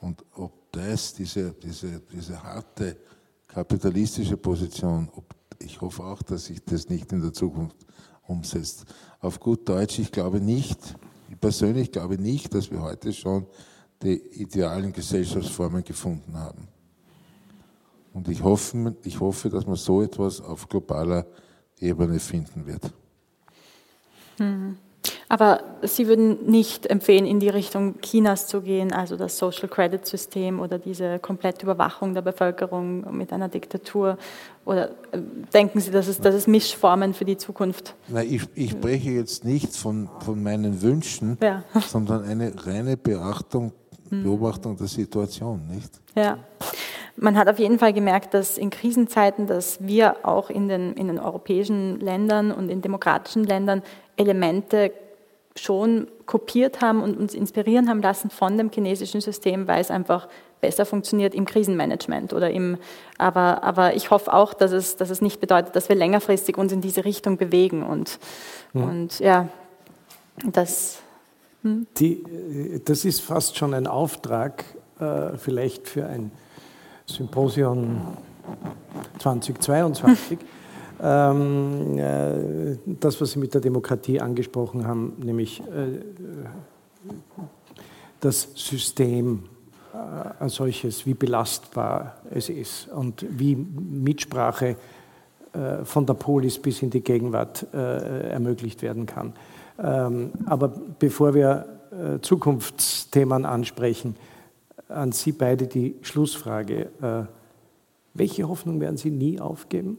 Und ob das, diese, diese, diese harte kapitalistische Position, ob, ich hoffe auch, dass sich das nicht in der Zukunft umsetzt. Auf gut Deutsch, ich glaube nicht, ich persönlich glaube nicht, dass wir heute schon die idealen Gesellschaftsformen gefunden haben. Und ich hoffe, ich hoffe, dass man so etwas auf globaler Ebene finden wird. Hm. Aber Sie würden nicht empfehlen, in die Richtung Chinas zu gehen, also das Social Credit System oder diese komplette Überwachung der Bevölkerung mit einer Diktatur? Oder äh, denken Sie, dass es, dass es Mischformen für die Zukunft? Nein, ich, ich spreche jetzt nicht von, von meinen Wünschen, ja. sondern eine reine Beachtung, hm. Beobachtung der Situation, nicht? Ja. Man hat auf jeden Fall gemerkt, dass in Krisenzeiten, dass wir auch in den, in den europäischen Ländern und in demokratischen Ländern Elemente schon kopiert haben und uns inspirieren haben lassen von dem chinesischen System, weil es einfach besser funktioniert im Krisenmanagement oder im, aber, aber ich hoffe auch, dass es, dass es nicht bedeutet, dass wir längerfristig uns in diese Richtung bewegen und, ja. und ja, das. Hm. Die, das ist fast schon ein Auftrag, äh, vielleicht für ein Symposium 2022. ähm, äh, das, was Sie mit der Demokratie angesprochen haben, nämlich äh, das System äh, als solches, wie belastbar es ist und wie Mitsprache äh, von der Polis bis in die Gegenwart äh, ermöglicht werden kann. Ähm, aber bevor wir äh, Zukunftsthemen ansprechen, an Sie beide die Schlussfrage. Äh, welche Hoffnung werden Sie nie aufgeben?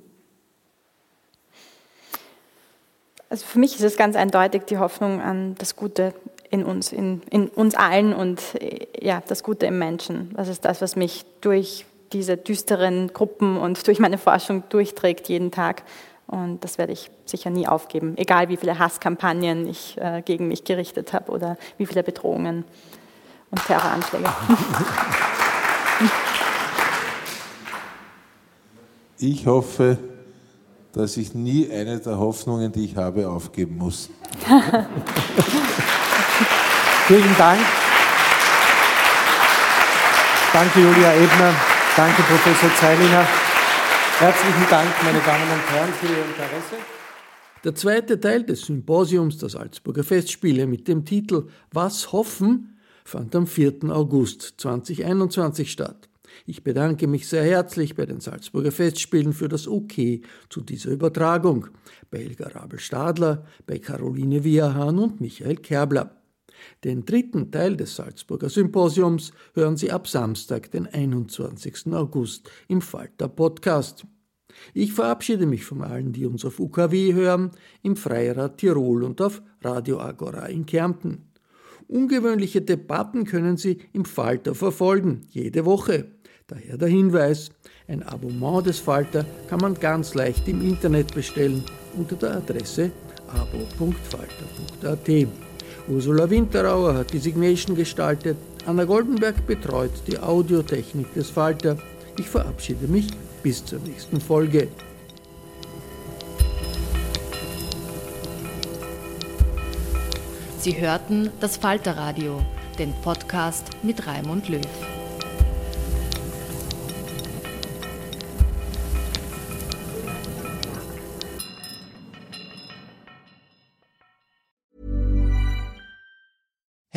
Also für mich ist es ganz eindeutig die Hoffnung an das Gute in uns, in, in uns allen und ja, das Gute im Menschen. Das ist das, was mich durch diese düsteren Gruppen und durch meine Forschung durchträgt jeden Tag. Und das werde ich sicher nie aufgeben, egal wie viele Hasskampagnen ich äh, gegen mich gerichtet habe oder wie viele Bedrohungen und Terroranschläge. Ich hoffe, dass ich nie eine der Hoffnungen, die ich habe, aufgeben muss. Vielen Dank. Danke, Julia Ebner. Danke, Professor Zeilinger. Herzlichen Dank, meine Damen und Herren, für Ihr Interesse. Der zweite Teil des Symposiums der Salzburger Festspiele mit dem Titel Was hoffen fand am 4. August 2021 statt. Ich bedanke mich sehr herzlich bei den Salzburger Festspielen für das Okay zu dieser Übertragung, bei Helga Rabel-Stadler, bei Caroline Wierhahn und Michael Kerbler. Den dritten Teil des Salzburger Symposiums hören Sie ab Samstag, den 21. August im Falter Podcast. Ich verabschiede mich von allen, die uns auf UKW hören, im Freirad Tirol und auf Radio Agora in Kärnten. Ungewöhnliche Debatten können Sie im Falter verfolgen, jede Woche. Daher der Hinweis, ein Abonnement des Falter kann man ganz leicht im Internet bestellen unter der Adresse abo.falter.at. Ursula Winterauer hat die Signation gestaltet, Anna Goldenberg betreut die Audiotechnik des Falter. Ich verabschiede mich bis zur nächsten Folge. Sie hörten das Falterradio, den Podcast mit Raimund Löw.